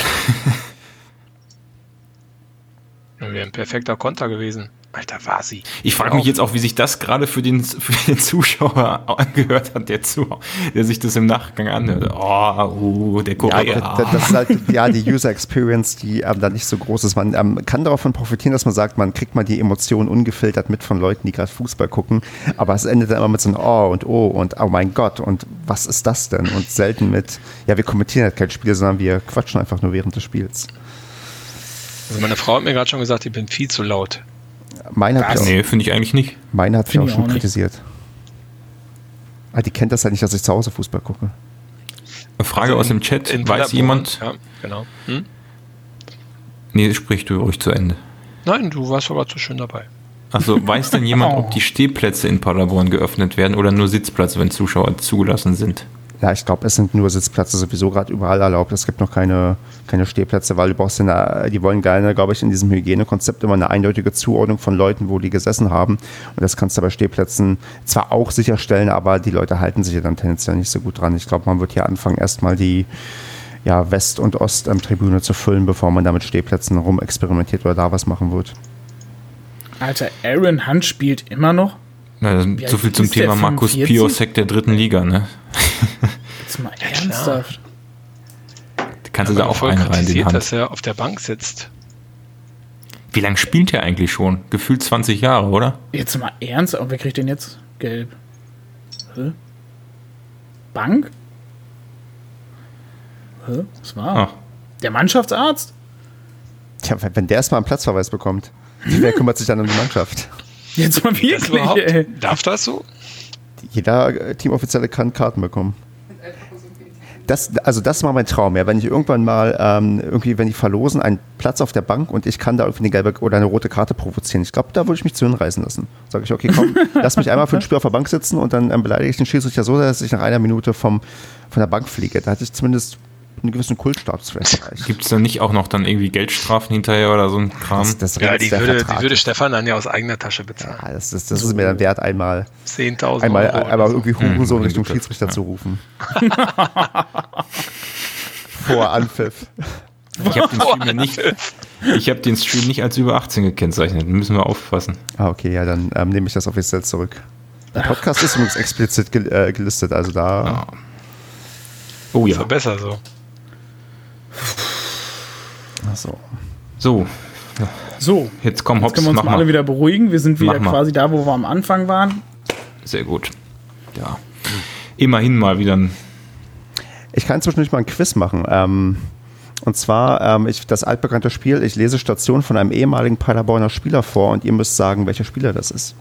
Wäre ein perfekter Konter gewesen. Alter, war sie. Ich frage mich jetzt auch, wie sich das gerade für den, für den Zuschauer angehört hat, der, zu, der sich das im Nachgang anhört. Oh, uh, der Korea. Ja, das, das ist halt ja die User Experience, die ähm, da nicht so groß ist. Man ähm, kann davon profitieren, dass man sagt, man kriegt mal die Emotionen ungefiltert mit von Leuten, die gerade Fußball gucken. Aber es endet dann immer mit so einem Oh und Oh und Oh mein Gott und was ist das denn? Und selten mit, ja, wir kommentieren halt kein Spiel, sondern wir quatschen einfach nur während des Spiels. Also meine Frau hat mir gerade schon gesagt, ich bin viel zu laut. Meine hat, nee, finde ich eigentlich nicht. Meine hat mich auch schon auch kritisiert. Ah, die kennt das halt nicht, dass ich zu Hause Fußball gucke. Eine Frage also aus dem Chat. In Weiß jemand? Ja, genau. Hm? Nee, sprich du ruhig zu Ende. Nein, du warst sogar zu schön dabei. Also weiß denn jemand, ob die Stehplätze in Paderborn geöffnet werden oder nur Sitzplätze, wenn Zuschauer zugelassen sind? Ja, ich glaube, es sind nur Sitzplätze sowieso gerade überall erlaubt. Es gibt noch keine, keine Stehplätze, weil du brauchst eine, die wollen gerne, glaube ich, in diesem Hygienekonzept immer eine eindeutige Zuordnung von Leuten, wo die gesessen haben. Und das kannst du bei Stehplätzen zwar auch sicherstellen, aber die Leute halten sich ja dann tendenziell nicht so gut dran. Ich glaube, man wird hier anfangen, erstmal die ja, West- und Ost-Tribüne zu füllen, bevor man da mit Stehplätzen rumexperimentiert oder da was machen wird. Alter, Aaron Hunt spielt immer noch? Na, so viel zum Thema Markus Piosek der dritten Liga, ne? Jetzt mal ernsthaft. Da kannst du da auch einen rein, den Hand. dass er auf der Bank sitzt. Wie lange spielt er eigentlich schon? Gefühlt 20 Jahre, oder? Jetzt mal ernst, aber wer kriegt den jetzt? Gelb. Hä? Bank? Hä? Was war? Ah. Der Mannschaftsarzt? Tja, wenn der erstmal einen Platzverweis bekommt, wer kümmert sich dann um die Mannschaft? Jetzt mal wirklich, ey. Darf das so? Jeder Teamoffizielle kann Karten bekommen. Das, also das war mein Traum, ja. Wenn ich irgendwann mal ähm, irgendwie, wenn die verlosen, einen Platz auf der Bank und ich kann da irgendwie eine gelbe oder eine rote Karte provozieren. Ich glaube, da würde ich mich zu hinreißen lassen. Sage ich, okay, komm, lass mich einmal für ein Spiel auf der Bank sitzen und dann ähm, beleidige ich den Schiedsrichter so, dass ich nach einer Minute vom, von der Bank fliege. Da hatte ich zumindest einen gewissen Kultstatus vielleicht. Gibt es da nicht auch noch dann irgendwie Geldstrafen hinterher oder so ein Kram? Das, das ja, die würde, die würde, Stefan dann ja aus eigener Tasche bezahlen. Ja, das, das, das so ist mir dann wert, einmal 10.000 einmal, Euro einmal irgendwie Hurensohn hm, Richtung Schiedsrichter ja. zu rufen. Vor Anpfiff. Ich habe den, Stream nicht, hab den Stream nicht als über 18 gekennzeichnet. Müssen wir aufpassen. Ah, okay, ja, dann ähm, nehme ich das offiziell zurück. Der Podcast ist übrigens explizit gel äh, gelistet, also da. Ja. Oh ja. Ist besser so. Achso. So. So. Jetzt kommen Hops. Jetzt können wir uns mal alle wieder beruhigen. Wir sind wieder quasi da, wo wir am Anfang waren. Sehr gut. Ja. Immerhin mal wieder ein. Ich kann zwischendurch mal ein Quiz machen. Ähm, und zwar ähm, ich, das altbekannte Spiel, ich lese Station von einem ehemaligen Paderborner Spieler vor und ihr müsst sagen, welcher Spieler das ist.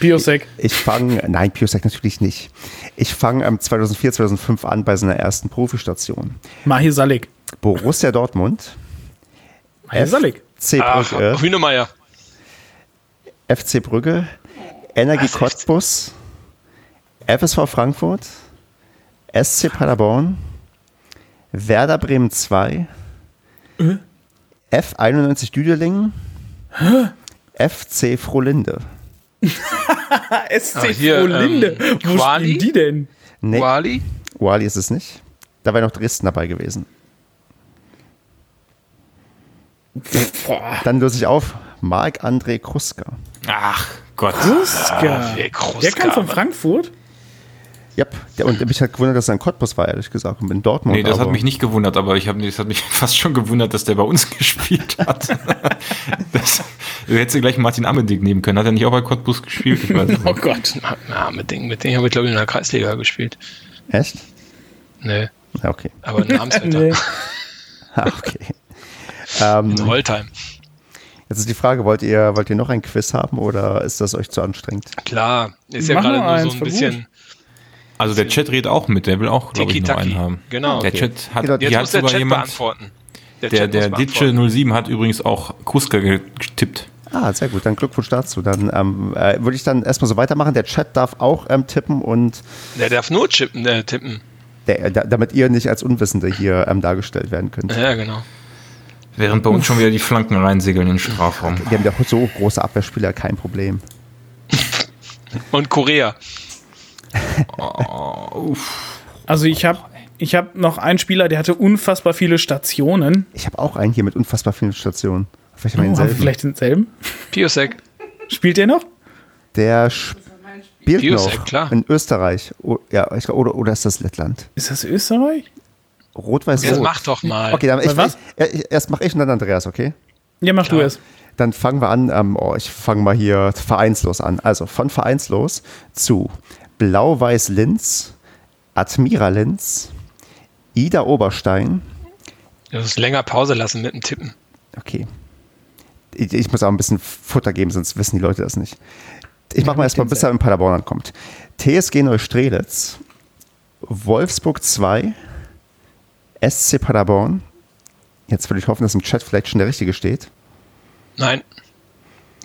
Piosek. Ich, ich fange, nein, Piosek natürlich nicht. Ich fange ähm, 2004, 2005 an bei seiner ersten Profistation. Mahir Salik. Borussia Dortmund. Mahir Salik. FC Brügge. Ach, Hühnemeier. FC Brügge. Energie Cottbus. FSV Frankfurt. SC Paderborn. Werder Bremen 2. Äh? F91 Düdelingen. FC Frohlinde. SC ah, hier, Frohlinde. Ähm, Wo Quali? spielen die denn? Nee. Wali? Wali ist es nicht. Da wäre noch Dresden dabei gewesen. Boah. Dann löse ich auf. Marc-André Kruska. Ach Gott. Kruska. Ah, Der kam von Frankfurt? Ja, yep. und mich hat gewundert, dass er in Cottbus war, ehrlich gesagt, und in Dortmund. Nee, das hat mich nicht gewundert, aber ich hab, das hat mich fast schon gewundert, dass der bei uns gespielt hat. das, du hättest gleich Martin Ammending nehmen können. Hat er nicht auch bei Cottbus gespielt? oh Gott. Ammending, mit dem habe ich, glaube ich, in der Kreisliga gespielt. Echt? Nee. Ja, okay. Aber in Namensvetter. nee. ah, okay. Ähm, in Holtheim. Jetzt ist die Frage, wollt ihr, wollt ihr noch ein Quiz haben oder ist das euch zu anstrengend? Klar, ist ja gerade nur so ein bisschen... Also der Chat redet auch mit, der will auch, glaube ich, noch einen haben. Genau. Der okay. Chat hat, Jetzt hat muss der Chat jemand, beantworten. Der, der, der Ditsche 07 hat übrigens auch Kruska getippt. Ah, sehr gut. Dann Glückwunsch dazu. Dann ähm, äh, würde ich dann erstmal so weitermachen. Der Chat darf auch ähm, tippen und. Der darf nur chippen, äh, tippen. Der, äh, da, damit ihr nicht als Unwissende hier ähm, dargestellt werden könnt. Ja, genau. Während bei uns schon wieder die Flanken reinsegeln in den Strafraum. Die haben ja so große Abwehrspieler, kein Problem. und Korea. Also ich habe Ich habe noch einen Spieler, der hatte unfassbar viele Stationen. Ich habe auch einen hier mit unfassbar vielen Stationen. Vielleicht haben wir Oh, denselben. vielleicht denselben? Piosek. Spielt der noch? Der spielt Piosek, noch klar. in Österreich. O ja, ich, glaub, oder, oder ist das Lettland? Ist das Österreich? Rot-Weiß-Rot. Jetzt mach doch mal. Okay, dann ich, Was? ich, erst mache ich und dann Andreas, okay? Ja, mach du Klar. es. Dann fangen wir an. Ähm, oh, ich fange mal hier vereinslos an. Also von vereinslos zu Blau-Weiß-Linz, Admira Linz, Ida Oberstein. Du musst länger Pause lassen mit dem Tippen. Okay. Ich, ich muss auch ein bisschen Futter geben, sonst wissen die Leute das nicht. Ich mache mal erstmal, bis er in Paderborn ankommt. TSG Neustrelitz, Wolfsburg 2, SC Paderborn. Jetzt würde ich hoffen, dass im Chat vielleicht schon der richtige steht. Nein.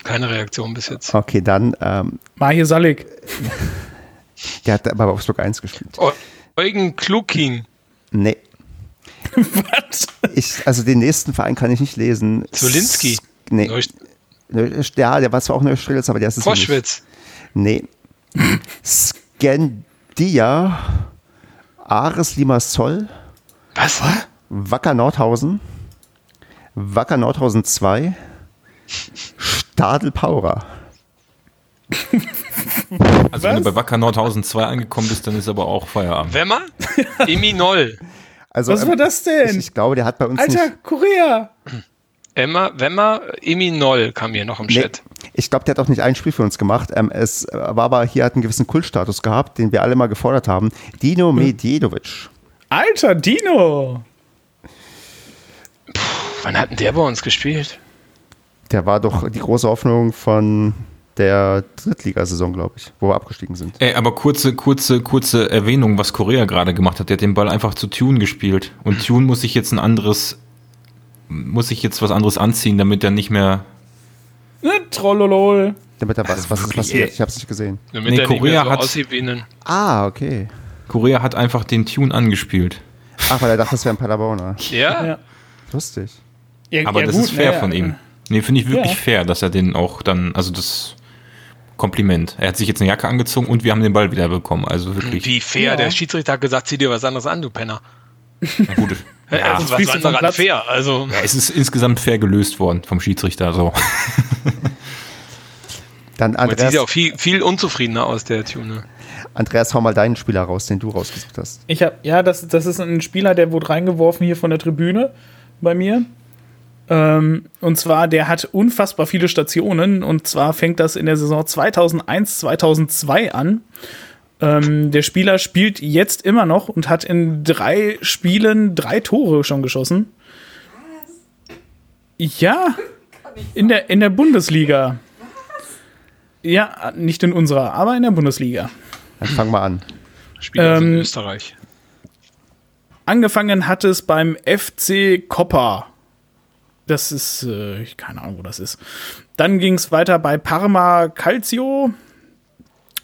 Keine Reaktion bis jetzt. Okay, dann, ähm, Mahir Salik. der hat bei Wolfsburg 1 gespielt. Eu- Eugen Klukin. Nee. Was? Ich, also den nächsten Verein kann ich nicht lesen. Zulinski. Nee. Neust- Neu- Ja, der war zwar auch Neustrelitz, aber der ist es nicht. Koschwitz. Nee. Scandia, Ares Limassol, Was? Wacker Nordhausen, Wacker Nordhausen 2, Stadel Paura. Also wenn du bei Wacker Nordhausen 2 angekommen bist, dann ist aber auch Feierabend. Wemmer? Emi Noll. Also, Was war das denn? Ich, ich glaube, der hat bei uns Alter, nicht. Korea. Emma, Wemmer, Emi Noll kam hier noch im Nee, Chat. ich glaube, der hat auch nicht ein Spiel für uns gemacht. Ähm, es war aber hier hat einen gewissen Kultstatus gehabt, den wir alle mal gefordert haben. Dino Hm. Medjedovic. Alter, Dino. Wann hat denn der bei uns gespielt? Der war doch die große Hoffnung von der Drittligasaison, glaube ich, wo wir abgestiegen sind. Ey, aber kurze, kurze, kurze Erwähnung, was Korea gerade gemacht hat. Der hat den Ball einfach zu Tune gespielt. Und Tune muss sich jetzt ein anderes, muss sich jetzt was anderes anziehen, damit er nicht mehr. Ne, Trollolol. Damit er weiß, was ist passiert. ey. Ich habe es nicht gesehen. Damit Nee, er nicht Korea mehr so hat- aussieht wie ein Ah, okay. Korea hat einfach den Tune angespielt. Ach, weil er dachte, das wäre ein Paderborner. Ja? Ja. Lustig. Ja, Aber ja, das gut, ist fair ne, von ja. ihm. Nee, finde ich wirklich Ja. fair, dass er den auch dann, also das Kompliment. Er hat sich jetzt eine Jacke angezogen und wir haben den Ball wieder bekommen. Also wirklich. Wie fair. Ja. Der Schiedsrichter hat gesagt, zieh dir was anderes an, du Penner. Na gut. Ja, also, was war daran fair? Also, ja, es ist insgesamt fair gelöst worden vom Schiedsrichter. So. Dann man sieht Andreas, ja auch viel, viel unzufriedener aus, der Tune. Andreas, hau mal deinen Spieler raus, den du rausgesucht hast. Ich habe, ja, das, das ist ein Spieler, der wurde reingeworfen hier von der Tribüne bei mir. Ähm, und zwar, der hat unfassbar viele Stationen. Und zwar fängt das in der Saison 2001, 2002 an. Ähm, der Spieler spielt jetzt immer noch und hat in drei Spielen drei Tore schon geschossen. Ja, in der, in der Bundesliga. Ja, nicht in unserer, aber in der Bundesliga. Dann fang mal an. Spieler in Ähm, Österreich. Angefangen hat es beim FC Koppa. Das ist, äh, ich keine Ahnung, wo das ist. Dann ging es weiter bei Parma Calcio,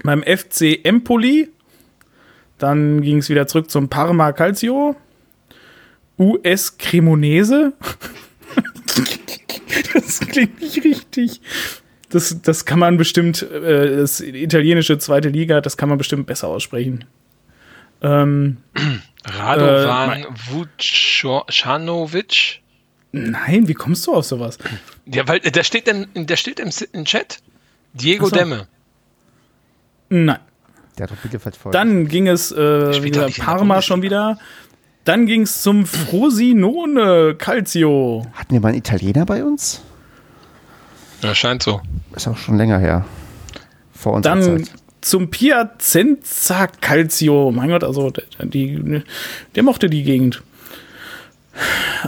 beim FC Empoli. Dann ging es wieder zurück zum Parma Calcio. US Cremonese. das klingt nicht richtig. Das, das kann man bestimmt, äh, das italienische zweite Liga, das kann man bestimmt besser aussprechen. Ähm, Radovan äh, Vucanovic. Nein, wie kommst du auf sowas? Ja, weil äh, der steht, in, der steht im, im Chat. Diego so. Demme. Nein. Der hat doch Bielefeld voll. Dann ging es, äh, spielt wie doch gesagt, nicht in der Parma schon wieder. Dann ging es zum Frosinone Calcio. Hatten wir mal einen Italiener bei uns? Ja, scheint so. Ist auch schon länger her. Vor unserer Dann Zeit. zum Piacenza Calcio. Mein Gott, also die, der mochte die Gegend.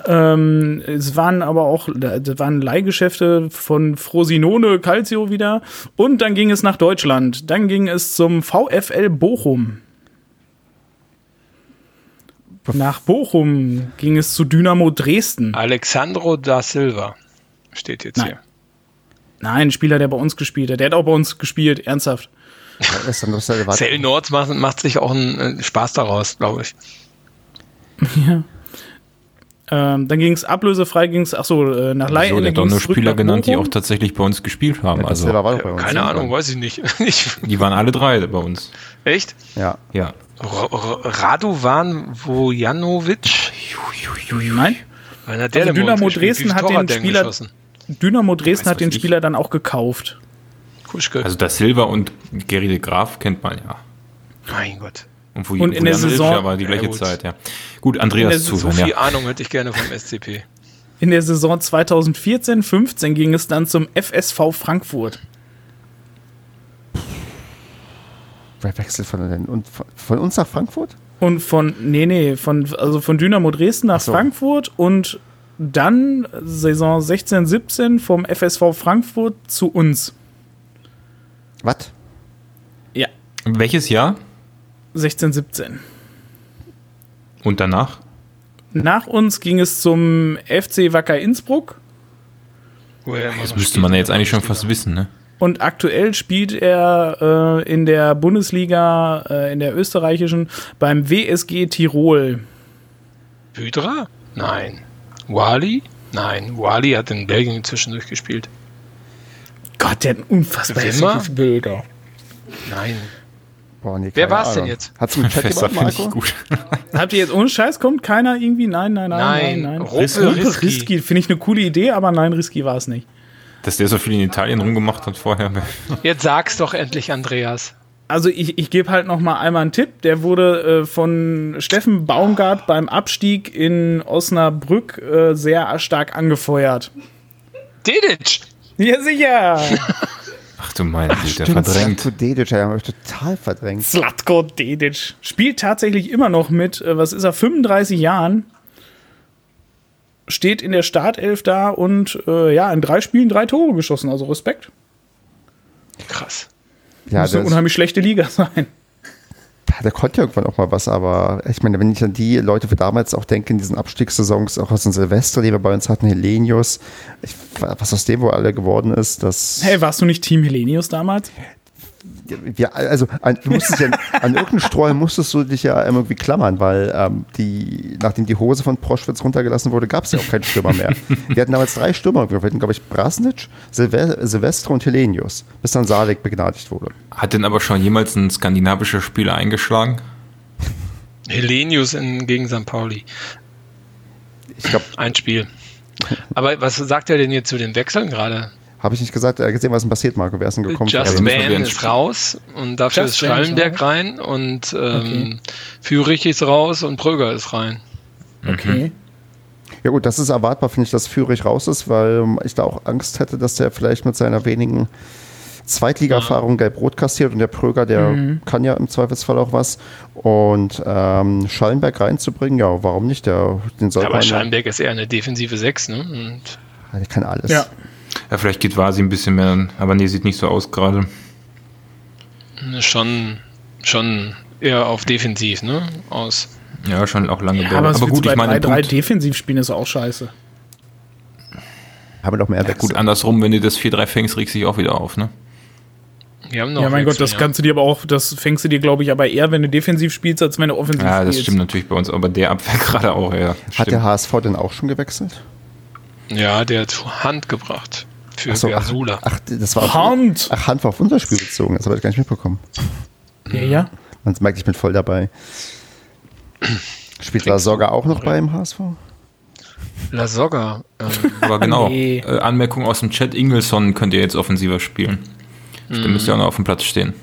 Ähm, es waren aber auch das waren Leihgeschäfte von Frosinone Calcio wieder. Und dann ging es nach Deutschland. Dann ging es zum VfL Bochum. Nach Bochum ging es zu Dynamo Dresden. Alexandro da Silva steht jetzt Nein. hier. Nein, ein Spieler, der bei uns gespielt hat. Der hat auch bei uns gespielt, ernsthaft. Ja, ist dann doch sehr gewartet. Zell Nord macht, macht sich auch einen äh, Spaß daraus, glaube ich. Ähm, dann ging es ablösefrei, ging es, achso, äh, nach hat doch ging's nur Spieler genannt, die auch tatsächlich bei uns gespielt haben. Ja, Also, uns. Keine Ahnung, weiß ich nicht. Ich- die waren alle drei bei uns. Echt? Ja. Ja. Radovan Vojanovic? Nein. Also der Dynamo Dresden hat den Spieler-? Dynamo Dresden Weiß hat den ich. Spieler dann auch gekauft. Kuschke. Also das Silva und Gary de Graaf kennt man ja. mein Gott. Und, wo, Und in der Saison- war die gleiche Ja, gut. Zeit, ja. Gut, Andreas der So viel ja. Ahnung hätte ich gerne vom SCP. In der Saison 2014-15 ging es dann zum FSV Frankfurt. Wer wechselt von, und von, uns nach Frankfurt? Und von, nee, nee, von, also von Dynamo Dresden nach Ach so. Frankfurt und dann Saison 16, 17 vom FSV Frankfurt zu uns. Was? Ja, Welches Jahr? 16, 17. Und danach? Nach uns ging es zum FC Wacker Innsbruck Das müsste man ja jetzt eigentlich schon fast wissen, ne? und aktuell spielt er äh, in der Bundesliga, äh, in der österreichischen, beim WSG Tirol. Hydra? Nein. Wally? Nein. Wally hat in Belgien zwischendurch gespielt. Gott, der hat ein unfassbar hässliches Bilder. Nein. Boah, nee, Wer keine war's denn jetzt? Hat's im Chat ich Marco? gut. Habt ihr jetzt ohne Scheiß, kommt keiner irgendwie? Nein, nein, nein, Nein, nein, nein. Rumpel Rumpel Risky. Risky, finde ich eine coole Idee, aber nein, Risky war es nicht. Dass der so viel in Italien rumgemacht hat vorher. Jetzt sag's doch endlich, Andreas. Also ich, ich gebe halt noch mal einmal einen Tipp. Der wurde äh, von Steffen Baumgart beim Abstieg in Osnabrück äh, sehr stark angefeuert. Dedic! Ja, sicher. Ach du meine Güte, Stimmt, verdrängt. Zlatko Dedic, ja, hab ich total verdrängt. Zlatko Dedic. Spielt tatsächlich immer noch mit, äh, was ist er, 35 Jahren. Steht in der Startelf da und äh, ja, in drei Spielen drei Tore geschossen. Also Respekt. Krass. Ja, Muss eine das, unheimlich schlechte Liga sein. Der konnte ja irgendwann auch mal was, aber ich meine, wenn ich an die Leute für damals auch denke, in diesen Abstiegssaisons, auch aus dem Silvester, die wir bei uns hatten, Helenius, ich, was aus dem wohl alle geworden ist, das. Hey, warst du nicht Team Helenius damals? Wir, also an, du musstest ja, an irgendeinen Streu musstest du dich ja irgendwie klammern, weil ähm, die, nachdem die Hose von Proschwitz runtergelassen wurde, gab es ja auch keinen Stürmer mehr. Wir hatten damals drei Stürmer, wir hatten, glaube ich, Brasnic, Silve Silvestre und Helenius, bis dann Salek begnadigt wurde. Hat denn aber schon jemals ein skandinavischer Spieler eingeschlagen? Helenius in, gegen St. Pauli. Ich glaube, Ein Spiel. Aber was sagt er denn jetzt zu den Wechseln gerade? Habe ich nicht gesagt, äh, gesehen, was denn passiert, Marco, wer ist denn gekommen? Ja, Just Van ins ist raus und dafür Just ist Schallenberg rein und ähm, Fürich ist raus und Pröger ist rein. Okay. Ja gut, das ist erwartbar, finde ich, dass Führig raus ist, weil ähm, ich da auch Angst hätte, dass der vielleicht mit seiner wenigen Zweitliga-Erfahrung gelb-rot kassiert und der Pröger, der Mhm. kann ja im Zweifelsfall auch was. Und ähm, Schallenberg reinzubringen, ja, warum nicht? Der, den soll Aber man, Schallenberg ist eher eine defensive 6, ne? Und Ja, der kann alles. Ja. Ja, vielleicht geht Vasi ein bisschen mehr, aber nee, sieht nicht so aus gerade. schon, schon eher auf defensiv, ne? Aus. Ja, schon auch lange Ja, Bälle. aber, aber gut, ich meine, 3 Punkt, defensiv spielen ist auch scheiße. Haben wir noch mehr ja, Wechsel. gut, andersrum, wenn du das 4-3 fängst, regst du dich auch wieder auf, ne? Wir haben noch ja, mein Gott, das kannst du dir aber auch, das fängst du dir, glaube ich, aber eher, wenn du defensiv spielst, als wenn du offensiv Ja, das spielst. stimmt natürlich bei uns, aber der Abwehr gerade auch, ja. Hat stimmt. der HSV denn auch schon gewechselt? Ja, der hat Hand gebracht für Ach so, ach, ach, das war auf, Hand! ach, Hand war auf unser Spiel bezogen, das habe ich gar nicht mitbekommen. Ja, ja. Man merkt, ich bin voll dabei. Spielt Lasogga auch noch beim HSV? La Soga. Ähm, Aber genau, Nee. äh, Anmerkung aus dem Chat, Ingelsson könnt ihr jetzt offensiver spielen. Der müsste ja auch noch auf dem Platz stehen.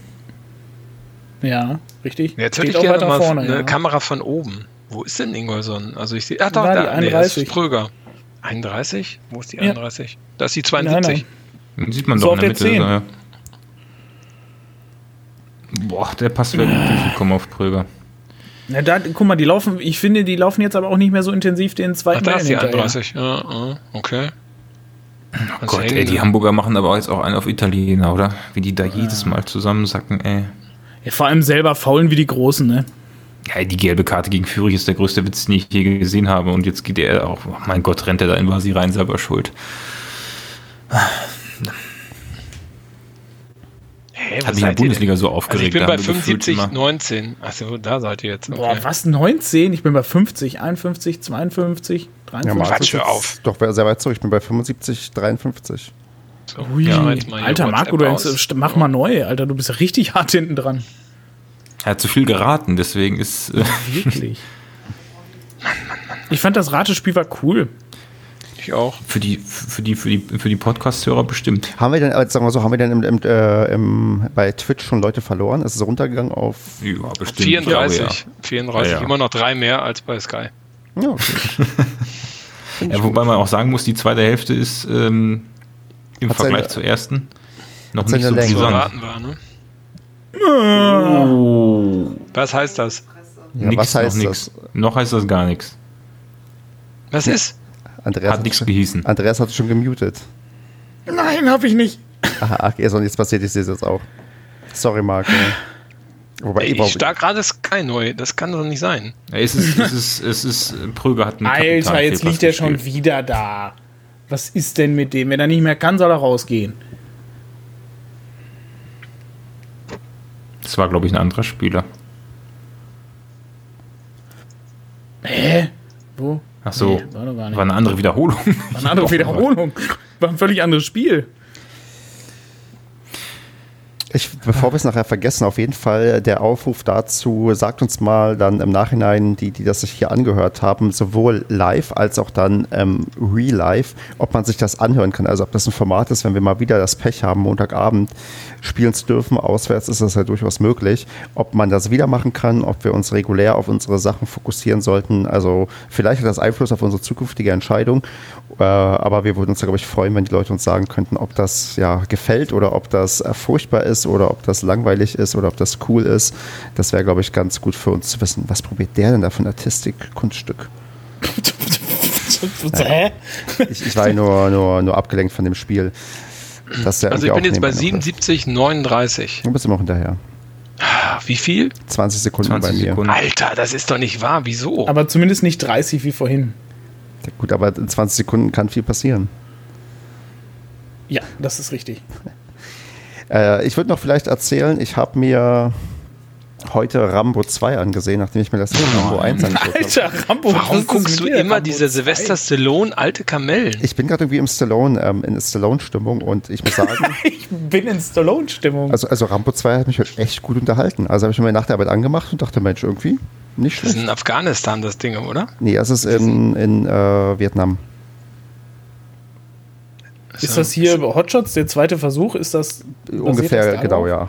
Ja, richtig. jetzt hätte Steht ich auch gerne weiter mal vorne, eine ja. Kamera von oben. Wo ist denn Ingolson? Also ich sehe. Ach doch, Da, da, nee, das 31. ist Pröger. 31? Wo ist die Ja. 31? Da ist die 72. Den sieht man So doch auf in der der Mitte. 10. Ja. Boah, der Pass wäre gut durchgekommen auf Pröger. Na, da, guck mal, die laufen, ich finde, die laufen jetzt aber auch nicht mehr so intensiv den Ach, zweiten da Ball ist die hinterher. 31. Ja, ja, okay. Oh Gott, ey, die Hamburger machen aber jetzt auch einen auf Italiener, oder? Wie die da jedes Mal zusammensacken, ey. Ja, vor allem selber faulen wie die Großen, ne? Ja, die gelbe Karte gegen Fürich ist der größte Witz, den ich je gesehen habe. Und jetzt geht er auch, oh mein Gott, rennt er da in Vasi rein, selber schuld. Hä, Hat was mich in der Bundesliga denn? so Also aufgeregt. ich bin bei haben wir gefühlt 75, immer- 19. Achso, da seid ihr jetzt. Okay. Boah, was? 19? Ich bin bei 50, 51, 52, Ja, 53. Markus Quatsch, hör auf. Doch, wäre sehr weit zurück. Ich bin bei 75, 53. So, Ui, ja, Alter, Marco, du mach mal neu, Alter, du bist ja richtig hart hinten dran. Er hat zu viel geraten, deswegen ist. Äh Wirklich. Ich fand das Ratespiel war cool. Ich auch. Für die, für die, für die, für die Podcast-Hörer bestimmt. Haben wir denn, sagen wir so, haben wir denn im, im, äh, im, bei Twitch schon Leute verloren? Ist es runtergegangen auf. Ja, bestimmt. 34. Ja, ja. 34. Ja, ja. Immer noch drei mehr als bei Sky. Ja, okay. Ja, wobei man auch sagen muss, die zweite Hälfte ist ähm, im Hat Vergleich seine- zur ersten noch nicht so brisant. war, ne? Was heißt das? ja Nix, was heißt noch das? Noch heißt das gar nichts. Was ist? Andreas Hat nichts gehießen. Andreas hat schon gemutet. Nein, habe ich nicht. Aha, ach, ist noch nichts passiert, ich sehe es jetzt auch. Sorry, Marco. Wobei, Ey, ich start gerade Sky neu. Das kann doch nicht sein. Es ist, es ist, es ist, Pröger hat einen Alter, jetzt liegt er schon wieder da. Was ist denn mit dem? Wenn er nicht mehr kann, soll er rausgehen. Das war, glaube ich, ein anderer Spieler. Hä? Wo? Ach so, Nee, war war eine andere Wiederholung. War eine andere Wiederholung. War ein völlig anderes Spiel. Ich, bevor wir es nachher vergessen, auf jeden Fall der Aufruf dazu, sagt uns mal dann im Nachhinein, die, die das sich hier angehört haben, sowohl live als auch dann ähm, real live, ob man sich das anhören kann. Also ob das ein Format ist, wenn wir mal wieder das Pech haben, Montagabend spielen zu dürfen, auswärts ist das ja durchaus möglich. Ob man das wieder machen kann, ob wir uns regulär auf unsere Sachen fokussieren sollten. Also vielleicht hat das Einfluss auf unsere zukünftige Entscheidung. Äh, aber wir würden uns, glaube ich, freuen, wenn die Leute uns sagen könnten, ob das ja gefällt oder ob das äh, furchtbar ist oder ob das langweilig ist oder ob das cool ist. Das wäre, glaube ich, ganz gut für uns zu wissen, was probiert der denn da für ein Artistik-Kunststück? Hä? Ich, ich war ja nur, nur, nur abgelenkt von dem Spiel. Das ja Also ich bin jetzt bei auch nebenbei noch läuft. 77, 39. Du bist immer noch hinterher. Ah, Wie viel? 20 Sekunden 20 bei mir. Sekunden. Alter, das ist doch nicht wahr. Wieso? Aber zumindest nicht 30 wie vorhin. Gut, aber in 20 Sekunden kann viel passieren. Ja, das ist richtig. Äh, ich würde noch vielleicht erzählen, ich habe mir heute Rambo 2 angesehen, nachdem ich mir das Rambo 1 angeguckt habe. Alter, Rambo. Warum guckst du immer Rambo diese 2? Sylvester Stallone alte Kamellen? Ich bin gerade irgendwie im Stallone, ähm, in Stallone-Stimmung und ich muss sagen, Ich bin in Stallone-Stimmung. also, also Rambo 2 hat mich heute echt gut unterhalten. Also habe ich mir nach der Arbeit angemacht und dachte, Mensch, irgendwie nicht Das ist schlecht. in Afghanistan, das Ding, oder? Nee, es ist in, in äh, Vietnam. Ist das hier Hotshots, der zweite Versuch? Ist das Ungefähr, das genau, ja.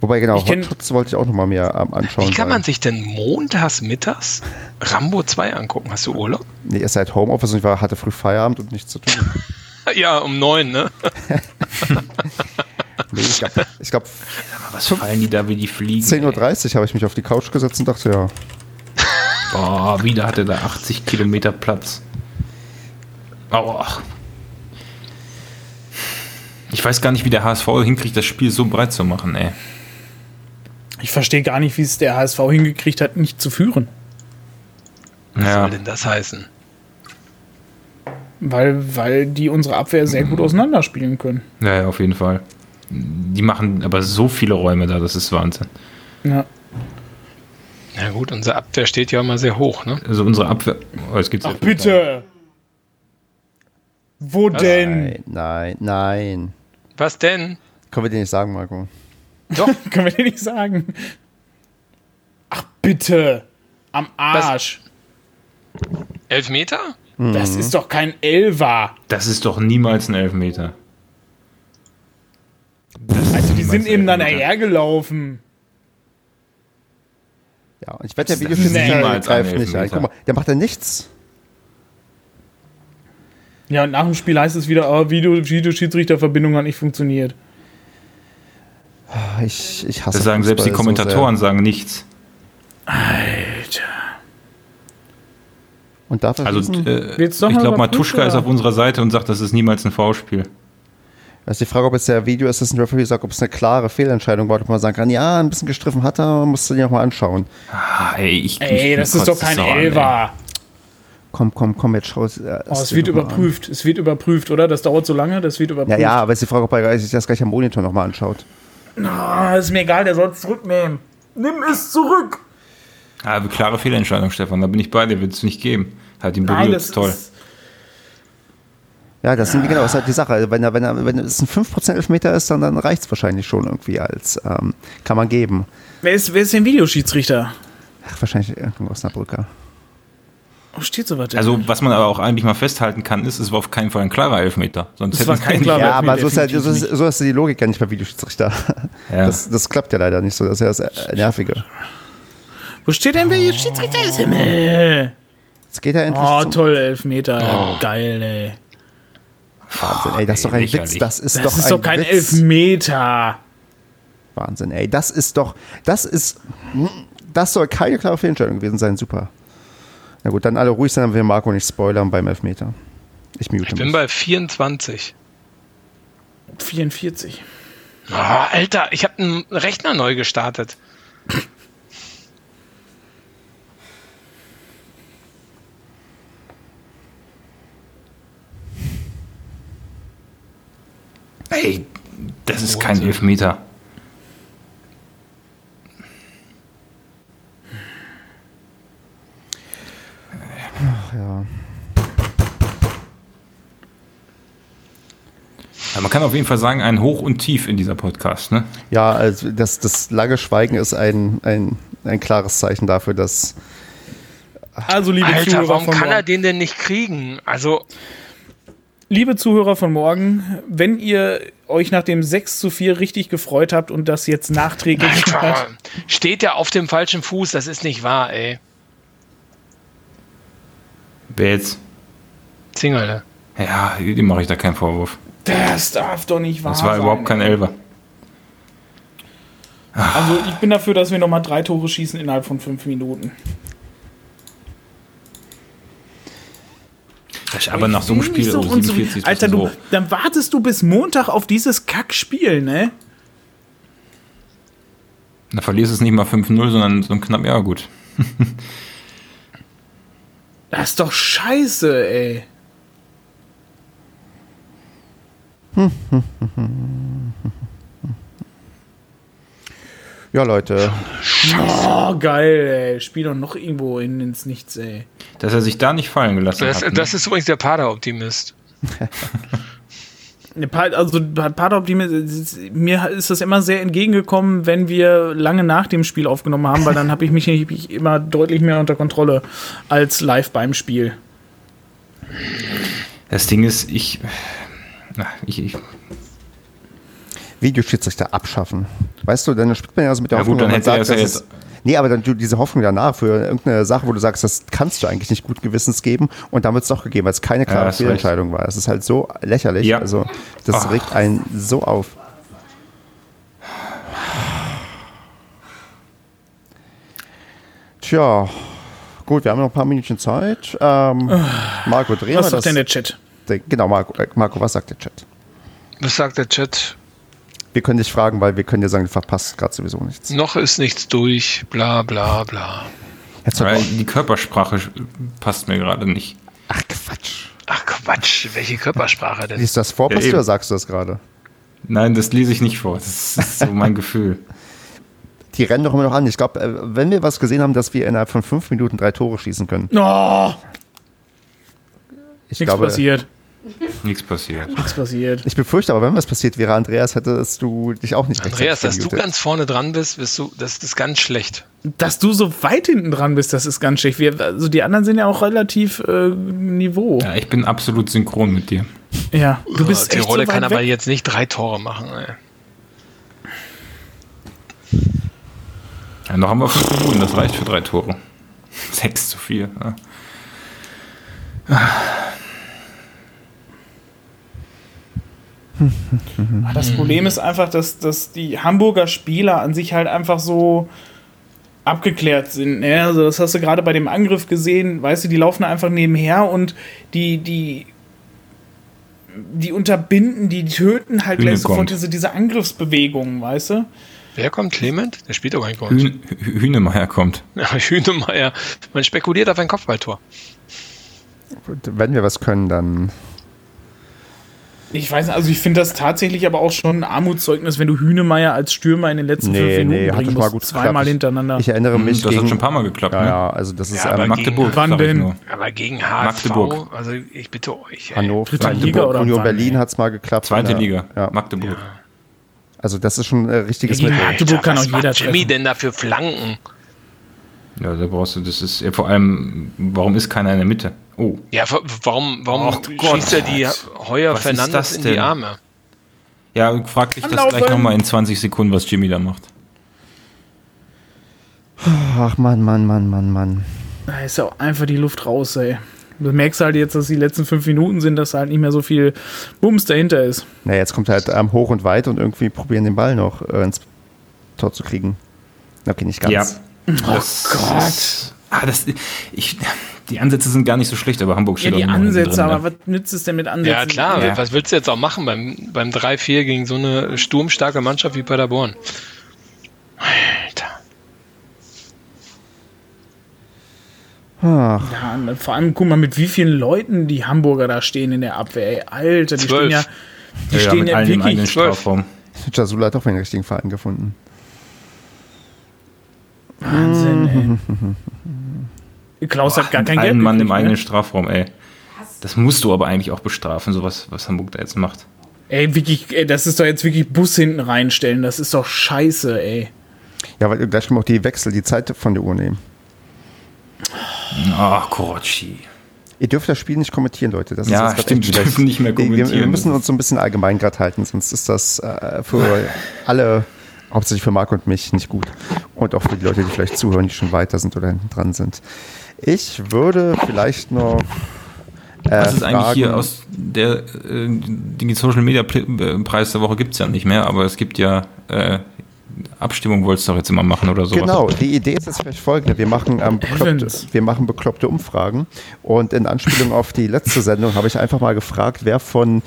Wobei, genau, Hotshots wollte ich auch noch mal mehr ähm, anschauen. Wie kann man sich denn montags mittags Rambo 2 angucken? Hast du Urlaub? Nee, er ist halt Homeoffice und ich war, hatte früh Feierabend und nichts zu tun. Ja, um neun, ne? Nee, ich glaube, ich glaub, Was fallen die da wie die Fliegen? 10.30 Uhr habe ich mich auf die Couch gesetzt und dachte, ja, Boah, wieder hatte da 80 Kilometer Platz. Aua. Ich weiß gar nicht, wie der HSV hinkriegt, das Spiel so breit zu machen, ey. Ich verstehe gar nicht, wie es der HSV hingekriegt hat, nicht zu führen. Was Ja, soll denn das heißen? Weil, weil die unsere Abwehr sehr gut auseinanderspielen können. ja, ja, auf jeden Fall. Die machen aber so viele Räume da, das ist Wahnsinn. Ja. Na gut, unsere Abwehr steht ja immer sehr hoch, ne? Also unsere Abwehr. Oh, jetzt geht's Ach bitte! Wo denn? nein, nein, nein. Was denn? Können wir dir nicht sagen, Marco. Doch, Können wir dir nicht sagen. Ach bitte! Am Arsch! elf Meter? Das Mhm. ist doch kein Elfer. Das ist doch niemals ein Elfmeter. Also die sind eben dann hergelaufen. Ja, und ich wette, der ein greift nicht ein. Guck mal, der macht ja nichts. Ja, und nach dem Spiel heißt es wieder, oh, Video, Videoschiedsrichterverbindung hat nicht funktioniert. Ich, ich hasse Das sagen selbst die so Kommentatoren, sehr. sagen nichts. Alter. Und dafür Also, schießen? äh, ich glaube, Matuschka ist oder? auf unserer Seite und sagt, das ist niemals ein V-Spiel. Das ist die Frage, ob jetzt der Video Assistant Referee sagt, ob es eine klare Fehlentscheidung war, ob man sagen kann, ja, ein bisschen gestriffen hat er, musst du dir auch mal anschauen. Ah, ey, ich, Ey, ich das ist doch kein. Elfer. Komm, komm, komm, jetzt schau es. äh, Oh, es wird überprüft. Es wird überprüft, oder? Das dauert so lange, das wird überprüft. Ja, ja, aber es ist die Frage, ob er sich das gleich am Monitor nochmal anschaut. Ah, ist mir egal, der soll es zurücknehmen. Nimm es zurück. Ah, aber klare Fehlentscheidung, Stefan, da bin ich bei dir, wird es nicht geben. Hat ihn Nein, berührt, das toll. ist. Ja, das sind genau, das ist halt die Sache. Also wenn, er, wenn, er, wenn es ein 5% Elfmeter ist, dann, dann reicht es wahrscheinlich schon irgendwie als, ähm, kann man geben. Wer ist, wer ist denn Videoschiedsrichter? Ach, wahrscheinlich irgendein Osnabrücker. Wo steht sowas denn? Also, was man aber auch eigentlich mal festhalten kann, ist, es war auf keinen Fall ein klarer Elfmeter. Sonst Es war kein klarer Ja, aber Elfmeter, so ist, halt, so, ist, so ist die Logik ja nicht bei Videoschiedsrichter. Ja. Das, das klappt ja leider nicht so. Das ist ja das äh, Nervige. Wo steht denn, wer Schiedsrichter ist? Himmel. Jetzt geht er endlich Oh, zum toll, Elfmeter. Geil, ey. Wahnsinn. Ey, das ist doch ein lächerlich. Witz. Das ist Das doch ist ein doch kein Witz. Elfmeter. Wahnsinn, ey. Das ist doch, das ist, das soll keine klare Fehlentscheidung gewesen sein. Super. Na gut, dann alle ruhig sein, dann will Marco nicht spoilern beim Elfmeter. Ich mute Ich bin mich. bei 24. 44. Oh, Alter, ich habe einen Rechner neu gestartet. Ey, das ist kein Elfmeter. Ja. Ja, man kann auf jeden Fall sagen, ein Hoch und Tief in dieser Podcast. Ne? ja, also das, das lange Schweigen ist ein, ein, ein klares Zeichen dafür, dass Also, liebe Alter, Zuhörer warum von kann er morgen, den denn nicht kriegen? Also, liebe Zuhörer von morgen, wenn ihr euch nach dem 6 zu 4 richtig gefreut habt und das jetzt nachträglich Alter, steht er auf dem falschen Fuß? Das ist nicht wahr, ey. Wer jetzt? Zingerle. Ja, dem mache ich da keinen Vorwurf. Das darf doch nicht wahr Das war sein. überhaupt kein ey. Elfer. Also ich bin dafür, dass wir nochmal drei Tore schießen innerhalb von fünf Minuten. Das ist aber nach so einem Spiel so oh, und so- 47 ist Alter, du, dann wartest du bis Montag auf dieses Kackspiel, ne? Da verlierst du es nicht mal 5-0, sondern so ein knapp, ja gut. Das ist doch scheiße, ey. ja Leute, Oh, geil, ey. Spiel doch noch irgendwo hin ins Nichts, ey. Dass er sich da nicht fallen gelassen Das, hat. ne? das ist übrigens der Pader-Optimist. Ne, Also Optimist, mir ist das immer sehr entgegengekommen, wenn wir lange nach dem Spiel aufgenommen haben, weil dann habe ich mich immer deutlich mehr unter Kontrolle als live beim Spiel. Das Ding ist, ich, ich, ich Videoschiedsrichter abschaffen. Weißt du, dann spielt man ja so mit der Ja Hoffnung, gut, dann hätte er sagt, es dass ja es, Nee, aber dann du diese Hoffnung danach für irgendeine Sache, wo du sagst, das kannst du eigentlich nicht gut gewissens geben und dann wird es doch gegeben, weil es keine klare hast Fehlentscheidung war. Es ist halt so lächerlich. Ja. Also das Ah. regt einen so auf. Tja, gut, wir haben noch ein paar Minuten Zeit. Ähm, Marco, drehen Was wir sagt das? denn der Chat? Genau, Marco, äh, Marco, was sagt der Chat? Was sagt der Chat? Wir können dich fragen, weil wir können dir sagen, du verpasst gerade sowieso nichts. Noch ist nichts durch, bla bla bla. Jetzt weil die Körpersprache passt mir gerade nicht. Ach Quatsch. Ach Quatsch, welche Körpersprache denn? Liest du das vor, Ja, oder sagst du das gerade? Nein, das lese ich nicht vor. Das ist so mein Gefühl. Die rennen doch immer noch an. Ich glaube, äh, wenn wir was gesehen haben, dass wir innerhalb von fünf Minuten drei Tore schießen können. Oh, Ich nichts glaube, passiert. Nichts passiert. Nichts passiert. ich befürchte aber, wenn was passiert wäre, Andreas, hättest du dich auch nicht Andreas, dass du ganz vorne dran bist, bist du, das ist ganz schlecht. Dass du so weit hinten dran bist, das ist ganz schlecht. Wir, also die anderen sind ja auch relativ äh, Niveau. Ja, ich bin absolut synchron mit dir. Ja, du bist echt so Tirole weit kann aber weg. jetzt nicht drei Tore machen. Ey. Ja, noch haben wir fünf Minuten, das reicht für drei Tore. Sechs zu vier. Ja. Das Problem ist einfach, dass, dass die Hamburger Spieler an sich halt einfach so abgeklärt sind. Ne? Also das hast du gerade bei dem Angriff gesehen, weißt du, die laufen einfach nebenher und die, die, die unterbinden, die töten halt Hühne gleich sofort diese, diese Angriffsbewegungen, weißt du? Wer kommt? Clement? Der spielt doch gar nicht bei uns. Hühn, Hü- Hühnemeier kommt. Ja, Hühnemeier. Man spekuliert auf ein Kopfballtor. Wenn wir was können, dann. Ich weiß nicht, also ich finde das tatsächlich aber auch schon ein Armutszeugnis, wenn du Hühnemeier als Stürmer in den letzten Nee, fünf Minuten nee, hat bringen schon mal musst. gut Zweimal geklappt. hintereinander. Ich erinnere mich Hm, das gegen, hat schon ein paar Mal geklappt. ja, ne? ja, also das ist Ja, ähm, aber Magdeburg, Wann sag ich denn? Aber gegen HSV, Magdeburg. also ich bitte euch. ey. Hannover, Dritte Magdeburg, Liga oder Union wann, Berlin hat es mal geklappt. Zweite Ja, Liga, Ja. Magdeburg. Also das ist schon ein richtiges Ja, gegen Mittel. Magdeburg kann auch jeder Jimmy treffen. denn da für Flanken? Ja, da brauchst du, das ist ja vor allem, warum ist keiner in der Mitte? Oh, Ja, wa- warum, warum Gott. schießt er die Heuer Was ist Fernandes das in die? Arme? ja, frag dich das Anlaufen. gleich nochmal in 20 Sekunden, was Jimmy da macht. Ach Mann, Mann, Mann, Mann, Mann. Da ist ja auch einfach die Luft raus, ey. Du merkst halt jetzt, dass die letzten fünf Minuten sind, dass halt nicht mehr so viel Bums dahinter ist. Na, jetzt kommt halt ähm, hoch und weit und irgendwie probieren den Ball noch äh, ins Tor zu kriegen. Okay, nicht ganz. Ja. Das Gott. Ah, das, ich, die Ansätze sind gar nicht so schlecht, aber Hamburg Ja, steht die auch immer hinten Ansätze, drin, aber was nützt es denn mit Ansätzen? Ja, klar. Ja. Was willst du jetzt auch machen beim, beim 3-4 gegen so eine sturmstarke Mannschaft wie Paderborn? Alter. Ach, Ja, und vor allem guck mal, mit wie vielen Leuten die Hamburger da stehen in der Abwehr. Ey, Alter, die Zwölf. stehen ja, die Ja, ja, stehen mit ja eigenen wirklich. Strafraum. Jasula hat doch den richtigen Verein gefunden. Wahnsinn, ey. Klaus hat gar kein Geld. allen Mann im eigenen ne? Strafraum, ey. Das musst du aber eigentlich auch bestrafen, sowas, was Hamburg da jetzt macht. Ey, wirklich, ey, das ist doch jetzt wirklich Bus hinten reinstellen. Das ist doch scheiße, ey. Ja, weil gleich können wir auch die Wechsel, die Zeit von der Uhr nehmen. Ach, Korotschi. Ihr dürft das Spiel nicht kommentieren, Leute. Das Ja, stimmt, wir dürfen nicht mehr Wir- Wir, wir kommentieren. müssen uns so ein bisschen allgemein gerade halten, sonst ist das äh, für alle, hauptsächlich für Marc und mich, nicht gut. Und auch für die Leute, die vielleicht zuhören, die schon weiter sind oder hinten dran sind. Ich würde vielleicht noch. Äh, Was ist eigentlich fragen- hier aus der, äh, den Social Media äh, Preis der Woche gibt es ja nicht mehr, aber es gibt ja äh, Abstimmung, wolltest du doch jetzt immer machen oder sowas. Genau, die Idee ist jetzt vielleicht folgende. Wir machen, ähm, bekloppte, wir machen bekloppte Umfragen und in Anspielung auf die letzte Sendung habe ich einfach mal gefragt, wer von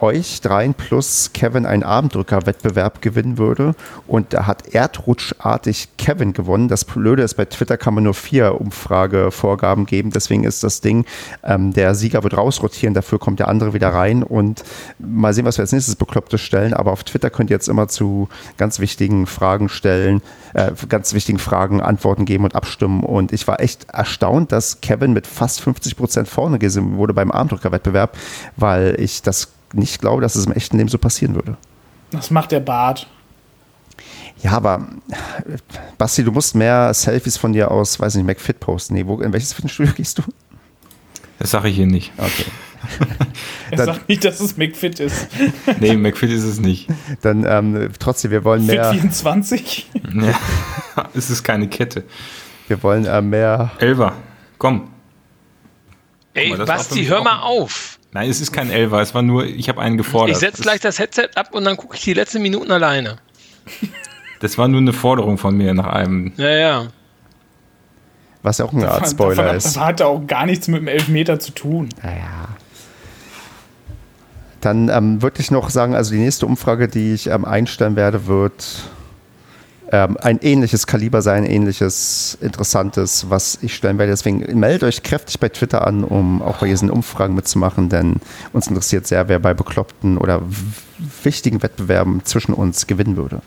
euch dreien plus Kevin einen Armdrücker-Wettbewerb gewinnen würde. Und da hat erdrutschartig Kevin gewonnen. Das Blöde ist, bei Twitter kann man nur vier Umfragevorgaben geben. Deswegen ist das Ding, ähm, der Sieger wird rausrotieren, dafür kommt der andere wieder rein. Und mal sehen, was wir als nächstes Beklopptes stellen. Aber auf Twitter könnt ihr jetzt immer zu ganz wichtigen Fragen stellen, äh, ganz wichtigen Fragen Antworten geben und abstimmen. Und ich war echt erstaunt, dass Kevin mit fast 50 Prozent vorne gesehen wurde beim Armdrückerwettbewerb, weil ich das nicht glaube, dass es im echten Leben so passieren würde. Das macht der Bart. Ja, aber Basti, du musst mehr Selfies von dir aus, weiß nicht, McFit posten. Nee, wo, in welches Fitnessstudio gehst du? Das sage ich hier nicht. Okay. Er Dann- sagt nicht, dass es McFit ist. Nee, McFit ist es nicht. Dann ähm, trotzdem, wir wollen Fit mehr, 24? Ja, es ist keine Kette. wir wollen äh, mehr. Elfer, komm. Ey, mal, Basti, hör mal auf. Nein, es ist kein Elfer, es war nur, ich habe einen gefordert. Ich setze gleich das Headset ab und dann gucke ich die letzten Minuten alleine. Das war nur eine Forderung von mir nach einem. Ja, ja. Was ja auch eine Art Davon- Spoiler davon, ist. Das hatte auch gar nichts mit dem Elfmeter zu tun. Naja. Dann ähm, würde ich noch sagen, also die nächste Umfrage, die ich ähm, einstellen werde, wird ähm, ein ähnliches Kaliber sein, ähnliches Interessantes, was ich stellen werde. Deswegen meldet euch kräftig bei Twitter an, um auch bei diesen Umfragen mitzumachen, denn uns interessiert sehr, wer bei bekloppten oder wichtigen Wettbewerben zwischen uns gewinnen würde.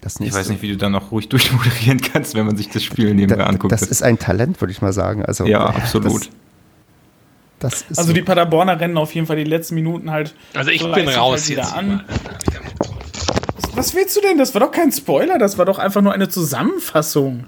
Das Ich weiß nicht, wie du da noch ruhig durchmoderieren kannst, wenn man sich das Spiel nebenbei Da- anguckt. Das ist ein Talent, würde ich mal sagen. Also, ja, absolut. Das, das ist Also die Paderborner rennen auf jeden Fall die letzten Minuten halt. Also ich so bin leistig raus halt wieder jetzt. an. Was willst du denn? Das war doch kein Spoiler, das war doch einfach nur eine Zusammenfassung.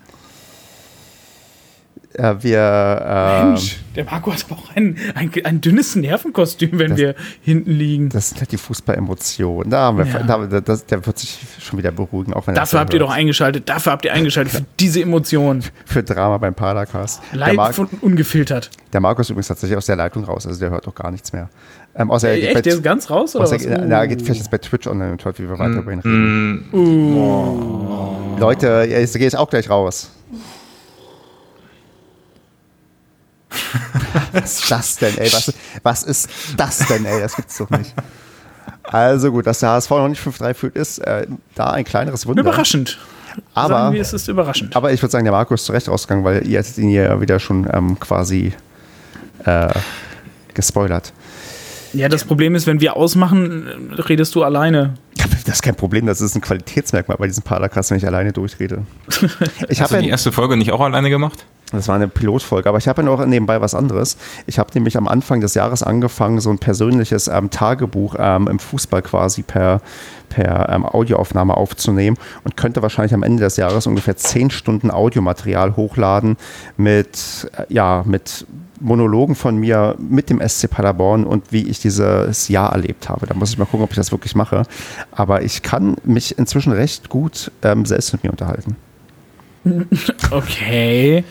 äh, wir ähm, Mensch, der Marco hat aber auch ein, ein, ein dünnes Nervenkostüm, wenn Das- wir hinten liegen. Das sind halt die Fußballemotionen. Da haben wir, Ja. da, das, der wird sich schon wieder beruhigen, auch wenn Dafür habt ihr hört. doch eingeschaltet, dafür habt ihr eingeschaltet, für diese Emotionen. für Drama beim Padercast. Der, Live und ungefiltert. der Markus übrigens tatsächlich aus der Leitung raus, also der hört doch gar nichts mehr. Ähm, außer er geht bei, Echt, der ist ganz raus oder außer, was? er, na, er geht vielleicht jetzt bei Twitch online und hört, wie wir weiter über ihn reden. Mm, Leute, jetzt gehe ich auch gleich raus. was ist das denn, ey? Was, was ist das denn, ey? Das gibt's doch nicht. Also gut, dass der HSV noch nicht 5-3 führt, ist äh, da ein kleineres Wunder. Überraschend. Aber, Sagen wir, es ist überraschend. aber ich würde sagen, der Marco ist zu Recht rausgegangen, weil ihr hättet ihn ja wieder schon ähm, quasi äh, gespoilert. Ja, das Problem ist, wenn wir ausmachen, redest du alleine. Das ist kein Problem, das ist ein Qualitätsmerkmal bei diesem Paracast, wenn ich alleine durchrede. Ich habe ja die erste Folge nicht auch alleine gemacht? Das war eine Pilotfolge, aber ich habe ja noch nebenbei was anderes. Ich habe nämlich am Anfang des Jahres angefangen, so ein persönliches ähm, Tagebuch ähm, im Fußball quasi per, per ähm, Audioaufnahme aufzunehmen und könnte wahrscheinlich am Ende des Jahres ungefähr zehn Stunden Audiomaterial hochladen mit, äh, ja, mit Monologen von mir mit dem SC Paderborn und wie ich dieses Jahr erlebt habe. Da muss ich mal gucken, ob ich das wirklich mache. Aber ich kann mich inzwischen recht gut ähm, selbst mit mir unterhalten. Okay.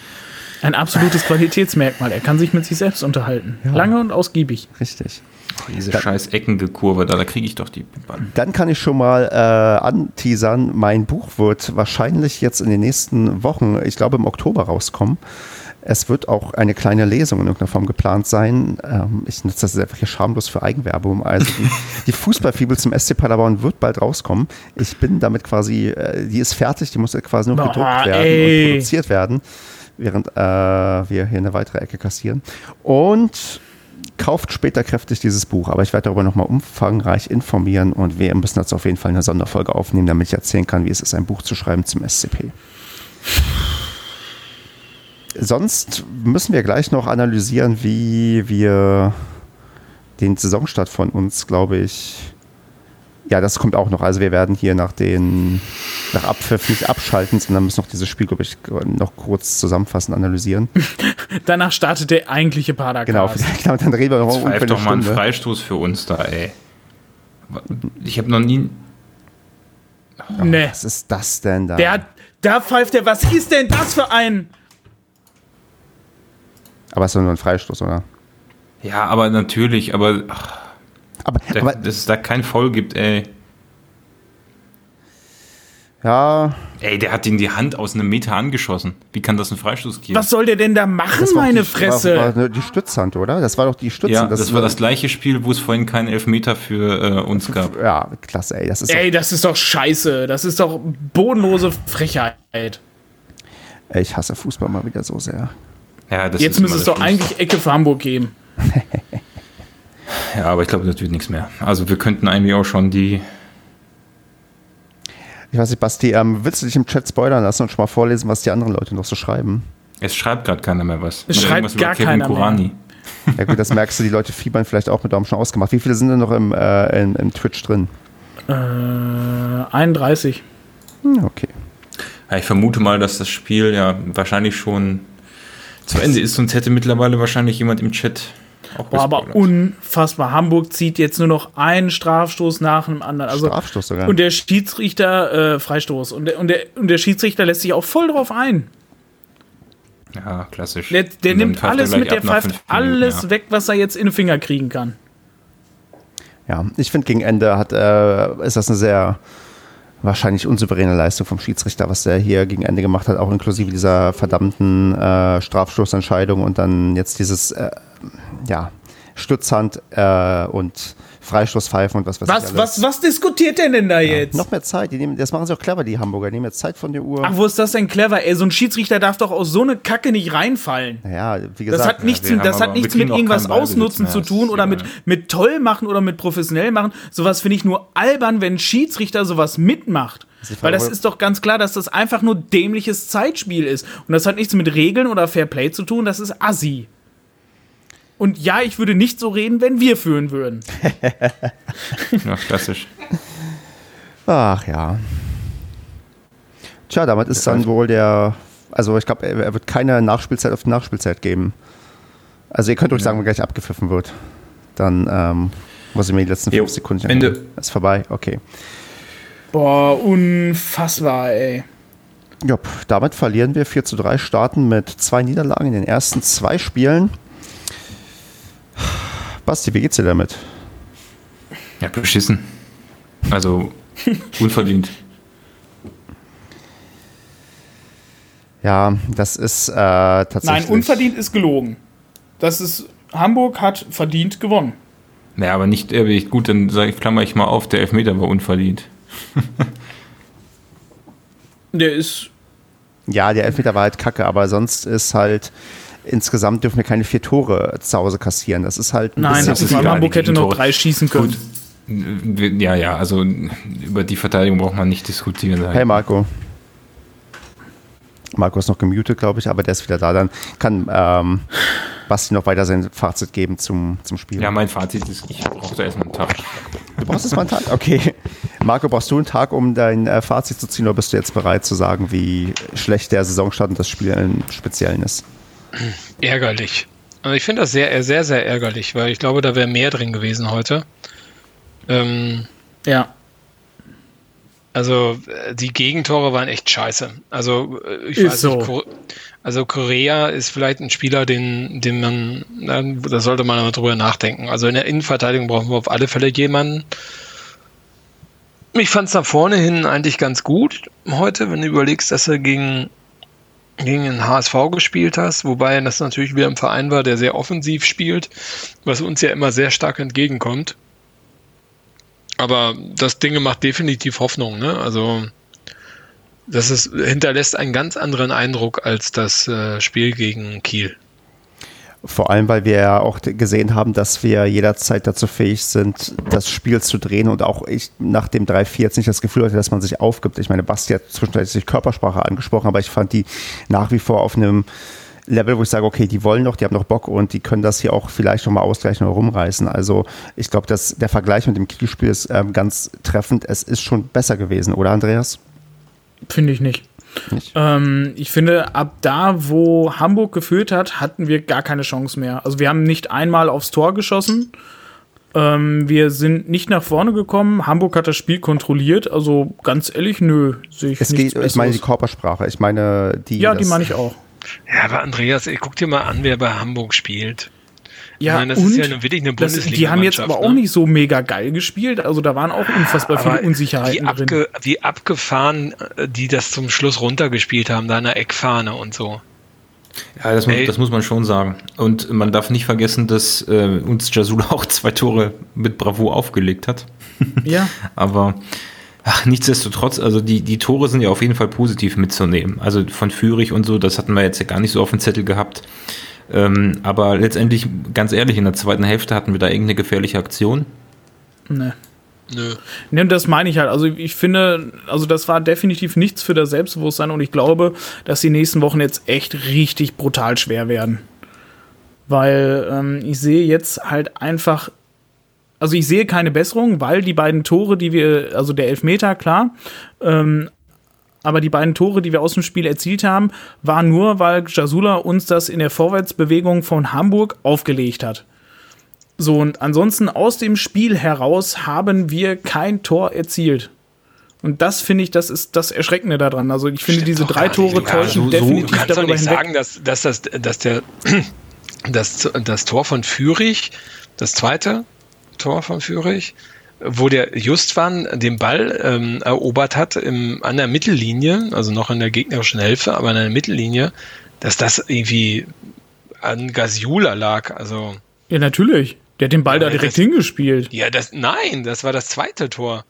Ein absolutes Qualitätsmerkmal. Er kann sich mit sich selbst unterhalten. Ja. Lange und ausgiebig. Richtig. Oh, diese dann, scheiß Eckengekurve, da, da kriege ich doch die Bahn. Dann kann ich schon mal äh, anteasern, mein Buch wird wahrscheinlich jetzt in den nächsten Wochen, ich glaube im Oktober rauskommen. Es wird auch eine kleine Lesung in irgendeiner Form geplant sein. Ähm, ich nutze das einfach hier schamlos für Eigenwerbung. Also die, die Fußballfibel zum SC Paderborn wird bald rauskommen. Ich bin damit quasi, äh, die ist fertig, die muss quasi nur gedruckt werden ey. und produziert werden während äh, wir hier eine weitere Ecke kassieren. Und kauft später kräftig dieses Buch, aber ich werde darüber nochmal umfangreich informieren und wir müssen dazu auf jeden Fall eine Sonderfolge aufnehmen, damit ich erzählen kann, wie es ist, ein Buch zu schreiben zum SCP. Sonst müssen wir gleich noch analysieren, wie wir den Saisonstart von uns, glaube ich, ja, das kommt auch noch. Also wir werden hier nach den nach Abpfiff nicht abschalten, sondern müssen noch dieses Spiel, glaube ich, noch kurz zusammenfassen, analysieren. Danach startet der eigentliche Padercast. Genau, genau dann reden wir noch ungefähr eine doch mal einen Freistoß für uns da, ey. Ich habe noch nie. Oh, nee. Was ist das denn da? Der, da pfeift der. Was ist denn das für ein. Aber es ist doch nur ein Freistoß, oder? Ja, aber natürlich, aber. Ach. Aber, da, aber dass es da kein Foul gibt, ey. Ja. Ey, der hat ihn die Hand aus einem Meter angeschossen. Wie kann das ein Freistoß geben? Was soll der denn da machen, meine die, Fresse? War, war die Stützhand, oder? Das war doch die Stützhand. Ja, das, das war das gleiche Spiel, wo es vorhin keinen Elfmeter für äh, uns gab. Ja, klasse, ey. Das ist ey, das ist doch scheiße. Das ist doch bodenlose Frechheit. Ey, ich hasse Fußball mal wieder so sehr. Ja, Jetzt müsste es doch eigentlich Ecke für Hamburg geben. Ja, aber ich glaube, das wird nichts mehr. Also wir könnten eigentlich auch schon die. Ich weiß nicht, Basti, ähm, willst du dich im Chat spoilern lassen und schon mal vorlesen, was die anderen Leute noch so schreiben? Es schreibt gerade keiner mehr was. Es schreibt gar keiner Kurani. mehr. Ja gut, das merkst du, die Leute fiebern vielleicht auch mit Daumen schon ausgemacht. Wie viele sind denn noch im, äh, im, im Twitch drin? Äh, 31. Hm, okay. Ja, ich vermute mal, dass das Spiel ja wahrscheinlich schon zu Ende ist, sonst hätte mittlerweile wahrscheinlich jemand im Chat Boah, aber unfassbar. Hamburg zieht jetzt nur noch einen Strafstoß nach dem anderen. Also, Strafstoß sogar. Und der Schiedsrichter, äh, Freistoß. Und der, und, der, und der Schiedsrichter lässt sich auch voll drauf ein. Ja, klassisch. Der, der nimmt alles mit, der pfeift alles ja. weg, was er jetzt in den Finger kriegen kann. Ja, ich finde, gegen Ende hat, äh, ist das eine sehr wahrscheinlich unsouveräne Leistung vom Schiedsrichter, was der hier gegen Ende gemacht hat, auch inklusive dieser verdammten äh, Strafstoßentscheidung und dann jetzt dieses äh, ja, Stützhand äh, und Freistoßpfeifen und was weiß was, ich. Was, was diskutiert der denn da ja, jetzt? Noch mehr Zeit. Die nehmen, das machen sie auch clever, die Hamburger. Die nehmen jetzt Zeit von der Uhr. Ach, wo ist das denn clever? Ey, so ein Schiedsrichter darf doch aus so eine Kacke nicht reinfallen. Ja, wie gesagt. Das hat nichts, ja, das hat nichts mit irgendwas ausnutzen zu tun oder mit, mit toll machen oder mit professionell machen. Sowas finde ich nur albern, wenn ein Schiedsrichter sowas mitmacht. Weil das ist doch ganz klar, dass das einfach nur dämliches Zeitspiel ist. Und das hat nichts mit Regeln oder Fairplay zu tun, das ist assi. Und ja, ich würde nicht so reden, wenn wir führen würden. ja, klassisch. Ach ja. Tja, damit ist dann wohl der. Also ich glaube, er wird keine Nachspielzeit auf die Nachspielzeit geben. Also ihr könnt euch sagen, wenn gleich abgepfiffen wird. Dann ähm, muss ich mir die letzten fünf Sekunden. Ende. Ist vorbei, okay. Boah, unfassbar, ey. Jupp, damit verlieren wir 4 zu 3, starten mit zwei Niederlagen in den ersten zwei Spielen. Basti, wie geht's dir damit? Ja, beschissen. Also unverdient. Ja, das ist äh, tatsächlich. Nein, unverdient ist gelogen. Das ist Hamburg hat verdient gewonnen. Naja, aber nicht ewig. Gut, dann sage ich, klammer ich mal auf, der Elfmeter war unverdient. der ist. Ja, der Elfmeter war halt kacke, aber sonst ist halt insgesamt dürfen wir keine vier Tore zu Hause kassieren. Das ist halt ein Nein, das ist Hamburg hätte noch drei schießen können. Gut. Ja, ja, also über die Verteidigung braucht man nicht diskutieren. Hey Marco. Marco ist noch gemutet, glaube ich, aber der ist wieder da. Dann kann ähm, Basti noch weiter sein Fazit geben zum, zum Spiel. Ja, mein Fazit ist, ich brauche da erstmal einen Tag. Du brauchst erstmal einen Tag? Okay. Marco, brauchst du einen Tag, um dein äh, Fazit zu ziehen, oder bist du jetzt bereit zu sagen, wie schlecht der Saisonstart und das Spiel im Speziellen ist? Ärgerlich. Also ich finde das sehr, sehr, sehr ärgerlich, weil ich glaube, da wäre mehr drin gewesen heute. Ähm, ja. Also äh, die Gegentore waren echt scheiße. Also äh, ich ist weiß so. nicht, also Korea ist vielleicht ein Spieler, den, den man, da sollte man drüber nachdenken. Also in der Innenverteidigung brauchen wir auf alle Fälle jemanden. Ich fand es nach vorne hin eigentlich ganz gut heute, wenn du überlegst, dass er gegen, gegen den HSV gespielt hast, wobei das natürlich wieder ein Verein war, der sehr offensiv spielt, was uns ja immer sehr stark entgegenkommt. Aber das Ding macht definitiv Hoffnung, ne? Also das ist, hinterlässt einen ganz anderen Eindruck als das äh, Spiel gegen Kiel. Vor allem, weil wir ja auch gesehen haben, dass wir jederzeit dazu fähig sind, das Spiel zu drehen und auch ich nach dem 3-4 jetzt nicht das Gefühl hatte, dass man sich aufgibt. Ich meine, Basti hat zwischenzeitlich Körpersprache angesprochen, aber ich fand die nach wie vor auf einem Level, wo ich sage, okay, die wollen noch, die haben noch Bock und die können das hier auch vielleicht nochmal ausgleichen oder rumreißen. Also ich glaube, dass der Vergleich mit dem Kielspiel ist ähm, ganz treffend. Es ist schon besser gewesen, oder Andreas? Finde ich nicht. Ähm, ich finde, ab da, wo Hamburg geführt hat, hatten wir gar keine Chance mehr. Also wir haben nicht einmal aufs Tor geschossen. Ähm, wir sind nicht nach vorne gekommen. Hamburg hat das Spiel kontrolliert. Also ganz ehrlich, nö, sehe ich es geht, Ich meine die Körpersprache. Ich meine die. Ja, die meine ich auch. Ja, aber Andreas, ey, guck dir mal an, wer bei Hamburg spielt. Ja, meine, das und ist ja wirklich eine Bundesliga. Die haben jetzt aber auch ne? nicht so mega geil gespielt. Also da waren auch unfassbar aber viele Unsicherheiten wie abge, drin. Wie abgefahren, äh, die das zum Schluss runtergespielt haben, da in der Eckfahne und so. Ja, das, muss, das muss man schon sagen. Und man darf nicht vergessen, dass äh, uns Jasula auch zwei Tore mit Bravour aufgelegt hat. Ja. aber Ach, nichtsdestotrotz, also die, die Tore sind ja auf jeden Fall positiv mitzunehmen. Also von Führig und so, das hatten wir jetzt ja gar nicht so auf dem Zettel gehabt. Ähm, aber letztendlich, ganz ehrlich, in der zweiten Hälfte hatten wir da irgendeine gefährliche Aktion. Nee. Nö. Nee, und das meine ich halt. Also ich finde, also das war definitiv nichts für das Selbstbewusstsein und ich glaube, dass die nächsten Wochen jetzt echt richtig brutal schwer werden. Weil ähm, ich sehe jetzt halt einfach also ich sehe keine Besserung, weil die beiden Tore, die wir, also der Elfmeter, klar, ähm, aber die beiden Tore, die wir aus dem Spiel erzielt haben, waren nur, weil Jasula uns das in der Vorwärtsbewegung von Hamburg aufgelegt hat. So, und ansonsten aus dem Spiel heraus haben wir kein Tor erzielt. Und das finde ich, das ist das Erschreckende daran. Also ich finde, diese drei Tore täuschen so, definitiv so, du kannst doch nicht hinweg. sagen, dass, dass, das, dass der, das, das Tor von Fürich, das zweite, Tor von Fürich, wo der Justwan den Ball ähm, erobert hat im, an der Mittellinie, also noch in der gegnerischen Hälfte, aber an der Mittellinie, dass das irgendwie an Gasiula lag. Also ja, natürlich. Der hat den Ball ja, da direkt das, hingespielt. Ja, das nein, das war das zweite Tor.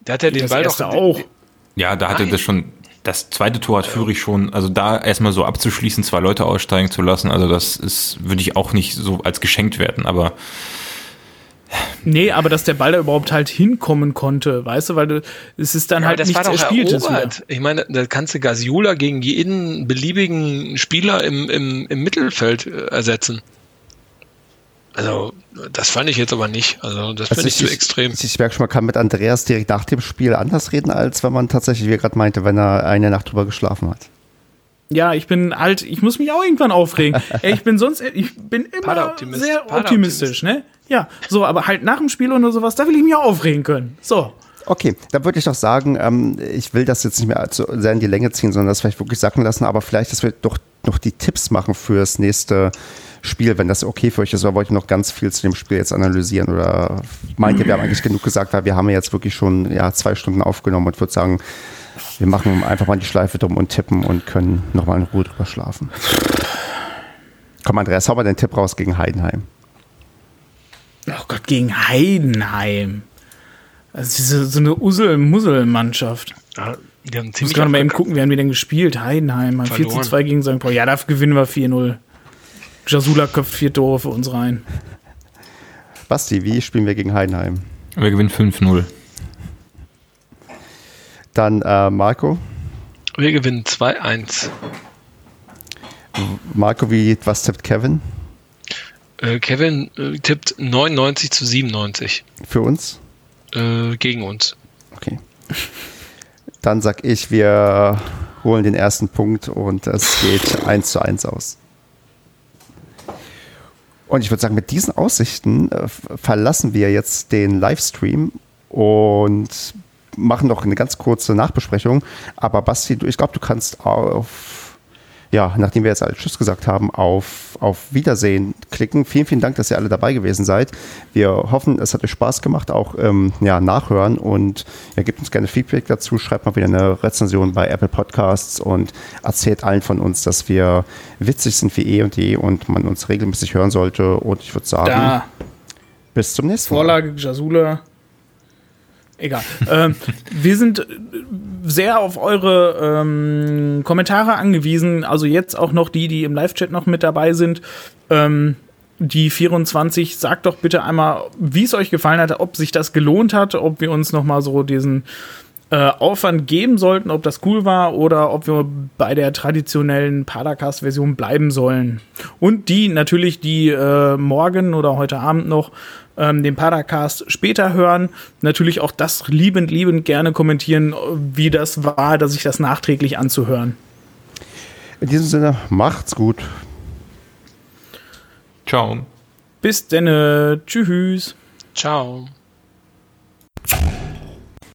Da hat er den das Ball doch auch. Ja, da hatte das schon. Das zweite Tor hat Fürich schon, also da erstmal so abzuschließen, zwei Leute aussteigen zu lassen, also das ist, würde ich auch nicht so als geschenkt werden, aber Nee, aber dass der Ball da überhaupt halt hinkommen konnte, weißt du, weil du, es ist dann ja, halt nichts Erspieltes wieder. Ich meine, da kannst du Gasiola gegen jeden beliebigen Spieler im, im, im Mittelfeld äh, ersetzen. Also, das fand ich jetzt aber nicht. Also, das also finde ich zu extrem. Ich, ich merke schon, man kann mit Andreas direkt nach dem Spiel anders reden, als wenn man tatsächlich, wie er gerade meinte, wenn er eine Nacht drüber geschlafen hat. Ja, ich bin halt, ich muss mich auch irgendwann aufregen. ich bin sonst, ich bin immer sehr optimistisch, ne? Ja, so, aber halt nach dem Spiel oder sowas, da will ich mich auch aufregen können. So. Okay, dann würde ich doch sagen, ähm, ich will das jetzt nicht mehr zu sehr in die Länge ziehen, sondern das vielleicht wirklich sacken lassen, aber vielleicht, dass wir doch noch die Tipps machen fürs nächste Spiel, wenn das okay für euch ist, oder wollt ihr noch ganz viel zu dem Spiel jetzt analysieren oder meint ihr, wir haben eigentlich genug gesagt, weil wir haben ja jetzt wirklich schon ja, zwei Stunden aufgenommen und würde sagen, wir machen einfach mal die Schleife drum und tippen und können nochmal in Ruhe drüber schlafen. Komm, Andreas, hau mal den Tipp raus gegen Heidenheim. Oh Gott, gegen Heidenheim. Das ist so eine Usel-Mussel-Mannschaft. Ja, ich muss gerade mal eben gucken, wie haben wir denn gespielt? Heidenheim, 4 zu 2 gegen St. Paul. Ja, da gewinnen wir 4-0. Jasula köpft vier Tore für uns rein. Basti, wie spielen wir gegen Heidenheim? Wir gewinnen 5-0. Dann äh, Marco. Wir gewinnen 2-1. Marco, wie, was tippt Kevin? Äh, Kevin äh, tippt 99 zu 97. Für uns? Äh, gegen uns. Okay. Dann sag ich, wir holen den ersten Punkt und es geht 1 zu 1 aus. Und ich würde sagen, mit diesen Aussichten äh, verlassen wir jetzt den Livestream und machen noch eine ganz kurze Nachbesprechung. Aber Basti, ich glaube, du kannst auf ja, nachdem wir jetzt alle Tschüss gesagt haben, auf, auf Wiedersehen klicken. Vielen, vielen Dank, dass ihr alle dabei gewesen seid. Wir hoffen, es hat euch Spaß gemacht, auch ähm, ja, nachhören und ja, gebt uns gerne Feedback dazu. Schreibt mal wieder eine Rezension bei Apple Podcasts und erzählt allen von uns, dass wir witzig sind wie eh und je und man uns regelmäßig hören sollte. Und ich würde sagen, da. bis zum nächsten Mal. Vorlage Jasula. Egal. ähm, wir sind sehr auf eure ähm, Kommentare angewiesen. Also jetzt auch noch die, die im Live-Chat noch mit dabei sind. Ähm, die 24, sagt doch bitte einmal, wie es euch gefallen hat, ob sich das gelohnt hat, ob wir uns noch mal so diesen äh, Aufwand geben sollten, ob das cool war oder ob wir bei der traditionellen Padercast-Version bleiben sollen. Und die natürlich, die äh, morgen oder heute Abend noch ähm, den Paracast später hören, natürlich auch das liebend, liebend gerne kommentieren, wie das war, dass ich das nachträglich anzuhören. In diesem Sinne, macht's gut. Ciao. Bis denne. Tschüss. Ciao.